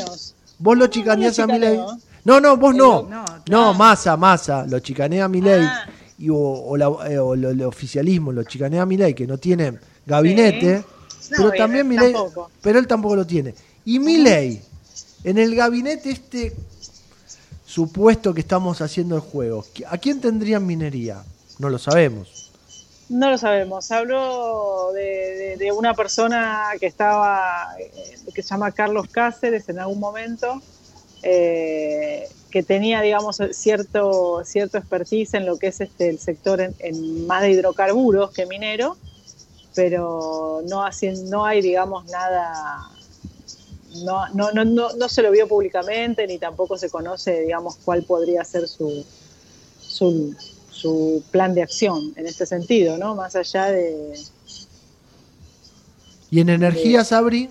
[SPEAKER 1] Vos lo chicaneás
[SPEAKER 23] no
[SPEAKER 1] a
[SPEAKER 23] lo
[SPEAKER 1] Milei. No, no, vos no.
[SPEAKER 23] No,
[SPEAKER 1] No, Massa, Massa. Lo chicanea Milei.
[SPEAKER 23] Ah.
[SPEAKER 1] Y, o o la- eh, o lo- el oficialismo lo chicanea Milei, que no tiene gabinete.
[SPEAKER 23] No,
[SPEAKER 1] pero también Milei. Pero él tampoco lo tiene. Y Milei, en el gabinete este supuesto que estamos haciendo el juego, ¿a quién tendrían minería? No lo sabemos.
[SPEAKER 23] No lo sabemos. Habló de, de- de una persona que estaba, eh, que se llama Carlos Cáceres en algún momento, eh, que tenía, digamos, cierto, cierto expertise en lo que es este, el sector en, en más de hidrocarburos que minero, pero no, hacen- no hay, digamos, nada, no, no, no, no, no se lo vio públicamente ni tampoco se conoce, digamos, cuál podría ser su, su, su plan de acción en este sentido, ¿no? Más allá de...
[SPEAKER 1] ¿Y en energía, Sabri?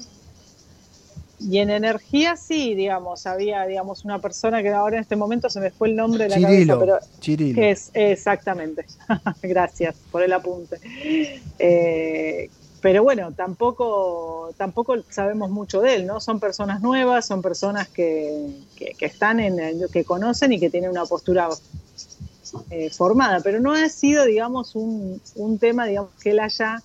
[SPEAKER 23] Y en energía sí, digamos, había, digamos, una persona que ahora en este momento se me fue el nombre de la
[SPEAKER 1] Chirilo.
[SPEAKER 23] cabeza, pero
[SPEAKER 1] Chirilo.
[SPEAKER 23] es exactamente. Gracias por el apunte. Eh, pero bueno, tampoco, tampoco sabemos mucho de él, ¿no? Son personas nuevas, son personas que, que, que están en el- que conocen y que tienen una postura eh, formada, pero no ha sido, digamos, un, un tema, digamos, que él haya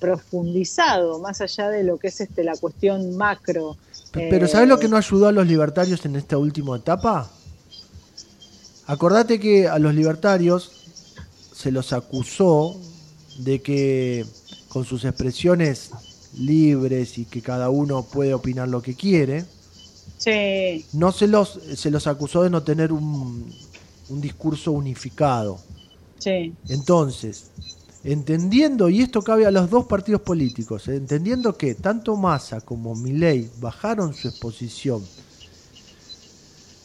[SPEAKER 23] profundizado más allá de lo que es este la cuestión macro.
[SPEAKER 1] Pero
[SPEAKER 23] Eh,
[SPEAKER 1] ¿sabes lo que no ayudó a los libertarios en esta última etapa? Acordate que a los libertarios se los acusó de que con sus expresiones libres y que cada uno puede opinar lo que quiere,
[SPEAKER 23] Sí,
[SPEAKER 1] no se los, se los acusó de no tener un, un discurso unificado.
[SPEAKER 23] sí,
[SPEAKER 1] Entonces, entendiendo, y esto cabe a los dos partidos políticos, eh, entendiendo que tanto Massa como Milei bajaron su exposición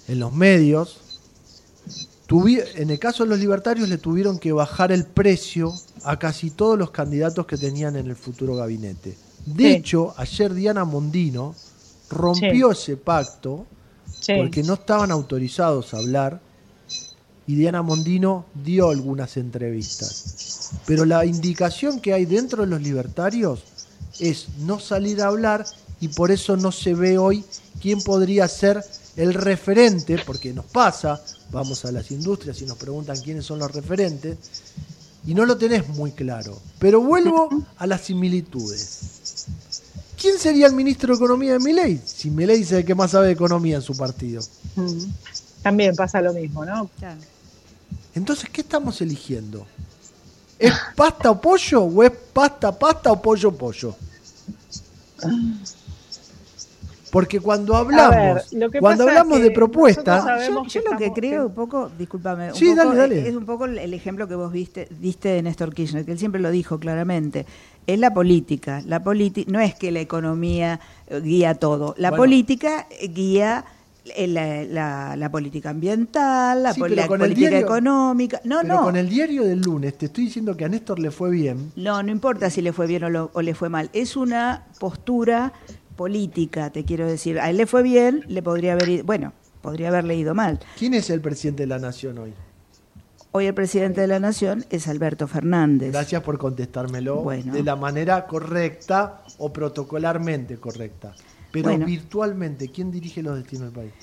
[SPEAKER 1] en los medios, tuvi- en el caso de los libertarios le tuvieron que bajar el precio a casi todos los candidatos que tenían en el futuro gabinete. De
[SPEAKER 23] Sí.
[SPEAKER 1] hecho, ayer Diana Mondino rompió ese pacto
[SPEAKER 23] sí.
[SPEAKER 1] porque no estaban autorizados a hablar y Diana Mondino dio algunas entrevistas. Pero la indicación que hay dentro de los libertarios es no salir a hablar y por eso no se ve hoy quién podría ser el referente, porque nos pasa, vamos a las industrias y nos preguntan quiénes son los referentes, y no lo tenés muy claro. Pero vuelvo a las similitudes. ¿Quién sería el ministro de Economía de Milei? Si Milei es el que más sabe de economía en su partido.
[SPEAKER 23] También pasa lo mismo, ¿no?
[SPEAKER 1] Entonces, ¿qué estamos eligiendo? ¿Es pasta o pollo o es pasta, pasta o pollo, pollo? Porque cuando hablamos,
[SPEAKER 23] ver, lo que
[SPEAKER 1] cuando hablamos
[SPEAKER 23] es
[SPEAKER 1] de
[SPEAKER 23] nosotros
[SPEAKER 2] Yo,
[SPEAKER 23] sabemos
[SPEAKER 2] yo
[SPEAKER 23] que
[SPEAKER 2] lo que creo un poco, discúlpame, un
[SPEAKER 1] Sí,
[SPEAKER 2] poco,
[SPEAKER 1] dale, dale.
[SPEAKER 2] es un poco el ejemplo que vos viste, diste de Néstor Kirchner, que él siempre lo dijo claramente. Es la política. La política no es que la economía eh, guía todo. La
[SPEAKER 1] Bueno.
[SPEAKER 2] política guía eh, la, la- la política ambiental, la,
[SPEAKER 1] Sí,
[SPEAKER 2] pol- política
[SPEAKER 1] diario-
[SPEAKER 2] económica. No,
[SPEAKER 1] pero
[SPEAKER 2] no.
[SPEAKER 1] con el diario del lunes te estoy diciendo que a Néstor le fue bien.
[SPEAKER 2] No, no importa si le fue bien o, lo- o le fue mal. Es una postura política, te quiero decir. A él le fue bien, le podría haber ido, bueno, podría haberle ido mal.
[SPEAKER 1] ¿Quién es el presidente de la nación hoy?
[SPEAKER 2] Hoy el presidente de la nación es Alberto Fernández.
[SPEAKER 1] Gracias por contestármelo
[SPEAKER 2] Bueno.
[SPEAKER 1] de la manera correcta o protocolarmente correcta. Pero
[SPEAKER 2] Bueno.
[SPEAKER 1] virtualmente, ¿quién dirige los destinos del país?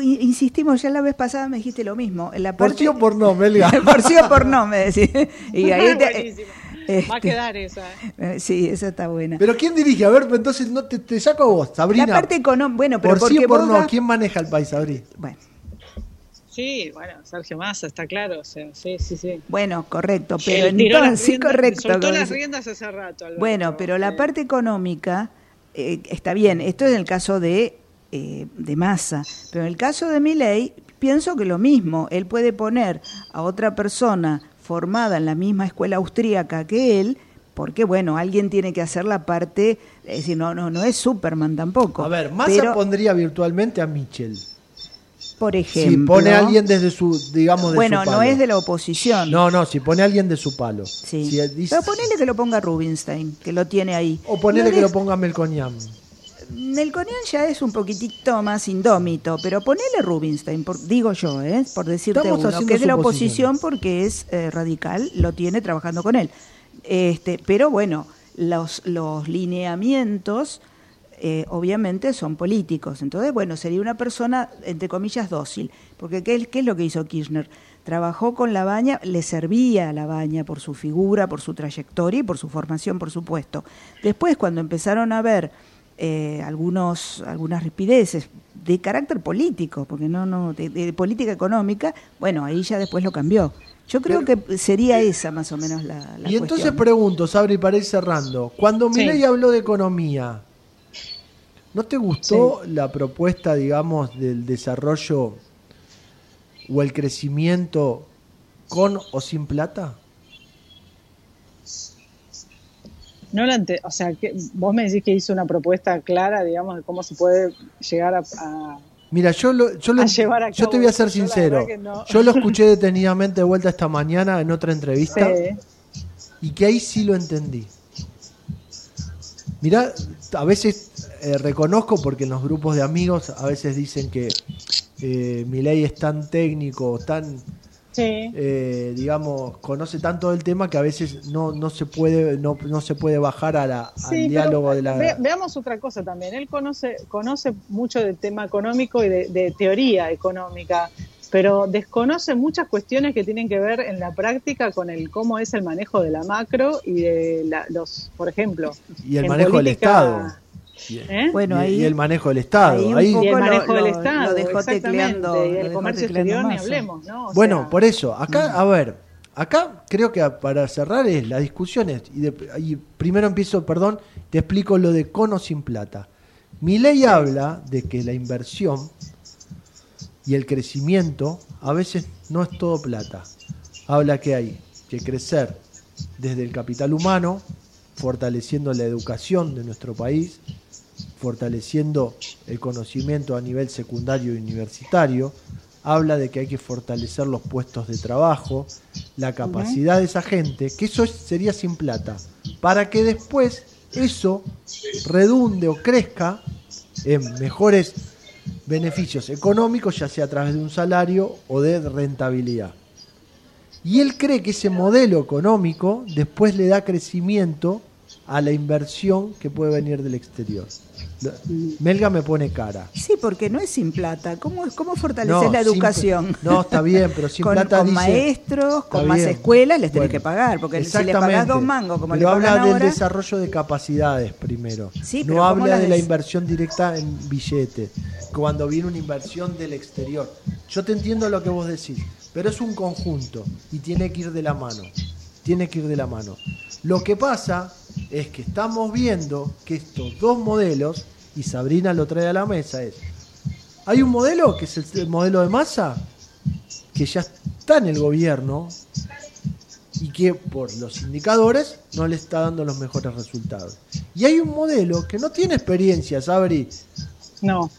[SPEAKER 2] Insistimos, ya la vez pasada me dijiste lo mismo. En la
[SPEAKER 1] Por sí o por no, Melga.
[SPEAKER 2] por sí o por no, me decís. Y ahí te-
[SPEAKER 23] Buenísimo. Va a
[SPEAKER 2] este,
[SPEAKER 23] quedar esa. ¿eh?
[SPEAKER 2] eh, Sí, esa está buena.
[SPEAKER 1] Pero ¿quién dirige? A ver, pues entonces no te, te saco a vos, Sabrina.
[SPEAKER 2] la parte económica, bueno, pero
[SPEAKER 1] por sí o por no,
[SPEAKER 2] das-
[SPEAKER 1] ¿quién maneja el país, Sabri?
[SPEAKER 2] Bueno,
[SPEAKER 23] Sí, bueno, Sergio Massa, está claro. o sea, sí, sí, sí.
[SPEAKER 2] bueno, correcto, pero entonces, sí, correcto.
[SPEAKER 23] Soltó las riendas hace rato. Alberto.
[SPEAKER 2] Bueno, pero la parte económica eh, está bien. Esto es en el caso de, eh, de Massa. Pero en el caso de Milei, pienso que lo mismo. Él puede poner a otra persona formada en la misma escuela austríaca que él, porque, bueno, alguien tiene que hacer la parte. Es decir, no, no, no es Superman tampoco.
[SPEAKER 1] A ver, Massa
[SPEAKER 2] pero,
[SPEAKER 1] pondría virtualmente a Michel.
[SPEAKER 2] Por
[SPEAKER 1] Si
[SPEAKER 2] ejemplo.
[SPEAKER 1] pone a alguien desde su, digamos, de
[SPEAKER 2] bueno,
[SPEAKER 1] su palo.
[SPEAKER 2] no es de la oposición.
[SPEAKER 1] No, no, si pone a alguien de su palo.
[SPEAKER 2] Sí.
[SPEAKER 1] Si dice-
[SPEAKER 2] Pero ponele que lo ponga Rubinstein, que lo tiene ahí.
[SPEAKER 1] o ponele
[SPEAKER 2] No
[SPEAKER 1] que lo ponga Melconian.
[SPEAKER 2] Melconian ya es un poquitito más indómito, pero ponele Rubinstein, por- digo yo, ¿eh? por decirte uno, que es de la oposición porque es eh, radical, lo tiene trabajando con él. Este, pero bueno, los, los lineamientos eh, obviamente son políticos. Entonces, bueno, sería una persona, entre comillas, dócil. Porque ¿qué, es- qué es lo que hizo Kirchner? Trabajó con la baña, le servía a la baña por su figura, por su trayectoria y por su formación, por supuesto. Después, cuando empezaron a ver eh, algunos, algunas ripideces de carácter político, porque no, no, de, de política económica, bueno, ahí ya después lo cambió. Yo creo que sería esa más o menos la, la
[SPEAKER 1] Y entonces
[SPEAKER 2] cuestión.
[SPEAKER 1] pregunto, Sabri, para ir cerrando. Cuando
[SPEAKER 2] Sí.
[SPEAKER 1] Milei habló de economía, ¿no te gustó la propuesta, digamos, del desarrollo o el crecimiento con o sin plata?
[SPEAKER 23] No la o sea, que vos me decís que hizo una propuesta clara, digamos, de cómo se puede llegar a, a-
[SPEAKER 1] Mira, yo, lo, yo, lo-
[SPEAKER 23] A llevar a
[SPEAKER 1] yo te voy a ser sincero.
[SPEAKER 23] no.
[SPEAKER 1] Yo lo escuché detenidamente de vuelta esta mañana en otra entrevista
[SPEAKER 23] Sí.
[SPEAKER 1] y que ahí sí lo entendí. Mirá, a veces eh, reconozco porque en los grupos de amigos a veces dicen que eh, mi ley es tan técnico, tan,
[SPEAKER 23] Sí.
[SPEAKER 1] eh, digamos, conoce tanto del tema que a veces no, no se puede no, no se puede bajar a la, al
[SPEAKER 23] pero
[SPEAKER 1] diálogo de la...
[SPEAKER 23] ve- veamos otra cosa también. Él conoce, conoce mucho del tema económico y de, de teoría económica, pero desconoce muchas cuestiones que tienen que ver en la práctica con el cómo es el manejo de la macro y de la- los, por ejemplo,
[SPEAKER 1] y el manejo del Estado.
[SPEAKER 23] ¿Eh?
[SPEAKER 2] Bueno,
[SPEAKER 1] y,
[SPEAKER 2] ahí-
[SPEAKER 1] y el manejo del Estado.
[SPEAKER 2] ahí un
[SPEAKER 1] ahí-
[SPEAKER 2] poco
[SPEAKER 23] y el
[SPEAKER 2] lo-
[SPEAKER 23] manejo del Estado,
[SPEAKER 2] lo dejó tecleando,
[SPEAKER 23] y el comercio
[SPEAKER 2] tecleando
[SPEAKER 23] exterior ni hablemos, ¿no? O
[SPEAKER 1] Bueno,
[SPEAKER 23] sea,
[SPEAKER 1] por eso, acá, a ver, acá creo que para cerrar es las discusiones, y, de- y primero empiezo, perdón, te explico lo de cono sin plata. Mi ley habla de que la inversión y el crecimiento a veces no es todo plata. Habla que hay que crecer desde el capital humano, fortaleciendo la educación de nuestro país, fortaleciendo el conocimiento a nivel secundario y universitario, habla de que hay que fortalecer los puestos de trabajo, la capacidad de esa gente, que eso es- sería sin plata, para que después eso redunde o crezca en mejores beneficios económicos, ya sea a través de un salario o de rentabilidad. Y él cree que ese modelo económico después le da crecimiento a la inversión que puede venir del exterior. Melga me pone cara.
[SPEAKER 2] Sí, porque no es sin plata. ¿Cómo, cómo fortalecer
[SPEAKER 1] No,
[SPEAKER 2] la
[SPEAKER 1] sin-
[SPEAKER 2] educación?
[SPEAKER 1] no, está bien, pero sin
[SPEAKER 2] con,
[SPEAKER 1] plata
[SPEAKER 2] con
[SPEAKER 1] dice-
[SPEAKER 2] maestros, con más
[SPEAKER 1] bien.
[SPEAKER 2] escuelas, les tenés que pagar. Porque si le
[SPEAKER 1] Exactamente.
[SPEAKER 2] pagás dos mangos, como
[SPEAKER 1] pero
[SPEAKER 2] le
[SPEAKER 1] habla
[SPEAKER 2] pagan
[SPEAKER 1] del
[SPEAKER 2] ahora,
[SPEAKER 1] desarrollo de capacidades primero.
[SPEAKER 2] Sí,
[SPEAKER 1] no
[SPEAKER 2] ¿cómo
[SPEAKER 1] habla de la inversión directa en billete. Cuando viene una inversión del exterior. Yo te entiendo lo que vos decís, pero es un conjunto y tiene que ir de la mano. Tiene que ir de la mano. Lo que pasa es que estamos viendo que estos dos modelos y Sabrina lo trae a la mesa es, hay un modelo que es el, el modelo de masa, que ya está en el gobierno y que por los indicadores no le está dando los mejores resultados. Y hay un modelo que no tiene experiencia, Sabri.
[SPEAKER 23] No.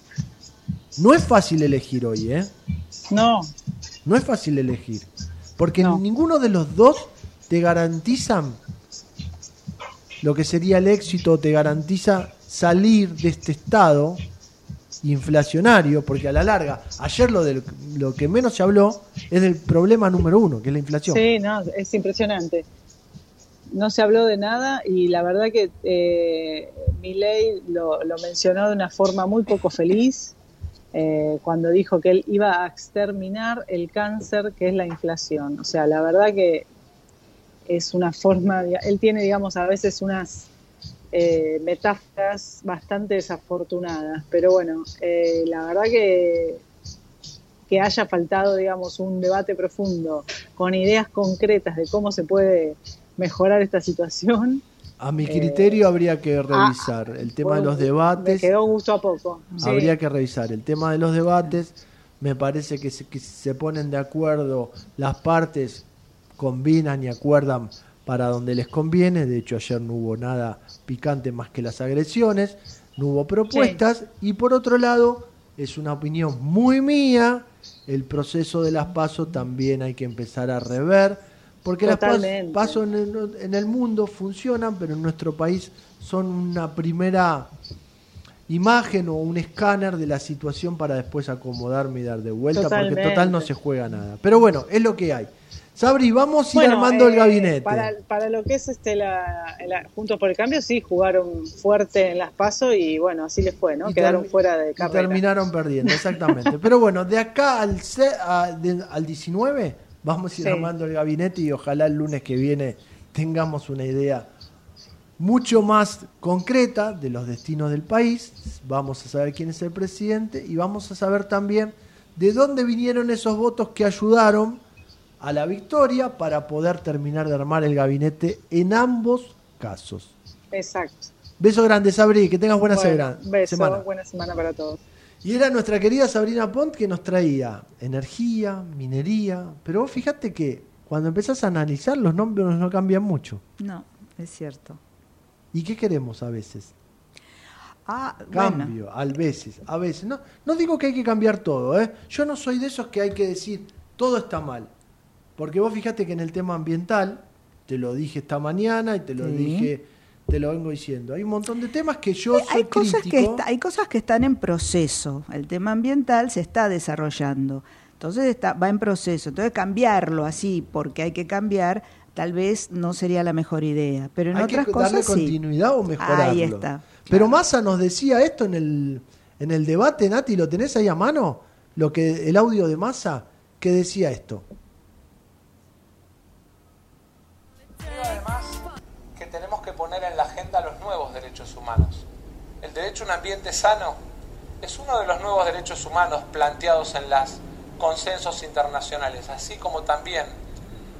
[SPEAKER 1] No es fácil elegir hoy, ¿eh?
[SPEAKER 23] No.
[SPEAKER 1] No es fácil elegir. Porque ninguno de los dos te garantizan lo que sería el éxito, te garantiza salir de este estado inflacionario, porque a la larga, ayer lo, de lo que menos se habló es del problema número uno, que es la inflación.
[SPEAKER 23] Sí, no, es impresionante. No se habló de nada y la verdad que eh, Milei lo, lo mencionó de una forma muy poco feliz eh, cuando dijo que él iba a exterminar el cáncer que es la inflación. O sea, la verdad que es una forma, él tiene, digamos, a veces unas eh, metáforas bastante desafortunadas, pero bueno, eh, la verdad que que haya faltado, digamos, un debate profundo con ideas concretas de cómo se puede mejorar esta situación.
[SPEAKER 1] A mi criterio habría que revisar el tema de los debates.
[SPEAKER 23] Me quedó gusto a poco.
[SPEAKER 1] Habría que revisar el tema de los debates. Me parece que se, que se ponen de acuerdo las partes, combinan y acuerdan para donde les conviene. De hecho, ayer no hubo nada picante más que las agresiones, no hubo propuestas. Y por otro lado, es una opinión muy mía, el proceso de las pasos también hay que empezar a rever, porque las pasos en el, en el mundo funcionan, pero en nuestro país son una primera imagen o un escáner de la situación para después acomodarme y dar de vuelta, porque total no se juega nada. Pero bueno, es lo que hay. Sabri, vamos a ir armando el
[SPEAKER 23] eh,
[SPEAKER 1] gabinete.
[SPEAKER 23] Para, para, lo que es este la, la, Juntos por el Cambio, sí, jugaron fuerte en las pasos y bueno, así les fue, ¿no?
[SPEAKER 1] Y
[SPEAKER 23] Quedaron fuera de
[SPEAKER 1] y
[SPEAKER 23] carrera.
[SPEAKER 1] terminaron perdiendo, exactamente. Pero bueno, de acá al, a- de- al 19 vamos a ir
[SPEAKER 23] Sí.
[SPEAKER 1] armando el gabinete y ojalá el lunes que viene tengamos una idea mucho más concreta de los destinos del país. Vamos a saber quién es el presidente y vamos a saber también de dónde vinieron esos votos que ayudaron a la victoria para poder terminar de armar el gabinete en ambos casos.
[SPEAKER 23] Exacto.
[SPEAKER 1] Beso grande, Sabri, que tengas buena
[SPEAKER 23] Bueno,
[SPEAKER 1] semana.
[SPEAKER 23] beso,
[SPEAKER 1] semana.
[SPEAKER 23] buena semana para todos.
[SPEAKER 1] Y era nuestra querida Sabrina Pont que nos traía energía, minería, pero vos fíjate que cuando empezás a analizar los nombres no cambian mucho.
[SPEAKER 2] No, es cierto.
[SPEAKER 1] ¿Y qué queremos a veces?
[SPEAKER 2] Ah, bueno.
[SPEAKER 1] Cambio, a veces, a veces. No, no digo que hay que cambiar todo, ¿eh? Yo no soy de esos que hay que decir todo está mal. Porque vos fíjate que en el tema ambiental, te lo dije esta mañana y te lo
[SPEAKER 2] Sí.
[SPEAKER 1] dije, te lo vengo diciendo. Hay un montón de temas que yo soy
[SPEAKER 2] Hay cosas, que
[SPEAKER 1] crítico.
[SPEAKER 2] está- hay cosas que están en proceso. El tema ambiental se está desarrollando. Entonces está, va en proceso. Entonces cambiarlo así porque hay que cambiar tal vez no sería la mejor idea. Pero en
[SPEAKER 1] Hay
[SPEAKER 2] otras
[SPEAKER 1] que darle
[SPEAKER 2] cosas sí.
[SPEAKER 1] continuidad o mejorarlo.
[SPEAKER 2] Ahí está.
[SPEAKER 1] Pero Massa nos decía esto en el, en el debate, Nati, ¿lo tenés ahí a mano? Lo que, el audio de Massa, que decía esto.
[SPEAKER 24] Creo además que tenemos que poner en la agenda los nuevos derechos humanos. El derecho a un ambiente sano es uno de los nuevos derechos humanos planteados en los consensos internacionales, así como también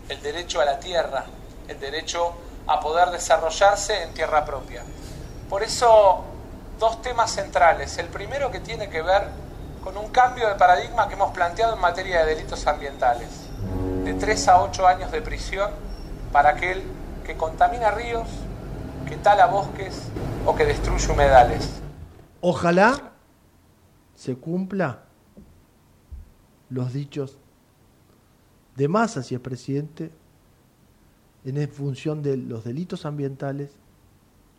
[SPEAKER 24] el derecho a la tierra, el derecho a poder desarrollarse en tierra propia. Por eso, dos temas centrales. El primero que tiene que ver con un cambio de paradigma que hemos planteado en materia de delitos ambientales, de 3 a 8 años de prisión para aquel que contamina ríos, que tala bosques o que destruye humedales.
[SPEAKER 1] Ojalá se cumpla los dichos de Massa, si es presidente, en función de los delitos ambientales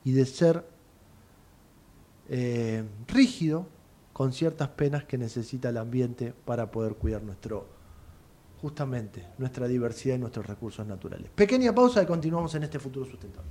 [SPEAKER 1] y de ser eh, rígido con ciertas penas que necesita el ambiente para poder cuidar nuestro justamente nuestra diversidad y nuestros recursos naturales. Pequeña pausa y continuamos en este futuro sustentable.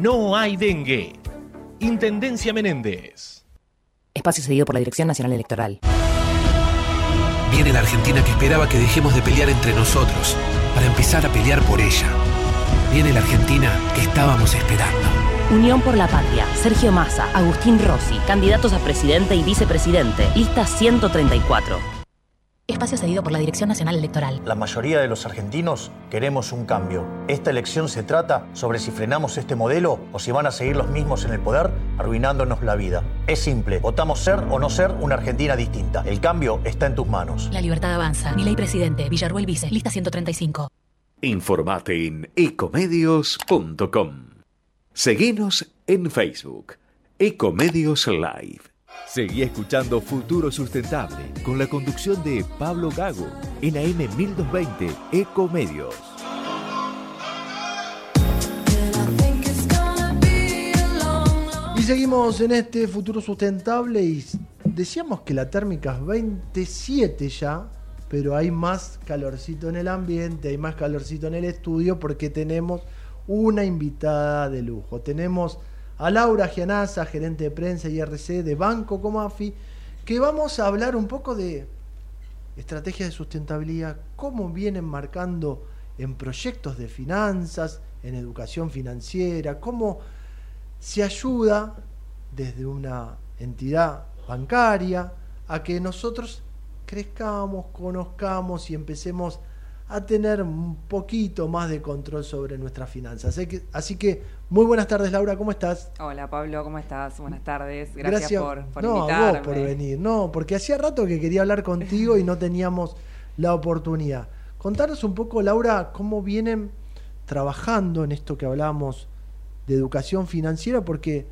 [SPEAKER 25] no hay dengue. Intendencia Menéndez.
[SPEAKER 9] Espacio cedido por la Dirección Nacional Electoral.
[SPEAKER 10] Viene la Argentina que esperaba que dejemos de pelear entre nosotros para empezar a pelear por ella. Viene la Argentina que estábamos esperando.
[SPEAKER 9] Unión por la Patria, Sergio Massa, Agustín Rossi, candidatos a presidente y vicepresidente, lista 134. Espacio cedido por la Dirección Nacional Electoral.
[SPEAKER 11] La mayoría de los argentinos queremos un cambio. Esta elección se trata sobre si frenamos este modelo o si van a seguir los mismos en el poder arruinándonos la vida. Es simple, votamos ser o no ser una Argentina distinta. El cambio está en tus manos.
[SPEAKER 9] La libertad avanza. Mi ley presidente, Villarruel Vice, lista 135.
[SPEAKER 12] Informate en ecomedios.com. Seguinos en Facebook, Ecomedios Live.
[SPEAKER 13] Seguí escuchando Futuro Sustentable con la conducción de Pablo Gago en AM 1220 Ecomedios.
[SPEAKER 1] Y seguimos en este futuro sustentable y decíamos que la térmica es 27 ya, pero hay más calorcito en el ambiente, hay más calorcito en el estudio porque tenemos una invitada de lujo. Tenemos a Laura Gianaza, gerente de prensa y RC de Banco Comafi, que vamos a hablar un poco de estrategias de sustentabilidad, cómo vienen marcando en proyectos de finanzas, en educación financiera, cómo se ayuda desde una entidad bancaria a que nosotros crezcamos, conozcamos y empecemos a tener un poquito más de control sobre nuestras finanzas. Así que, así que muy buenas tardes, Laura, ¿cómo estás?
[SPEAKER 26] Hola Pablo, ¿cómo estás? Buenas tardes. Gracias, por, por
[SPEAKER 1] no,
[SPEAKER 26] invitarme.
[SPEAKER 1] a vos por venir. No, porque hacía rato que quería hablar contigo y no teníamos la oportunidad. Contanos un poco, Laura, cómo vienen trabajando en esto que hablábamos de educación financiera, porque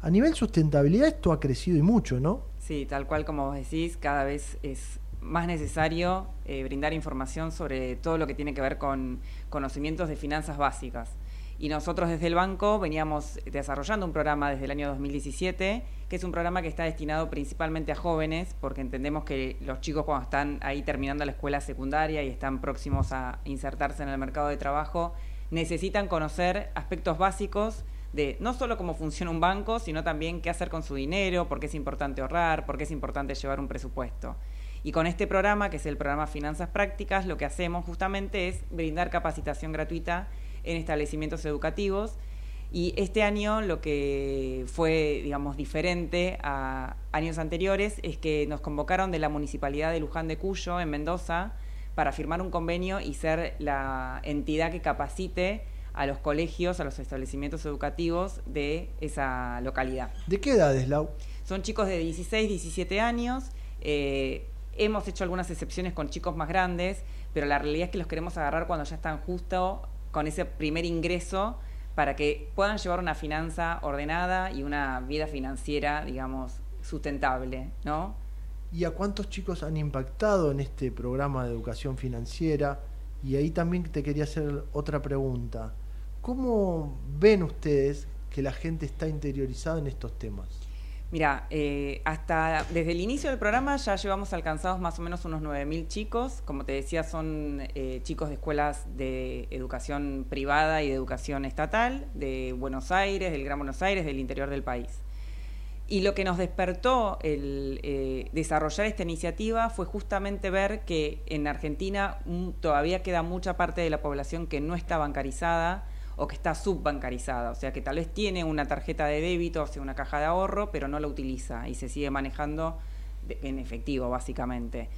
[SPEAKER 1] a nivel sustentabilidad esto ha crecido y mucho, ¿no?
[SPEAKER 26] Sí, tal cual como vos decís, cada vez es más necesario eh, brindar información sobre todo lo que tiene que ver con conocimientos de finanzas básicas. Y nosotros desde el banco veníamos desarrollando un programa desde el año 2017, que es un programa que está destinado principalmente a jóvenes, porque entendemos que los chicos cuando están ahí terminando la escuela secundaria y están próximos a insertarse en el mercado de trabajo, necesitan conocer aspectos básicos de no solo cómo funciona un banco, sino también qué hacer con su dinero, por qué es importante ahorrar, por qué es importante llevar un presupuesto. Y con este programa, que es el programa Finanzas Prácticas, lo que hacemos justamente es brindar capacitación gratuita en establecimientos educativos. Y este año lo que fue, digamos, diferente a años anteriores es que nos convocaron de la Municipalidad de Luján de Cuyo, en Mendoza, para firmar un convenio y ser la entidad que capacite a los colegios, a los establecimientos educativos de esa localidad.
[SPEAKER 1] ¿De qué edades, Lau?
[SPEAKER 26] Son chicos de 16, 17 años. eh, hemos hecho algunas excepciones con chicos más grandes, pero la realidad es que los queremos agarrar cuando ya están justo con ese primer ingreso para que puedan llevar una finanza ordenada y una vida financiera, digamos, sustentable, ¿no?
[SPEAKER 1] ¿Y a cuántos chicos han impactado en este programa de educación financiera? Y ahí también te quería hacer otra pregunta. ¿Cómo ven ustedes que la gente está interiorizada en estos temas?
[SPEAKER 26] Mira, eh, hasta desde el inicio del programa ya llevamos alcanzados más o menos unos 9.000 chicos. Como te decía, son eh, chicos de escuelas de educación privada y de educación estatal, de Buenos Aires, del Gran Buenos Aires, del interior del país. Y lo que nos despertó el eh, desarrollar esta iniciativa fue justamente ver que en Argentina mm, todavía queda mucha parte de la población que no está bancarizada o que está subbancarizada, o sea que tal vez tiene una tarjeta de débito, o sea, una caja de ahorro, pero no la utiliza y se sigue manejando en efectivo, básicamente.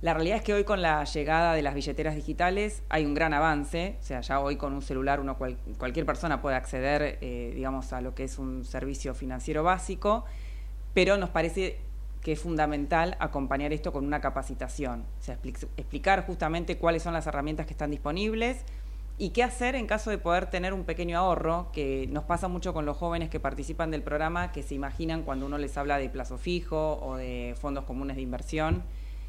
[SPEAKER 26] La realidad es que hoy con la llegada de las billeteras digitales hay un gran avance, o sea, ya hoy con un celular uno cual- cualquier persona puede acceder, eh, digamos, a lo que es un servicio financiero básico, pero nos parece que es fundamental acompañar esto con una capacitación, o sea, expli- explicar justamente cuáles son las herramientas que están disponibles, ¿Y qué hacer en caso de poder tener un pequeño ahorro? Que nos pasa mucho con los jóvenes que participan del programa, que se imaginan cuando uno les habla de plazo fijo o de fondos comunes de inversión,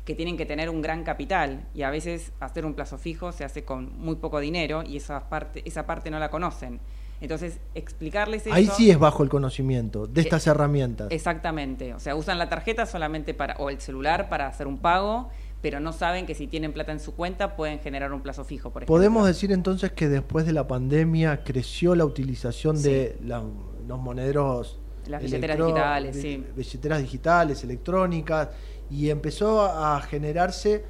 [SPEAKER 26] que tienen que tener un gran capital y a veces hacer un plazo fijo se hace con muy poco dinero y esa parte, esa parte no la conocen. Entonces, explicarles eso...
[SPEAKER 1] Ahí sí es bajo el conocimiento de estas
[SPEAKER 26] Eh,
[SPEAKER 1] herramientas.
[SPEAKER 26] Exactamente. O sea, usan la tarjeta solamente para, o el celular para hacer un pago, pero no saben que si tienen plata en su cuenta pueden generar un plazo fijo, por ejemplo.
[SPEAKER 1] Podemos decir entonces que después de la pandemia creció la utilización de la- los monederos.
[SPEAKER 26] Las billeteras digitales, sí.
[SPEAKER 1] Billeteras digitales, electrónicas, y empezó a generarse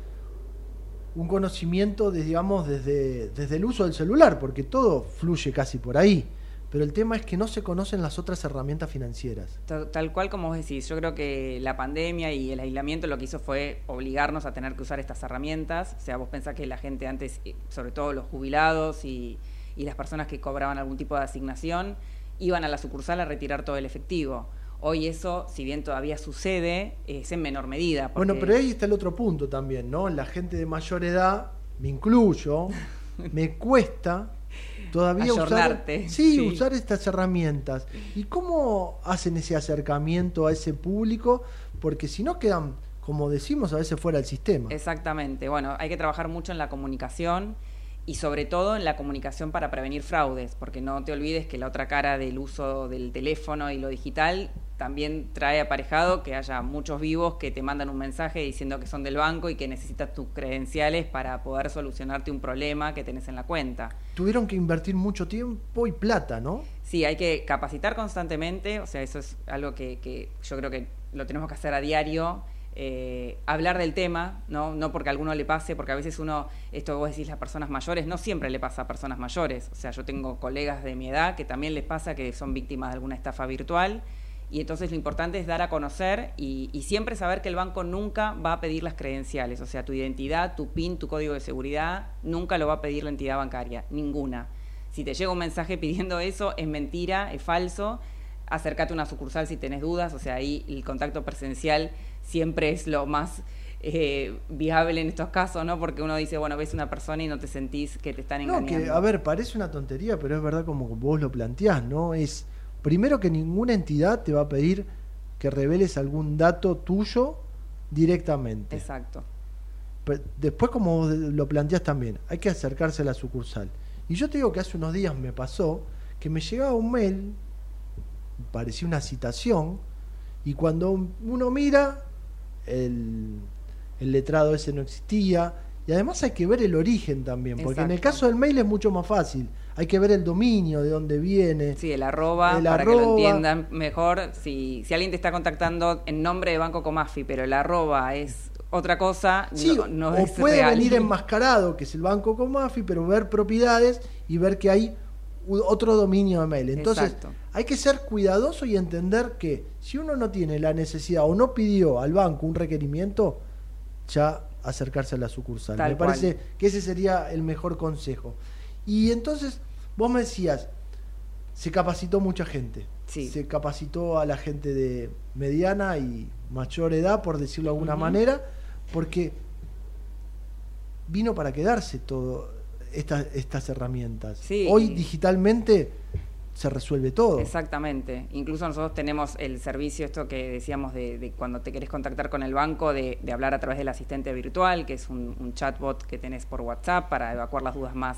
[SPEAKER 1] un conocimiento, de, digamos, desde, desde el uso del celular, porque todo fluye casi por ahí. Pero el tema es que no se conocen las otras herramientas financieras.
[SPEAKER 26] Tal, tal cual como vos decís, yo creo que la pandemia y el aislamiento lo que hizo fue obligarnos a tener que usar estas herramientas. O sea, vos pensás que la gente antes, eh, sobre todo los jubilados y, y las personas que cobraban algún tipo de asignación, iban a la sucursal a retirar todo el efectivo. Hoy eso, si bien todavía sucede, es en menor medida.
[SPEAKER 1] Bueno, pero ahí está el otro punto también, ¿no? La gente de mayor edad, me incluyo, me cuesta todavía usar, sí,
[SPEAKER 26] sí.
[SPEAKER 1] usar estas herramientas. ¿Y cómo hacen ese acercamiento a ese público? Porque si no quedan, como decimos, a veces fuera del sistema.
[SPEAKER 26] Exactamente. Bueno, hay que trabajar mucho en la comunicación y sobre todo en la comunicación para prevenir fraudes, porque no te olvides que la otra cara del uso del teléfono y lo digital también trae aparejado que haya muchos vivos que te mandan un mensaje diciendo que son del banco y que necesitas tus credenciales para poder solucionarte un problema que tenés en la cuenta.
[SPEAKER 1] Tuvieron que invertir mucho tiempo y plata, ¿no?
[SPEAKER 26] Sí, hay que capacitar constantemente, o sea, eso es algo que, que yo creo que lo tenemos que hacer a diario. eh, hablar del tema, ¿no? no porque a alguno le pase, porque a veces uno, esto vos decís las personas mayores, no siempre le pasa a personas mayores. O sea, yo tengo colegas de mi edad que también les pasa que son víctimas de alguna estafa virtual. Y entonces lo importante es dar a conocer y, y siempre saber que el banco nunca va a pedir las credenciales, o sea, tu identidad, tu PIN, tu código de seguridad, nunca lo va a pedir la entidad bancaria, ninguna. Si te llega un mensaje pidiendo eso, es mentira, es falso. Acércate a una sucursal si tenés dudas, o sea, ahí el contacto presencial siempre es lo más eh, viable en estos casos, ¿no? Porque uno dice, bueno, ves una persona y no te sentís que te están
[SPEAKER 1] No,
[SPEAKER 26] engañando.
[SPEAKER 1] que, a ver, parece una tontería, pero es verdad como vos lo planteás, ¿no? Es, primero que ninguna entidad te va a pedir que reveles algún dato tuyo directamente.
[SPEAKER 26] Exacto.
[SPEAKER 1] Pe- Después, como lo planteás también, hay que acercarse a la sucursal. Y yo te digo que hace unos días me pasó que me llegaba un mail, parecía una citación, y cuando uno mira, el, el letrado ese no existía. Y además hay que ver el origen también, porque en el caso del mail es mucho más fácil. Hay que ver el dominio, de dónde viene.
[SPEAKER 26] Sí, el arroba,
[SPEAKER 1] El
[SPEAKER 26] para que lo entiendan mejor. Si, si alguien te está contactando en nombre de Banco Comafi, pero el arroba es otra cosa,
[SPEAKER 1] Sí,
[SPEAKER 26] no, no
[SPEAKER 1] o
[SPEAKER 26] es
[SPEAKER 1] puede
[SPEAKER 26] real.
[SPEAKER 1] venir enmascarado, que es el banco Comafi, pero ver propiedades y ver que hay otro dominio de mail. Entonces,
[SPEAKER 26] Exacto.
[SPEAKER 1] hay que ser cuidadoso y entender que si uno no tiene la necesidad o no pidió al banco un requerimiento, ya acercarse a la sucursal.
[SPEAKER 26] Tal
[SPEAKER 1] me parece
[SPEAKER 26] cual.
[SPEAKER 1] que ese sería el mejor consejo. Y entonces, vos me decías, se capacitó mucha gente. Se capacitó a la gente de mediana y mayor edad, por decirlo de alguna manera, porque vino para quedarse todo estas estas herramientas.
[SPEAKER 26] Sí.
[SPEAKER 1] Hoy digitalmente se resuelve todo.
[SPEAKER 26] Exactamente. Incluso nosotros tenemos el servicio, esto que decíamos de, de cuando te querés contactar con el banco, de, de hablar a través del asistente virtual, que es un, un chatbot que tenés por WhatsApp para evacuar las dudas más,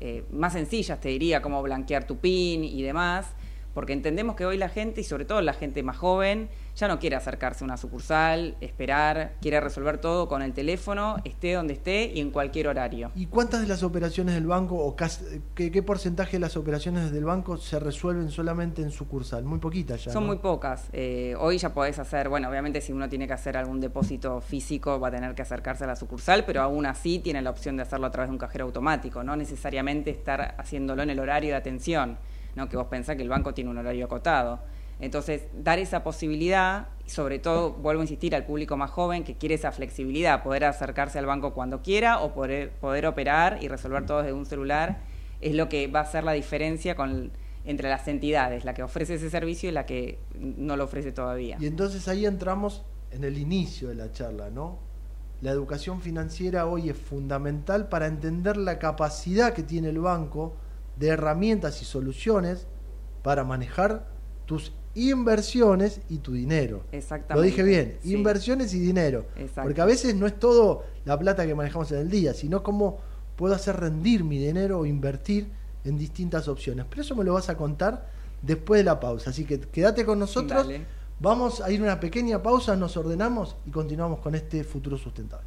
[SPEAKER 26] eh, más sencillas, te diría, como blanquear tu PIN y demás. Porque entendemos que hoy la gente, y sobre todo la gente más joven, ya no quiere acercarse a una sucursal, esperar, quiere resolver todo con el teléfono, esté donde esté y en cualquier horario.
[SPEAKER 1] ¿Y cuántas de las operaciones del banco o cas- qué, qué porcentaje de las operaciones del banco se resuelven solamente en sucursal? Muy poquitas ya.
[SPEAKER 26] Son
[SPEAKER 1] ¿no?
[SPEAKER 26] muy pocas. Eh, hoy ya podés hacer, bueno, obviamente si uno tiene que hacer algún depósito físico va a tener que acercarse a la sucursal, pero aún así tiene la opción de hacerlo a través de un cajero automático, no necesariamente estar haciéndolo en el horario de atención, ¿no? que vos pensás que el banco tiene un horario acotado. Entonces, dar esa posibilidad, sobre todo, vuelvo a insistir, al público más joven que quiere esa flexibilidad, poder acercarse al banco cuando quiera o poder, poder operar y resolver todo desde un celular, es lo que va a hacer la diferencia entre las entidades, la que ofrece ese servicio y la que no lo ofrece todavía.
[SPEAKER 1] Y entonces ahí entramos en el inicio de la charla, ¿no? la educación financiera hoy es fundamental para entender la capacidad que tiene el banco de herramientas y soluciones para manejar tus inversiones y tu dinero.
[SPEAKER 26] Exactamente.
[SPEAKER 1] Lo dije bien,
[SPEAKER 26] Sí.
[SPEAKER 1] inversiones y dinero.
[SPEAKER 26] Exacto.
[SPEAKER 1] Porque a veces no es todo la plata que manejamos en el día, sino cómo puedo hacer rendir mi dinero o invertir en distintas opciones. Pero eso me lo vas a contar después de la pausa. Así que quédate con nosotros.
[SPEAKER 26] Dale.
[SPEAKER 1] Vamos a ir a una pequeña pausa, nos ordenamos y continuamos con este futuro sustentable.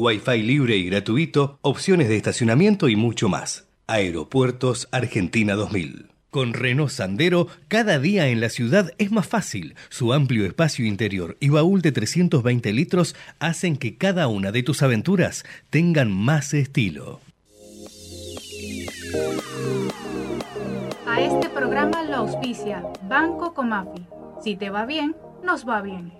[SPEAKER 3] Wi-Fi libre y gratuito, opciones de estacionamiento y mucho más. Aeropuertos Argentina 2000. Con Renault Sandero, cada día en la ciudad es más fácil. Su amplio espacio interior y baúl de 320 litros hacen que cada una de tus aventuras tengan más estilo.
[SPEAKER 4] A este programa lo auspicia Banco Comafi. Si te va bien, nos va bien.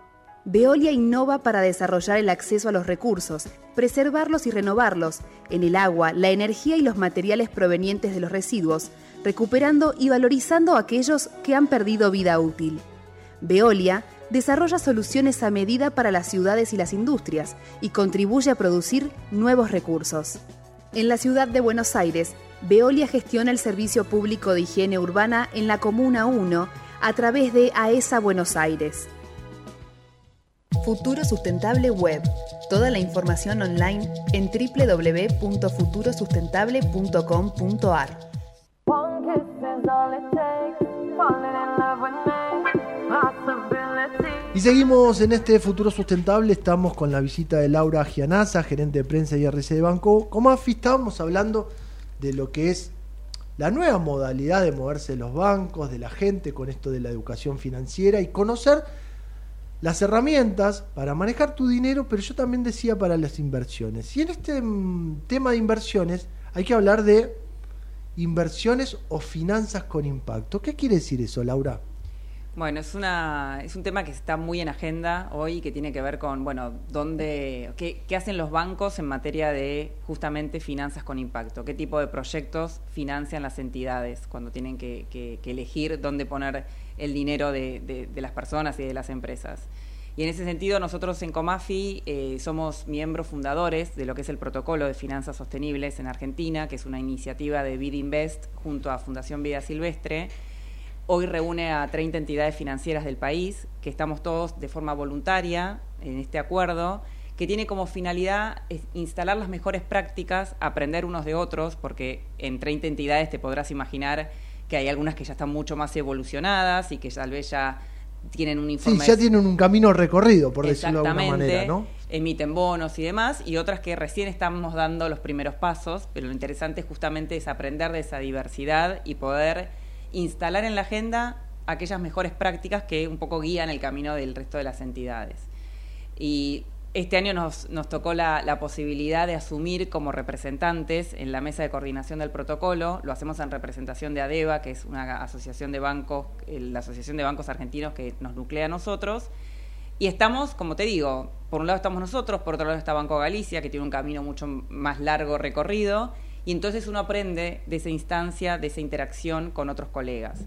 [SPEAKER 5] Veolia innova para desarrollar el acceso a los recursos, preservarlos y renovarlos, en el agua, la energía y los materiales provenientes de los residuos, recuperando y valorizando aquellos que han perdido vida útil. Veolia desarrolla soluciones a medida para las ciudades y las industrias y contribuye a producir nuevos recursos. En la ciudad de Buenos Aires, Veolia gestiona el servicio público de higiene urbana en la Comuna 1 a través de AESA Buenos Aires. Futuro Sustentable Web. Toda la información online en www.futurosustentable.com.ar.
[SPEAKER 1] Y seguimos en este futuro sustentable. Estamos con la visita de Laura Gianazza, gerente de prensa y RC de Banco Comafi. Estábamos hablando de lo que es la nueva modalidad de moverse de los bancos, de la gente, con esto de la educación financiera y conocer las herramientas para manejar tu dinero, pero yo también decía para las inversiones. Y en este mm, tema de inversiones hay que hablar de inversiones o finanzas con impacto. ¿Qué quiere decir eso, Laura?
[SPEAKER 26] Bueno, es, una, es un tema que está muy en agenda hoy que tiene que ver con, bueno, dónde, qué, qué hacen los bancos en materia de justamente finanzas con impacto, qué tipo de proyectos financian las entidades cuando tienen que, que- que elegir dónde poner el dinero de, de- las personas y de las empresas. Y en ese sentido, nosotros en Comafi eh, somos miembros fundadores de lo que es el Protocolo de Finanzas Sostenibles en Argentina, que es una iniciativa de Bid Invest junto a Fundación Vida Silvestre. Hoy reúne a 30 entidades financieras del país, que estamos todos de forma voluntaria en este acuerdo, que tiene como finalidad instalar las mejores prácticas, aprender unos de otros, porque en 30 entidades te podrás imaginar que hay algunas que ya están mucho más evolucionadas y que tal vez ya tienen un
[SPEAKER 1] Sí,
[SPEAKER 26] informe
[SPEAKER 1] ya tienen un camino recorrido, por decirlo de alguna manera, ¿no?
[SPEAKER 26] emiten bonos y demás, y otras que recién estamos dando los primeros pasos, pero lo interesante justamente es aprender de esa diversidad y poder instalar en la agenda aquellas mejores prácticas que un poco guían el camino del resto de las entidades. Y este año nos, tocó la, la, posibilidad de asumir como representantes en la mesa de coordinación del protocolo. Lo hacemos en representación de ADEVA, que es una asociación de bancos, la Asociación de Bancos Argentinos que nos nuclea a nosotros. Y estamos, como te digo, por un lado estamos nosotros, por otro lado está Banco Galicia, que tiene un camino mucho más largo recorrido. Y entonces uno aprende de esa instancia, de esa interacción con otros colegas.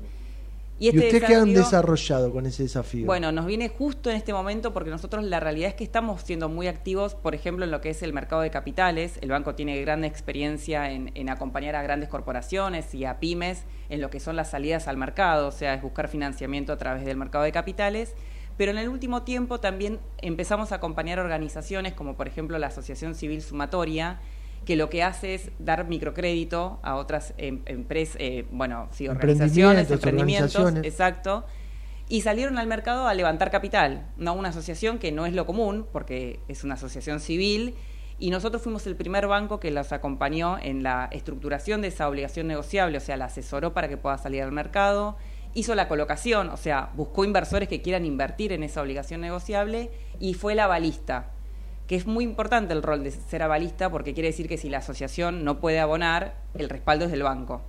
[SPEAKER 1] ¿Y, este ¿Y usted qué han desarrollado con ese desafío?
[SPEAKER 26] Bueno, nos viene justo en este momento porque nosotros la realidad es que estamos siendo muy activos, por ejemplo, en lo que es el mercado de capitales. El banco tiene gran experiencia en, en, acompañar a grandes corporaciones y a pymes en lo que son las salidas al mercado, o sea, es buscar financiamiento a través del mercado de capitales. Pero en el último tiempo también empezamos a acompañar organizaciones como, por ejemplo, la Asociación Civil Sumatoria, que lo que hace es dar microcrédito a otras em, empresas, eh, bueno, sí, organizaciones, emprendimientos, exacto, y salieron al mercado a levantar capital, no una asociación que no es lo común, porque es una asociación civil, y nosotros fuimos el primer banco que los acompañó en la estructuración de esa obligación negociable, o sea, la asesoró para que pueda salir al mercado, hizo la colocación, o sea, buscó inversores que quieran invertir en esa obligación negociable y fue la balista que es muy importante el rol de ser avalista porque quiere decir que si la asociación no puede abonar, el respaldo es del banco.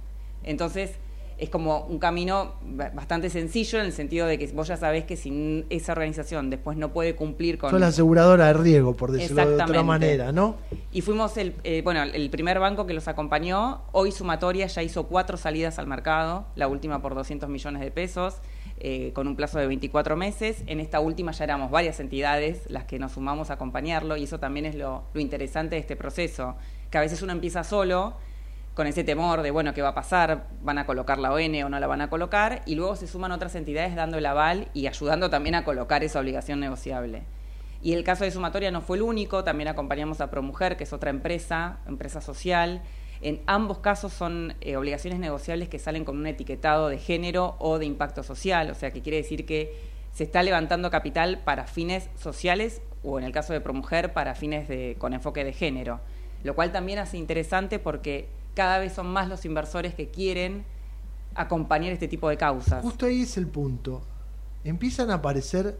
[SPEAKER 26] Entonces, es como un camino bastante sencillo en el sentido de que vos ya sabés que si esa organización después no puede cumplir con...
[SPEAKER 1] Son la aseguradora de riesgo, por decirlo de otra manera, ¿no?
[SPEAKER 26] Y fuimos el, eh, bueno, el primer banco que los acompañó. Hoy Sumatoria ya hizo cuatro salidas al mercado, la última por 200 millones de pesos. Eh, con un plazo de 24 meses. En esta última ya éramos varias entidades las que nos sumamos a acompañarlo y eso también es lo, lo interesante de este proceso, que a veces uno empieza solo con ese temor de, bueno, ¿qué va a pasar? ¿Van a colocar la ON o no la van a colocar? Y luego se suman otras entidades dando el aval y ayudando también a colocar esa obligación negociable. Y el caso de Sumatoria no fue el único, también acompañamos a ProMujer, que es otra empresa, empresa social, en ambos casos son eh, obligaciones negociables que salen con un etiquetado de género o de impacto social, o sea que quiere decir que se está levantando capital para fines sociales o en el caso de Promujer para fines de, con enfoque de género, lo cual también hace interesante porque cada vez son más los inversores que quieren acompañar este tipo de causas.
[SPEAKER 1] Justo ahí es el punto. Empiezan a aparecer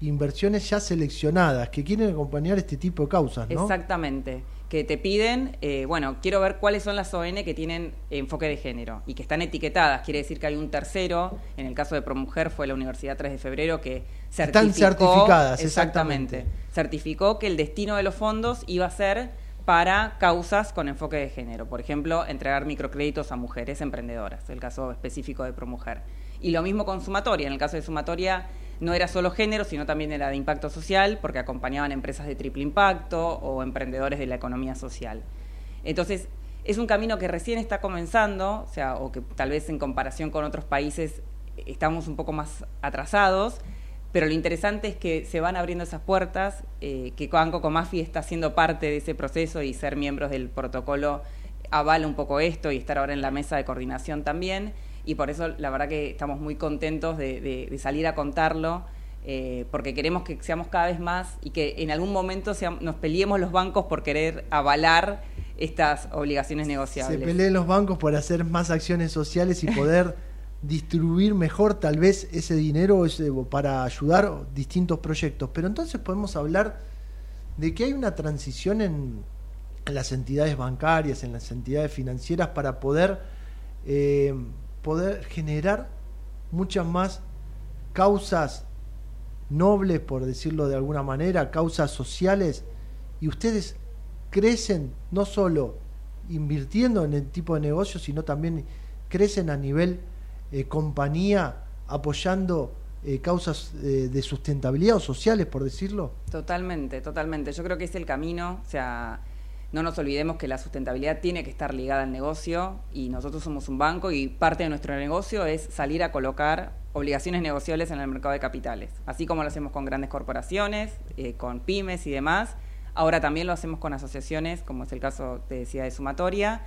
[SPEAKER 1] inversiones ya seleccionadas que quieren acompañar este tipo de causas, ¿no?
[SPEAKER 26] Exactamente que te piden, eh, bueno, quiero ver cuáles son las ON que tienen enfoque de género y que están etiquetadas. Quiere decir que hay un tercero, en el caso de ProMujer fue la Universidad 3 de Febrero que certificó.
[SPEAKER 1] Están certificadas,
[SPEAKER 26] exactamente. Certificó que el destino de los fondos iba a ser para causas con enfoque de género. Por ejemplo, entregar microcréditos a mujeres emprendedoras, el caso específico de ProMujer. Y lo mismo con Sumatoria. En el caso de Sumatoria no era solo género, sino también era de impacto social, porque acompañaban empresas de triple impacto o emprendedores de la economía social. Entonces, es un camino que recién está comenzando, o sea, o que tal vez en comparación con otros países estamos un poco más atrasados, pero lo interesante es que se van abriendo esas puertas, eh, que Banco Comafi está siendo parte de ese proceso y ser miembros del protocolo avala un poco esto y estar ahora en la mesa de coordinación también y por eso la verdad que estamos muy contentos de, salir a contarlo. Eh, porque queremos que seamos cada vez más y que en algún momento nos peleemos los bancos por querer avalar estas obligaciones negociables.
[SPEAKER 1] Se peleen los bancos por hacer más acciones sociales y poder distribuir mejor tal vez ese dinero para ayudar distintos proyectos. Pero entonces podemos hablar de que hay una transición en, las entidades bancarias, en las entidades financieras para poder eh, poder generar muchas más causas nobles, por decirlo de alguna manera, causas sociales, y ustedes crecen no solo invirtiendo en el tipo de negocio, sino también crecen a nivel eh, compañía apoyando eh, causas eh, de sustentabilidad o sociales, por decirlo?
[SPEAKER 26] Totalmente, totalmente. Yo creo que es el camino, o sea, no nos olvidemos que la sustentabilidad tiene que estar ligada al negocio y nosotros somos un banco y parte de nuestro negocio es salir a colocar obligaciones negociables en el mercado de capitales, así como lo hacemos con grandes corporaciones, eh, con pymes y demás. Ahora también lo hacemos con asociaciones, como es el caso, te decía, de Sumatoria,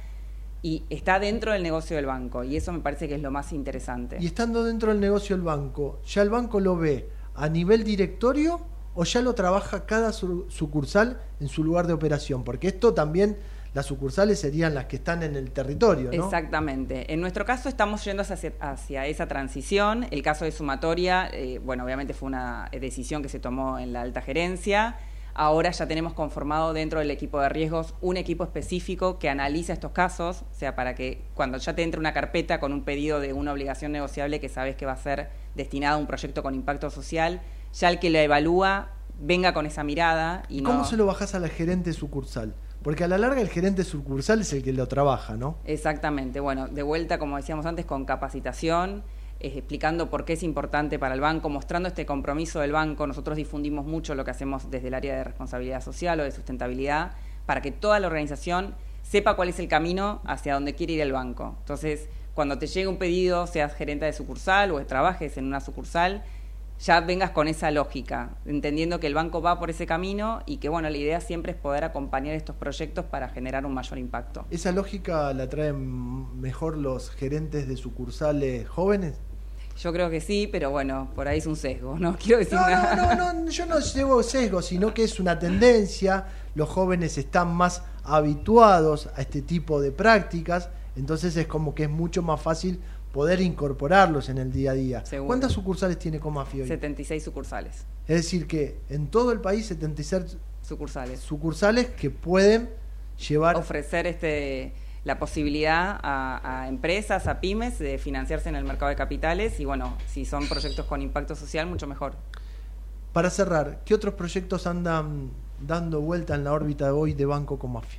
[SPEAKER 26] y está dentro del negocio del banco, y eso me parece que es lo más interesante.
[SPEAKER 1] Y estando dentro del negocio del banco, ¿ya el banco lo ve a nivel directorio o ya lo trabaja cada sucursal en su lugar de operación? Porque esto también las sucursales serían las que están en el territorio.
[SPEAKER 26] Exactamente. En nuestro caso estamos yendo hacia, hacia esa transición. El caso de sumatoria, eh, bueno, obviamente fue una decisión que se tomó en la alta gerencia. Ahora ya tenemos conformado dentro del equipo de riesgos un equipo específico que analiza estos casos, o sea, para que cuando ya te entre una carpeta con un pedido de una obligación negociable que sabes que va a ser destinada a un proyecto con impacto social, ya el que lo evalúa venga con esa mirada y
[SPEAKER 1] ¿Cómo
[SPEAKER 26] no...
[SPEAKER 1] se lo bajás a la gerente sucursal? Porque a la larga el gerente sucursal es el que lo trabaja, ¿no?
[SPEAKER 26] Exactamente, bueno, de vuelta, como decíamos antes, con capacitación, eh, explicando por qué es importante para el banco, mostrando este compromiso del banco. Nosotros difundimos mucho lo que hacemos desde el área de responsabilidad social o de sustentabilidad, para que toda la organización sepa cuál es el camino hacia donde quiere ir el banco. Entonces, cuando te llegue un pedido, seas gerente de sucursal o trabajes en una sucursal, ya vengas con esa lógica, entendiendo que el banco va por ese camino y que bueno, la idea siempre es poder acompañar estos proyectos para generar un mayor impacto.
[SPEAKER 1] ¿Esa lógica la traen mejor los gerentes de sucursales jóvenes?
[SPEAKER 26] Yo creo que sí, pero bueno, por ahí es un sesgo, no quiero decir
[SPEAKER 1] No,
[SPEAKER 26] nada.
[SPEAKER 1] no, no, no, yo no llevo sesgo, sino que es una tendencia. Los jóvenes están más habituados a este tipo de prácticas, entonces es como que es mucho más fácil poder incorporarlos en el día a día.
[SPEAKER 26] Seguro.
[SPEAKER 1] ¿Cuántas sucursales tiene Comafi hoy?
[SPEAKER 26] 76 sucursales.
[SPEAKER 1] Es decir, que en todo el país 76
[SPEAKER 26] Sucursales.
[SPEAKER 1] sucursales que pueden llevar
[SPEAKER 26] Ofrecer este la posibilidad a, a empresas, a pymes, de financiarse en el mercado de capitales y bueno, si son proyectos con impacto social, mucho mejor.
[SPEAKER 1] Para cerrar, ¿qué otros proyectos andan dando vuelta en la órbita hoy de Banco Comafi?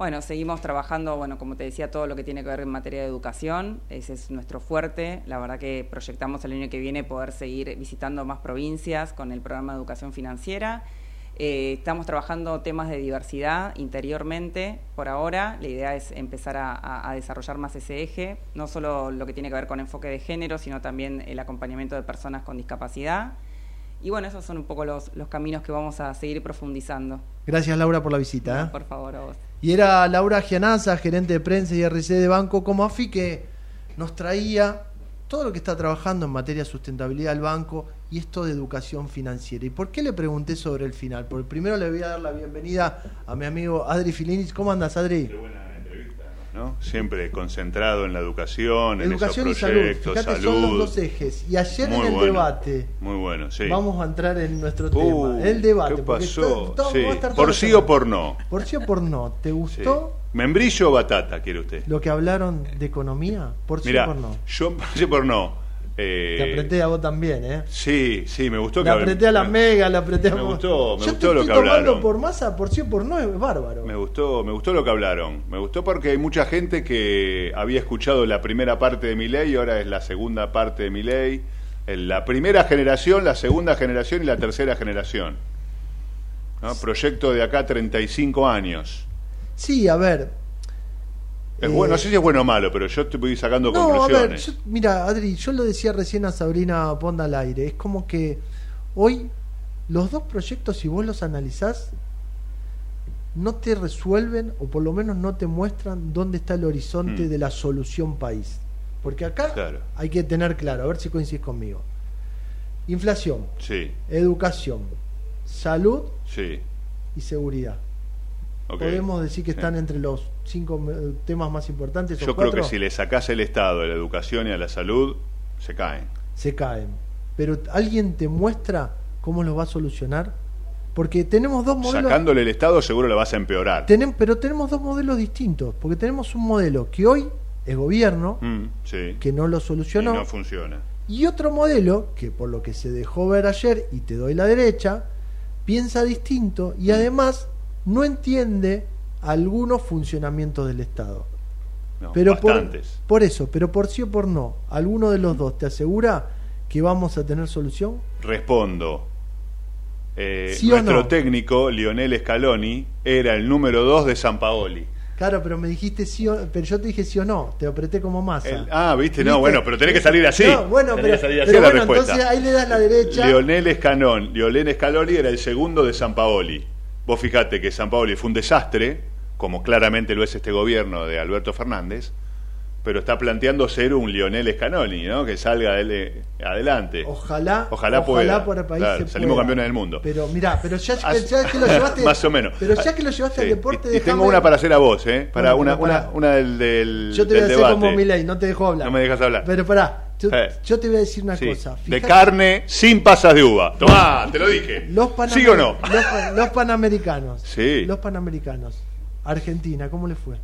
[SPEAKER 26] Bueno, seguimos trabajando, bueno, como te decía, todo lo que tiene que ver en materia de educación, ese es nuestro fuerte. La verdad que proyectamos el año que viene poder seguir visitando más provincias con el programa de educación financiera. Eh, estamos trabajando temas de diversidad interiormente por ahora. La idea es empezar a, a- a desarrollar más ese eje, no solo lo que tiene que ver con enfoque de género, sino también el acompañamiento de personas con discapacidad. Y bueno, esos son un poco los, los caminos que vamos a seguir profundizando.
[SPEAKER 1] Gracias Laura por la visita. ¿eh?
[SPEAKER 26] Por favor, a vos.
[SPEAKER 1] Y era Laura Gianaza, gerente de prensa y RC de Banco Comafi, que nos traía todo lo que está trabajando en materia de sustentabilidad del banco y esto de educación financiera. ¿Y por qué le pregunté sobre el final? Porque primero le voy a dar la bienvenida a mi amigo Adri Filinis. ¿Cómo andas, Adri?
[SPEAKER 27] ¿No? Siempre concentrado en la educación,
[SPEAKER 1] Educación
[SPEAKER 27] en
[SPEAKER 1] y
[SPEAKER 27] esos
[SPEAKER 1] salud.
[SPEAKER 27] proyectos,
[SPEAKER 1] Fíjate,
[SPEAKER 27] salud.
[SPEAKER 1] son los dos ejes. Y ayer
[SPEAKER 27] Muy
[SPEAKER 1] en el
[SPEAKER 27] bueno,
[SPEAKER 1] debate,
[SPEAKER 27] Muy bueno, sí.
[SPEAKER 1] vamos a entrar en nuestro
[SPEAKER 27] Uh,
[SPEAKER 1] tema. El debate.
[SPEAKER 27] ¿Qué pasó?
[SPEAKER 1] todo-
[SPEAKER 27] Sí.
[SPEAKER 1] todo
[SPEAKER 27] ¿Por sí o por no?
[SPEAKER 1] Por sí o por no. ¿Te
[SPEAKER 27] Sí.
[SPEAKER 1] gustó
[SPEAKER 27] ¿Membrillo o batata, quiere usted?
[SPEAKER 1] lo que hablaron de economía? Por sí o por no.
[SPEAKER 27] yo por sí o por no. Eh,
[SPEAKER 1] Te apreté a vos también, ¿eh?
[SPEAKER 27] Sí, sí, me gustó
[SPEAKER 1] Le
[SPEAKER 27] que
[SPEAKER 1] apreté a la mega, le apreté a
[SPEAKER 27] Me
[SPEAKER 1] vos.
[SPEAKER 27] gustó, me
[SPEAKER 1] Yo
[SPEAKER 27] gustó
[SPEAKER 1] te
[SPEAKER 27] lo
[SPEAKER 1] estoy
[SPEAKER 27] que hablaron.
[SPEAKER 1] por masa, por sí o por no, es bárbaro.
[SPEAKER 27] Me gustó, me gustó lo que hablaron. Me gustó porque hay mucha gente que había escuchado la primera parte de mi ley y ahora es la segunda parte de mi ley. La primera generación, la segunda generación y la tercera generación. ¿No? Proyecto de acá 35 años.
[SPEAKER 1] Sí, a ver.
[SPEAKER 27] Es
[SPEAKER 1] Eh,
[SPEAKER 27] bueno, no sé si es bueno o malo, pero yo te voy sacando
[SPEAKER 1] No, a ver,
[SPEAKER 27] conclusiones.
[SPEAKER 1] yo- mira, Adri, yo lo decía recién a Sabrina Ponda al aire. Es como que hoy los dos proyectos, si vos los analizás, no te resuelven o por lo menos no te muestran dónde está el horizonte
[SPEAKER 27] Mm.
[SPEAKER 1] de la solución país. Porque acá
[SPEAKER 27] Claro.
[SPEAKER 1] hay que tener claro, a ver si coincides conmigo. Inflación,
[SPEAKER 27] Sí,
[SPEAKER 1] educación, salud
[SPEAKER 27] sí.
[SPEAKER 1] y seguridad. Podemos decir que están entre los cinco eh, temas más importantes. o
[SPEAKER 27] Yo creo que si le sacás el Estado a la educación y a la salud, se caen.
[SPEAKER 1] se caen. Pero ¿alguien te muestra cómo los va a solucionar? Porque tenemos dos modelos.
[SPEAKER 27] Sacándole el Estado seguro la vas a empeorar.
[SPEAKER 1] tenem- pero tenemos dos modelos distintos. Porque tenemos un modelo que hoy es gobierno,
[SPEAKER 27] Mm, sí.
[SPEAKER 1] que no lo
[SPEAKER 27] Y
[SPEAKER 1] solucionó.
[SPEAKER 27] no funciona.
[SPEAKER 1] Y otro modelo, que por lo que se dejó ver ayer, y te doy la derecha, piensa distinto y además no entiende algunos funcionamientos del Estado.
[SPEAKER 27] No,
[SPEAKER 1] pero por,
[SPEAKER 27] bastantes.
[SPEAKER 1] por eso, pero por sí o por no, ¿alguno de los dos te asegura que vamos a tener solución?
[SPEAKER 27] Respondo. Eh,
[SPEAKER 1] ¿Sí o
[SPEAKER 27] nuestro
[SPEAKER 1] no?
[SPEAKER 27] técnico, Lionel Scaloni, era el número 2 de San Paoli.
[SPEAKER 1] Claro, pero me dijiste sí o, pero yo te dije sí o no, te apreté como masa.
[SPEAKER 27] El- ah, viste, no, bueno, pero tenés que salir así.
[SPEAKER 1] No, bueno,
[SPEAKER 27] Tenés
[SPEAKER 1] pero,
[SPEAKER 27] que salir así
[SPEAKER 1] pero
[SPEAKER 27] la
[SPEAKER 1] bueno,
[SPEAKER 27] respuesta.
[SPEAKER 1] entonces ahí le das la derecha.
[SPEAKER 27] Lionel Escanón, Lionel Scaloni era el segundo de San Paoli. Vos fijate que San Paoli fue un desastre, como claramente lo es este gobierno de Alberto Fernández, pero está planteando ser un Lionel Scanoni, ¿no? Que salga eh, adelante.
[SPEAKER 1] Ojalá,
[SPEAKER 27] Ojalá pueda.
[SPEAKER 1] país
[SPEAKER 27] Claro, salimos
[SPEAKER 1] pueda.
[SPEAKER 27] campeones del mundo.
[SPEAKER 1] Pero mira, pero ya, ya que lo llevaste,
[SPEAKER 27] Más o menos.
[SPEAKER 1] Pero ya que lo llevaste al deporte,
[SPEAKER 27] y, y tengo una para hacer a vos, ¿eh? Para una, una, una del, del,
[SPEAKER 1] Yo te voy a hacer
[SPEAKER 27] debate.
[SPEAKER 1] como Milei, no te dejo hablar.
[SPEAKER 27] No me dejas hablar.
[SPEAKER 1] Pero pará, yo,
[SPEAKER 27] Eh.
[SPEAKER 1] yo te voy a decir una
[SPEAKER 27] Sí,
[SPEAKER 1] cosa.
[SPEAKER 27] De carne sin pasas de uva. Tomá, te lo dije.
[SPEAKER 1] Los
[SPEAKER 27] ¿Sí o no?
[SPEAKER 1] Los, pa- los panamericanos.
[SPEAKER 27] Sí.
[SPEAKER 1] Los panamericanos. Argentina, ¿cómo le fue?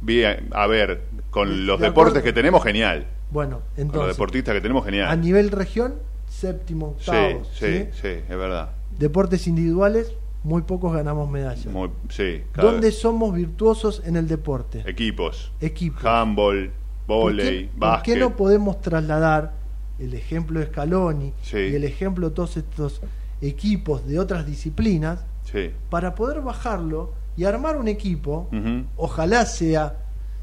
[SPEAKER 27] Bien, a ver, con los
[SPEAKER 1] de
[SPEAKER 27] deportes
[SPEAKER 1] acuerdo.
[SPEAKER 27] que tenemos, genial.
[SPEAKER 1] Bueno,
[SPEAKER 27] Con los
[SPEAKER 1] entonces,
[SPEAKER 27] deportistas que tenemos,
[SPEAKER 1] a
[SPEAKER 27] genial.
[SPEAKER 1] nivel región, séptimo,
[SPEAKER 27] Sí,
[SPEAKER 1] octavo.
[SPEAKER 27] sí, sí, es verdad.
[SPEAKER 1] Deportes individuales, muy pocos ganamos medallas.
[SPEAKER 27] Muy, sí,
[SPEAKER 1] ¿Dónde
[SPEAKER 27] vez.
[SPEAKER 1] somos virtuosos en el deporte?
[SPEAKER 27] Equipos.
[SPEAKER 1] Equipos.
[SPEAKER 27] Handball,
[SPEAKER 1] ¿Por
[SPEAKER 27] volei,
[SPEAKER 1] por
[SPEAKER 27] básquet.
[SPEAKER 1] qué no podemos trasladar el ejemplo de Scaloni
[SPEAKER 27] Sí.
[SPEAKER 1] y el ejemplo de todos estos equipos de otras disciplinas
[SPEAKER 27] Sí.
[SPEAKER 1] para poder bajarlo y armar un equipo?
[SPEAKER 27] Ujú.
[SPEAKER 1] Ojalá sea,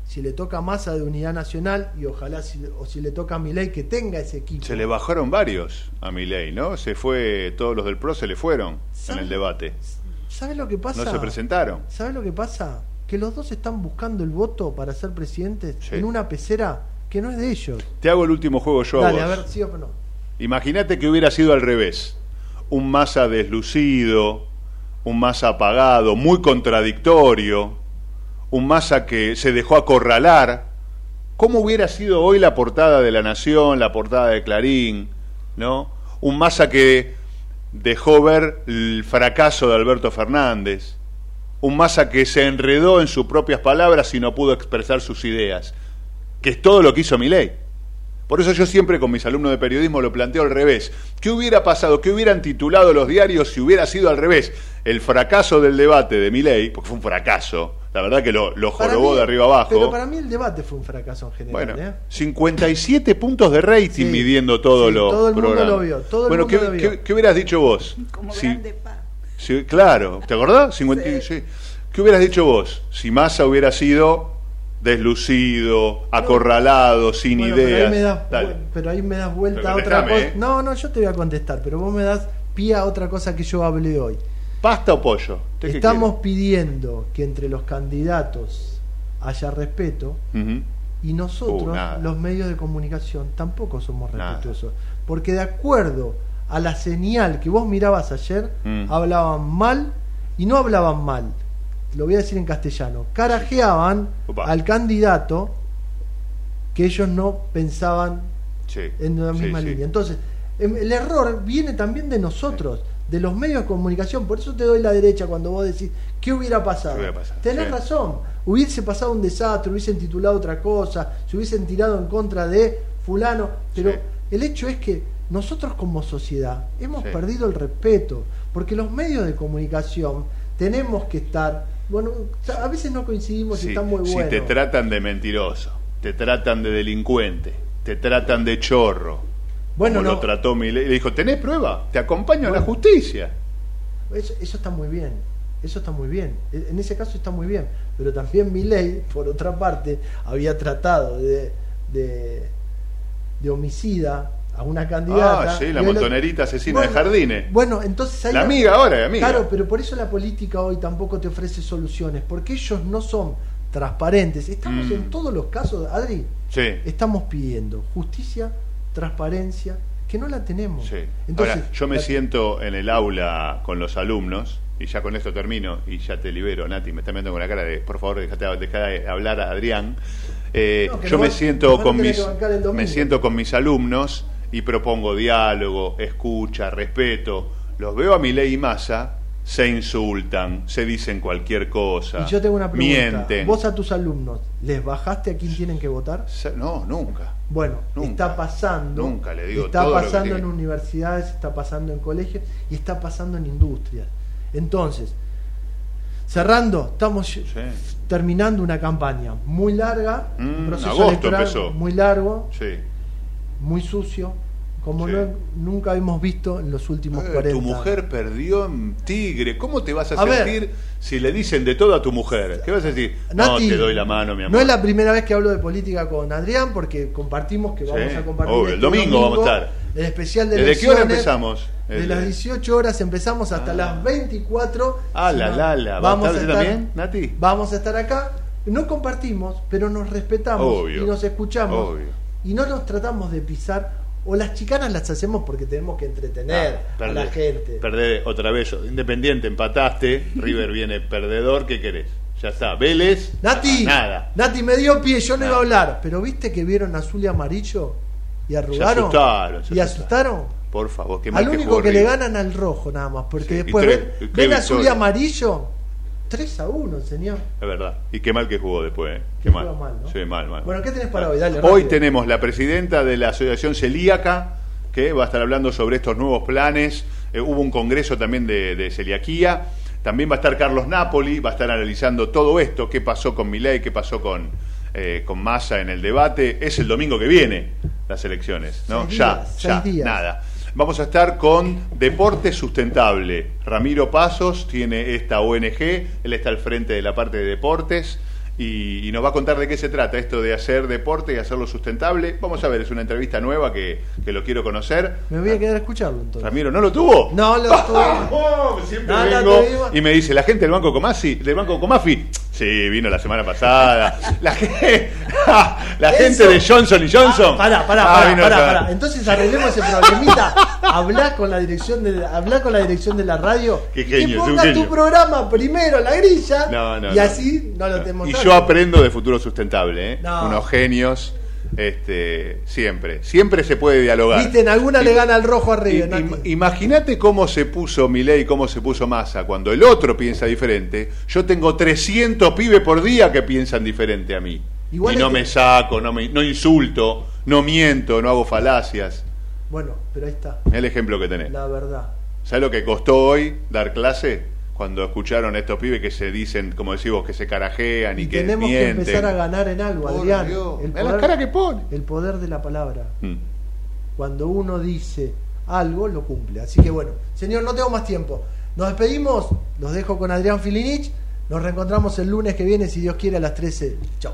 [SPEAKER 1] si le toca masa de unidad nacional y ojalá si, o si le toca a Milei que tenga ese equipo.
[SPEAKER 27] Se le bajaron varios a Milei, ¿no? Se fue, todos los del PRO se le fueron en el debate.
[SPEAKER 1] ¿Sabes lo que pasa?
[SPEAKER 27] No se presentaron.
[SPEAKER 1] ¿Sabes lo que pasa? Que los dos están buscando el voto para ser presidentes
[SPEAKER 27] Sí.
[SPEAKER 1] en una pecera que no es de ellos.
[SPEAKER 27] Te hago el último juego yo
[SPEAKER 1] Dale,
[SPEAKER 27] a
[SPEAKER 1] a
[SPEAKER 27] vos.
[SPEAKER 1] ver, sí o no.
[SPEAKER 27] Imagínate que hubiera sido al revés. Un masa deslucido, un masa apagado, muy contradictorio, un masa que se dejó acorralar. ¿Cómo hubiera sido hoy la portada de La Nación, la portada de Clarín? ¿No? Un masa que dejó ver el fracaso de Alberto Fernández. Un masa que se enredó en sus propias palabras y no pudo expresar sus ideas. Que es todo lo que hizo Milei. Por eso yo siempre con mis alumnos de periodismo lo planteo al revés. ¿Qué hubiera pasado? ¿Qué hubieran titulado los diarios si hubiera sido al revés? El fracaso del debate de Milei, porque fue un fracaso. La verdad que lo, lo jorobó
[SPEAKER 1] mí-
[SPEAKER 27] de arriba abajo.
[SPEAKER 1] Pero para mí el debate fue un fracaso en general.
[SPEAKER 27] Bueno,
[SPEAKER 1] ¿eh?
[SPEAKER 27] 57 puntos de rating
[SPEAKER 1] Sí,
[SPEAKER 27] midiendo todos
[SPEAKER 1] sí,
[SPEAKER 27] los
[SPEAKER 1] todo el mundo lo vio, todo el
[SPEAKER 27] bueno,
[SPEAKER 1] mundo
[SPEAKER 27] ¿qué,
[SPEAKER 1] lo vio.
[SPEAKER 27] qué- qué hubieras dicho vos?
[SPEAKER 2] Como
[SPEAKER 27] Si-
[SPEAKER 2] grande pa.
[SPEAKER 27] Claro, ¿te acordás? 50 sí. ¿Qué hubieras dicho vos? Si Massa hubiera sido deslucido, acorralado, sin
[SPEAKER 1] Bueno, pero
[SPEAKER 27] ideas.
[SPEAKER 1] ahí me das,
[SPEAKER 27] Dale.
[SPEAKER 1] vu- pero ahí me das vuelta a otra cosa.
[SPEAKER 27] ¿eh?
[SPEAKER 1] No, no, yo te voy a contestar, pero vos me das pie a otra cosa que yo hablé hoy.
[SPEAKER 27] ¿Pasta o pollo? ¿Usted qué
[SPEAKER 1] Estamos pidiendo que entre los candidatos haya respeto y nosotros,
[SPEAKER 27] Uh,
[SPEAKER 1] los medios de comunicación, tampoco somos
[SPEAKER 27] Nada.
[SPEAKER 1] respetuosos. Porque de acuerdo a la señal que vos mirabas ayer,
[SPEAKER 27] Mm.
[SPEAKER 1] hablaban mal y no hablaban mal. Lo voy a decir en castellano. Carajeaban al candidato que ellos no pensaban
[SPEAKER 27] Sí.
[SPEAKER 1] en la misma
[SPEAKER 27] sí.
[SPEAKER 1] línea. Entonces, em, el error viene también de nosotros, de los medios de comunicación. Por eso te doy la derecha cuando vos decís, ¿qué hubiera pasado?
[SPEAKER 27] ¿Qué hubiera pasado?
[SPEAKER 1] Tenés razón. Hubiese pasado un desastre, hubiesen titulado otra cosa, se hubiesen tirado en contra de fulano. Pero el hecho es que nosotros como sociedad hemos
[SPEAKER 27] Sí.
[SPEAKER 1] perdido el respeto, porque los medios de comunicación tenemos que estar... Bueno, a veces no coincidimos
[SPEAKER 27] Sí,
[SPEAKER 1] está muy
[SPEAKER 27] si
[SPEAKER 1] bueno.
[SPEAKER 27] te tratan de mentiroso, te tratan de delincuente, te tratan de chorro,
[SPEAKER 1] Bueno,
[SPEAKER 27] como
[SPEAKER 1] no.
[SPEAKER 27] lo trató Milei, le dijo, ¿tenés prueba? Te acompaño a la justicia.
[SPEAKER 1] Eso, eso está muy bien, eso está muy bien. E- En ese caso está muy bien. Pero también Milei, por otra parte, había tratado de, de, de homicida a una candidata.
[SPEAKER 27] Ah, sí, la montonerita asesina de jardines.
[SPEAKER 1] Bueno, entonces ahí...
[SPEAKER 27] La amiga ahora, la amiga.
[SPEAKER 1] Claro, pero por eso la política hoy tampoco te ofrece soluciones, porque ellos no son transparentes. Estamos
[SPEAKER 27] Mm.
[SPEAKER 1] en todos los casos, Adri,
[SPEAKER 27] Sí.
[SPEAKER 1] estamos pidiendo justicia, transparencia, que no la tenemos.
[SPEAKER 27] Sí.
[SPEAKER 1] Entonces,
[SPEAKER 27] Ahora, yo me
[SPEAKER 1] la-
[SPEAKER 27] siento en el aula con los alumnos, y ya con esto termino, y ya te libero, Nati, me está mirando con la cara de, por favor, dejate, dejá de hablar a Adrián. Eh,
[SPEAKER 1] No,
[SPEAKER 27] yo
[SPEAKER 1] no
[SPEAKER 27] me siento
[SPEAKER 1] no
[SPEAKER 27] con mis me siento con mis alumnos y propongo diálogo, escucha, respeto. Los veo a Milei y Massa, se insultan, se dicen cualquier cosa,
[SPEAKER 1] Y yo tengo una pregunta.
[SPEAKER 27] mienten.
[SPEAKER 1] ¿Vos a tus alumnos les bajaste a quién tienen que votar?
[SPEAKER 27] No, nunca.
[SPEAKER 1] Bueno,
[SPEAKER 27] Nunca.
[SPEAKER 1] está pasando.
[SPEAKER 27] Nunca le digo
[SPEAKER 1] Está
[SPEAKER 27] todo lo que
[SPEAKER 1] pasando en universidades, está pasando en colegios y está pasando en industrias. Entonces, cerrando, estamos terminando una campaña muy larga, un
[SPEAKER 27] Mm,
[SPEAKER 1] proceso
[SPEAKER 27] agosto
[SPEAKER 1] electoral
[SPEAKER 27] empezó.
[SPEAKER 1] muy largo,
[SPEAKER 27] Sí.
[SPEAKER 1] Muy sucio, como
[SPEAKER 27] Sí.
[SPEAKER 1] no- nunca hemos visto en los últimos
[SPEAKER 27] Eh,
[SPEAKER 1] 40
[SPEAKER 27] tu mujer perdió en Tigre. ¿Cómo te vas a,
[SPEAKER 1] A ver.
[SPEAKER 27] sentir si le dicen de todo a tu mujer? ¿Qué vas a decir?
[SPEAKER 1] Nati,
[SPEAKER 27] no, te doy la mano, mi amor.
[SPEAKER 1] No es la primera vez que hablo de política con Adrián, porque compartimos que vamos
[SPEAKER 27] Sí,
[SPEAKER 1] a compartir.
[SPEAKER 27] obvio, el
[SPEAKER 1] este
[SPEAKER 27] domingo vamos a estar.
[SPEAKER 1] El especial de
[SPEAKER 27] ¿Desde qué hora empezamos?
[SPEAKER 1] De las 18 horas empezamos hasta las 24.
[SPEAKER 27] Ah, la, la, la. ¿Va a
[SPEAKER 1] Vamos a
[SPEAKER 27] estar
[SPEAKER 1] estar,
[SPEAKER 27] también, Nati?
[SPEAKER 1] vamos a estar acá. no compartimos, pero nos respetamos
[SPEAKER 27] Obvio,
[SPEAKER 1] y nos escuchamos
[SPEAKER 27] obvio.
[SPEAKER 1] Y no nos tratamos de pisar o las chicanas las hacemos porque tenemos que entretener
[SPEAKER 27] Ah,
[SPEAKER 1] a la gente.
[SPEAKER 27] Perder otra vez. Independiente, empataste. River viene perdedor. ¿Qué querés? Ya está. Vélez.
[SPEAKER 1] Nati,
[SPEAKER 27] Nada.
[SPEAKER 1] Nati me dio pie, yo no iba a hablar, pero viste que vieron azul y amarillo y arrugaron
[SPEAKER 27] asustaron, se
[SPEAKER 1] y asustaron.
[SPEAKER 27] Por favor, mal
[SPEAKER 1] Al
[SPEAKER 27] que
[SPEAKER 1] único que le ganan al rojo nada más, porque
[SPEAKER 27] Sí,
[SPEAKER 1] después
[SPEAKER 27] tres-
[SPEAKER 1] ven, ven azul y amarillo 3 a 1, señor.
[SPEAKER 27] Es verdad. Y qué mal que jugó después. eh. Qué mal.
[SPEAKER 1] ¿no?
[SPEAKER 27] Sí, mal, mal.
[SPEAKER 1] Bueno, ¿qué tenés para hoy? Dale,
[SPEAKER 27] Hoy
[SPEAKER 1] rápido.
[SPEAKER 27] tenemos la presidenta de la Asociación Celíaca, que va a estar hablando sobre estos nuevos planes. Eh, hubo un congreso también de, de celiaquía. También va a estar Carlos Napoli, va a estar analizando todo esto, qué pasó con Milei, qué pasó con, eh, con Massa en el debate. Es el domingo que viene las elecciones, ¿no?
[SPEAKER 1] Seis
[SPEAKER 27] ya,
[SPEAKER 1] días,
[SPEAKER 27] ya,
[SPEAKER 1] días.
[SPEAKER 27] nada. Vamos a estar con Deporte Sustentable. Ramiro Pasos tiene esta ONG, él está al frente de la parte de deportes y, y nos va a contar de qué se trata esto de hacer deporte y hacerlo sustentable. Vamos a ver, es una entrevista nueva que, que lo quiero conocer.
[SPEAKER 1] Me voy a quedar a escucharlo entonces.
[SPEAKER 27] Ramiro, ¿no lo tuvo?
[SPEAKER 1] No lo tuve.
[SPEAKER 27] Siempre
[SPEAKER 1] No,
[SPEAKER 27] vengo y me dice, la gente del Banco Comasi, del Banco Comafi, sí, vino la semana pasada. La, gente- la gente de Johnson y Johnson.
[SPEAKER 1] Ah, pará, pará,
[SPEAKER 27] Ah,
[SPEAKER 1] pará. Entonces arreglemos ese problemita. Hablá con la dirección de hablá con la dirección de la radio
[SPEAKER 27] Qué genio,
[SPEAKER 1] y
[SPEAKER 27] es un
[SPEAKER 1] ponga tu programa primero la grilla
[SPEAKER 27] No, no,
[SPEAKER 1] y así no lo tenemos.
[SPEAKER 27] Yo aprendo de futuro sustentable, ¿eh?
[SPEAKER 1] No.
[SPEAKER 27] Unos genios, este, siempre. Siempre se puede dialogar.
[SPEAKER 1] Viste, en alguna le gana al rojo arriba.
[SPEAKER 27] Imagínate cómo se puso Milei, cómo se puso Massa. Cuando el otro piensa diferente, yo tengo 300 pibes por día que piensan diferente a mí.
[SPEAKER 1] Igual
[SPEAKER 27] y no
[SPEAKER 1] que-
[SPEAKER 27] me saco, no, me, no insulto, no miento, no hago falacias.
[SPEAKER 1] Bueno, pero ahí está,
[SPEAKER 27] Es el ejemplo que tenés.
[SPEAKER 1] la verdad.
[SPEAKER 27] ¿Sabes lo que costó hoy dar clase? Cuando escucharon a estos pibes que se dicen, como decís vos, que se carajean y,
[SPEAKER 1] Y
[SPEAKER 27] que
[SPEAKER 1] tenemos
[SPEAKER 27] mienten.
[SPEAKER 1] que empezar a ganar en algo,
[SPEAKER 27] Por
[SPEAKER 1] Adrián.
[SPEAKER 27] Dios,
[SPEAKER 1] El
[SPEAKER 27] la cara que pone.
[SPEAKER 1] El poder de la palabra.
[SPEAKER 27] Mm.
[SPEAKER 1] Cuando uno dice algo, lo cumple. Así que bueno, señor, no tengo más tiempo. Nos despedimos, los dejo con Adrián Filinich. Nos reencontramos el lunes que viene, si Dios quiere, a las 13. Chao.